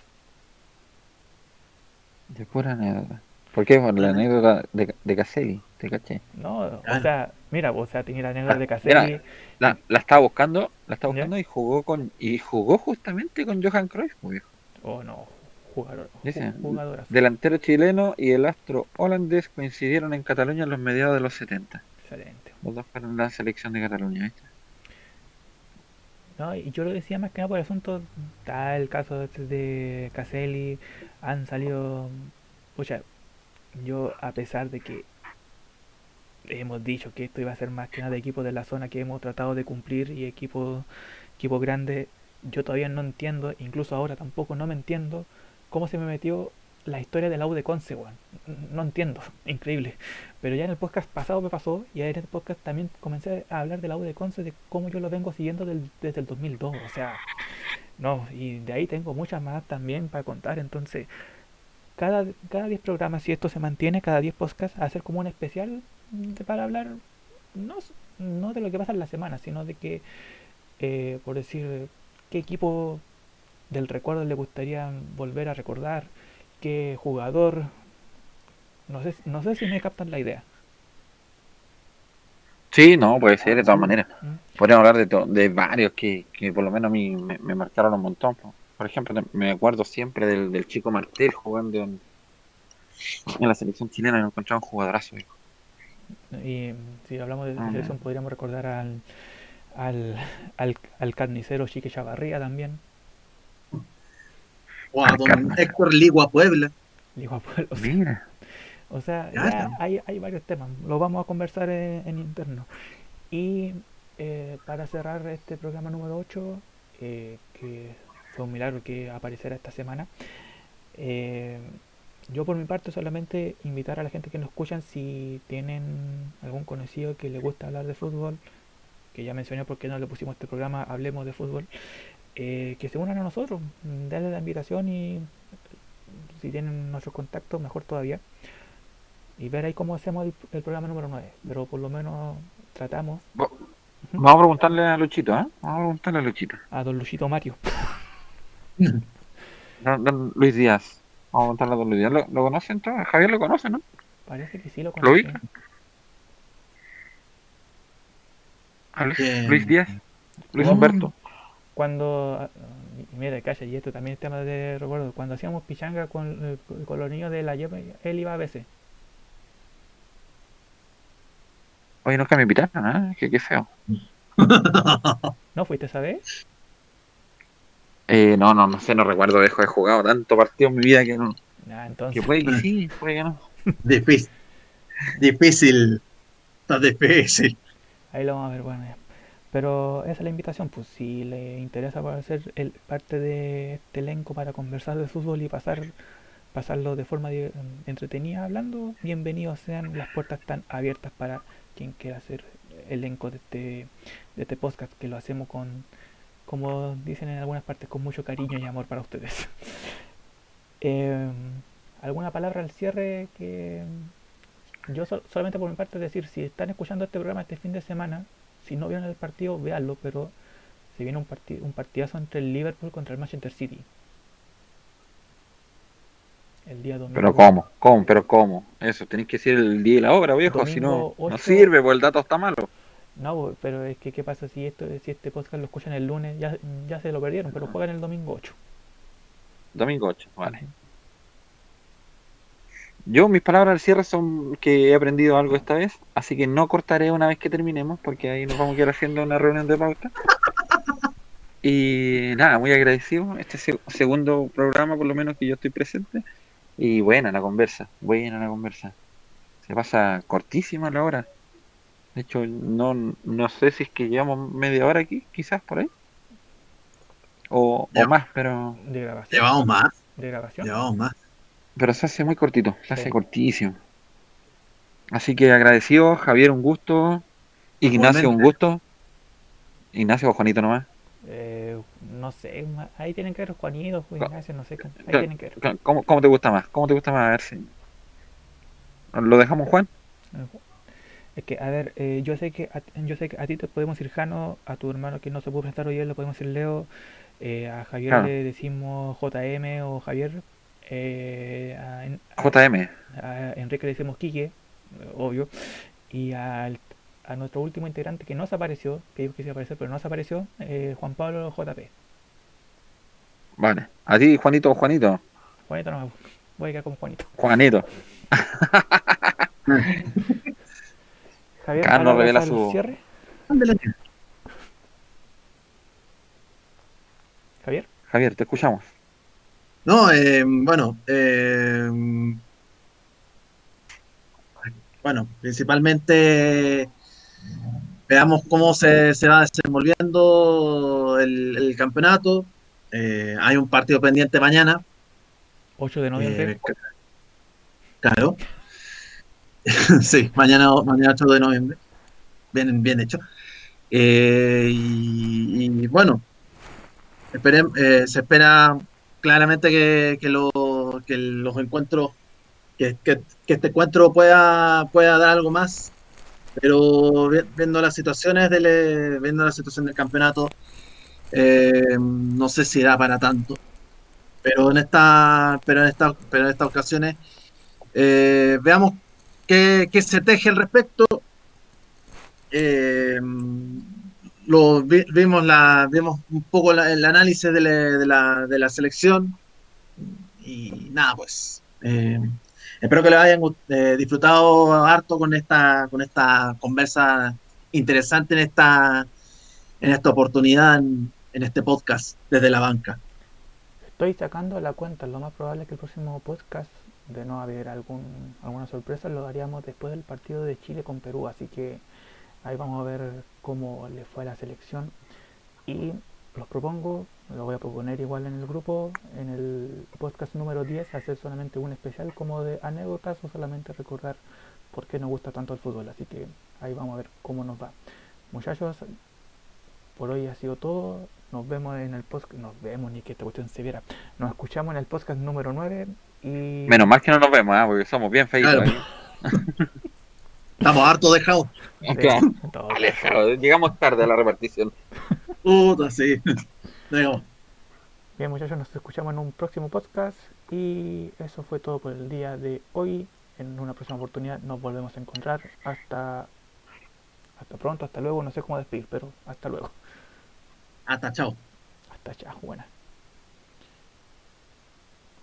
De pura anécdota. ¿Por qué? Por la anécdota de, de Caselli, ¿te caché? No, o Claro. sea, mira, o sea, tenía la anécdota de Mira, Caselli. La, la estaba buscando, la estaba Ya. buscando y jugó con y jugó justamente con Johan Cruyff, muy viejo. Oh, no, jugador, Dice, ju- jugadorazo. Delantero chileno y el astro holandés coincidieron en Cataluña en los mediados de los 70. Excelente. Los dos fueron la selección de Cataluña, ¿viste? No, y yo lo decía más que nada por el asunto, está el caso este de Caselli, han salido, pucha, yo a pesar de que hemos dicho que esto iba a ser más que nada equipos de la zona que hemos tratado de cumplir y equipos equipo grandes, yo todavía no entiendo, incluso ahora tampoco no me entiendo cómo se me metió la historia del U de Conce, weón. No entiendo, increíble. Pero ya en el podcast pasado me pasó y en el podcast también comencé a hablar del U de Conce, de cómo yo lo vengo siguiendo desde el 2002. O sea, no, y de ahí tengo muchas más también para contar. Entonces, cada, cada 10 programas, si esto se mantiene, cada 10 podcasts, hacer como un especial de- para hablar no, no de lo que pasa en la semana, sino de que, eh, por decir, qué equipo del recuerdo le gustaría volver a recordar, qué jugador. No sé, no sé si me captan la idea. Sí, no, puede ser, de todas maneras. ¿Mm? Podríamos hablar de, to- de varios que, que por lo menos a mí me, me marcaron un montón. Por ejemplo, me acuerdo siempre del, del chico Martel jugando en, en la selección chilena, me encontraba un jugadorazo. Y si hablamos de Ah, selección, ya. podríamos recordar al, al, al, al carnicero Chique Chavarría también. O a don Héctor Ligua Puebla. Digo, pues, o sea, Mira, O sea, Ya, hay, hay varios temas, lo vamos a conversar en, en interno. Y eh, para cerrar este programa número 8, eh, que fue un milagro que apareciera esta semana, eh, yo por mi parte solamente invitar a la gente que nos escuchan si tienen algún conocido que le gusta hablar de fútbol, que ya mencioné porque no le pusimos este programa, hablemos de fútbol, eh, que se unan a nosotros, darle la invitación y si tienen nuestros contactos, mejor todavía y ver ahí cómo hacemos el, el programa número 9. Pero por lo menos tratamos. Vamos a preguntarle a Luchito, ¿eh? Vamos a preguntarle a Luchito. A don Luchito Mario. Don- don Luis Díaz. Vamos a preguntarle a don Luis Díaz. ¿Lo, lo conocen todos? Javier lo conoce, ¿no? Parece que sí lo ¿Lo conocí. ubica? ¿A Luis. Luis Díaz? Luis. Humberto. Cuando, ah, mira, calla, y esto también es tema de recuerdo, cuando hacíamos pichanga con, eh, con los niños de la YEP, él iba a veces. Oye, nunca me invitaron, ¿eh? Qué, qué feo. ¿No fuiste esa vez? Eh, no, no, no sé, no recuerdo. Dejo, he jugado tanto partido en mi vida que no. Ah, entonces, Que puede que sí, puede que no. Difícil. Difícil. Está difícil. ahí lo vamos a ver, bueno, ya. Pero esa es la invitación, pues si le interesa para ser el, parte de este elenco para conversar de fútbol y pasar pasarlo de forma di- entretenida hablando, bienvenidos sean, las puertas están abiertas para quien quiera ser elenco de este, de este podcast, que lo hacemos con, como dicen en algunas partes, con mucho cariño y amor para ustedes. Em, ¿Alguna palabra al cierre que yo sol- solamente por mi parte decir, si están escuchando este programa este fin de semana, si no vieron el partido, véanlo, pero se viene un, parti- un partidazo entre el Liverpool contra el Manchester City. El día domingo. Pero cómo, cómo, pero cómo. Eso, tenéis que decir el día y la hora, viejo. Si no, no sirve, pues el dato está malo. No, pero es que ¿qué pasa si esto si este podcast lo escuchan el lunes? Ya, ya se lo perdieron, pero juegan el domingo 8. Domingo 8, vale. Yo, mis palabras al cierre son que he aprendido algo esta vez, así que no cortaré una vez que terminemos, porque ahí nos vamos a quedar haciendo una reunión de pauta. Y nada, muy agradecido. Este se- segundo programa, por lo menos, que yo estoy presente. Y buena la conversa, buena la conversa. Se pasa cortísima la hora. De hecho, no, no sé si es que llevamos media hora aquí, quizás por ahí. O, o más, pero De grabación. Llevamos más. De grabación. Llevamos más. pero se hace muy cortito, se hace cortísimo. Así que agradecido, Javier, un gusto. Ignacio, un gusto. Ignacio o Juanito nomás. Eh, no sé, ahí tienen que ver Juanito, Juan Co- Ignacio, no sé, ahí tienen que ver. ¿Cómo, cómo te gusta más? ¿Cómo te gusta más? A ver si. ¿Lo dejamos, Juan? Es que, a ver, eh, yo sé que a, yo sé que a ti te podemos decir Jano, a tu hermano que no se pudo prestar hoy, le podemos decir Leo, eh, a Javier le decimos JM o Javier, eh, a, JM. a Enrique le decimos Quique, obvio, y al- a nuestro último integrante que no se apareció, que dijo que se iba a aparecer, pero no se apareció, eh, Juan Pablo JP. Vale. A ti, Juanito o Juanito. Juanito no, voy a quedar como Juanito. Juanito. Javier, Carlos revela su- cierre. Javier, Javier, te escuchamos. No, eh, bueno, eh, bueno, principalmente veamos cómo se, se va desenvolviendo el, el campeonato. Eh, hay un partido pendiente mañana. 8 de noviembre. Eh, claro. sí, mañana, mañana 8 de noviembre. Bien, bien hecho. Eh, y, bueno, esperem- eh, se espera claramente que, que, lo- que los encuentros, que, que- este encuentro pueda, pueda dar algo más. Pero vi- viendo las situaciones del, eh, viendo la situación del campeonato, eh, no sé si da para tanto pero en esta pero en esta pero en estas ocasiones veamos qué se teje al respecto. Eh, lo vi- vimos la vimos un poco la- el análisis de la, de la, de la selección. Y nada pues eh, espero que le hayan eh, disfrutado harto con esta con esta conversa interesante en esta en esta oportunidad en, en este podcast desde la banca. Estoy sacando la cuenta, lo más probable es que el próximo podcast, de no haber algún, alguna sorpresa, lo haríamos después del partido de Chile con Perú, así que ahí vamos a ver cómo le fue a la selección. Y los propongo, lo voy a proponer igual en el grupo, en el podcast número 10, hacer solamente un especial como de anécdotas o solamente recordar por qué nos gusta tanto el fútbol, así que ahí vamos a ver cómo nos va. Muchachos, por hoy ha sido todo. Nos vemos en el podcast. Nos vemos, ni que esta cuestión se viera. Nos escuchamos en el podcast número 9. Y Menos mal que no nos vemos, ¿ah? porque somos bien feitos. Claro. Estamos harto dejados. Claro. Llegamos tarde a la repartición. Puta, sí. Bien, muchachos, nos escuchamos en un próximo podcast. Y eso fue todo por el día de hoy. En una próxima oportunidad nos volvemos a encontrar. Hasta, hasta pronto, hasta luego. No sé cómo despedir, pero hasta luego. hasta chao. Hasta chao, buena.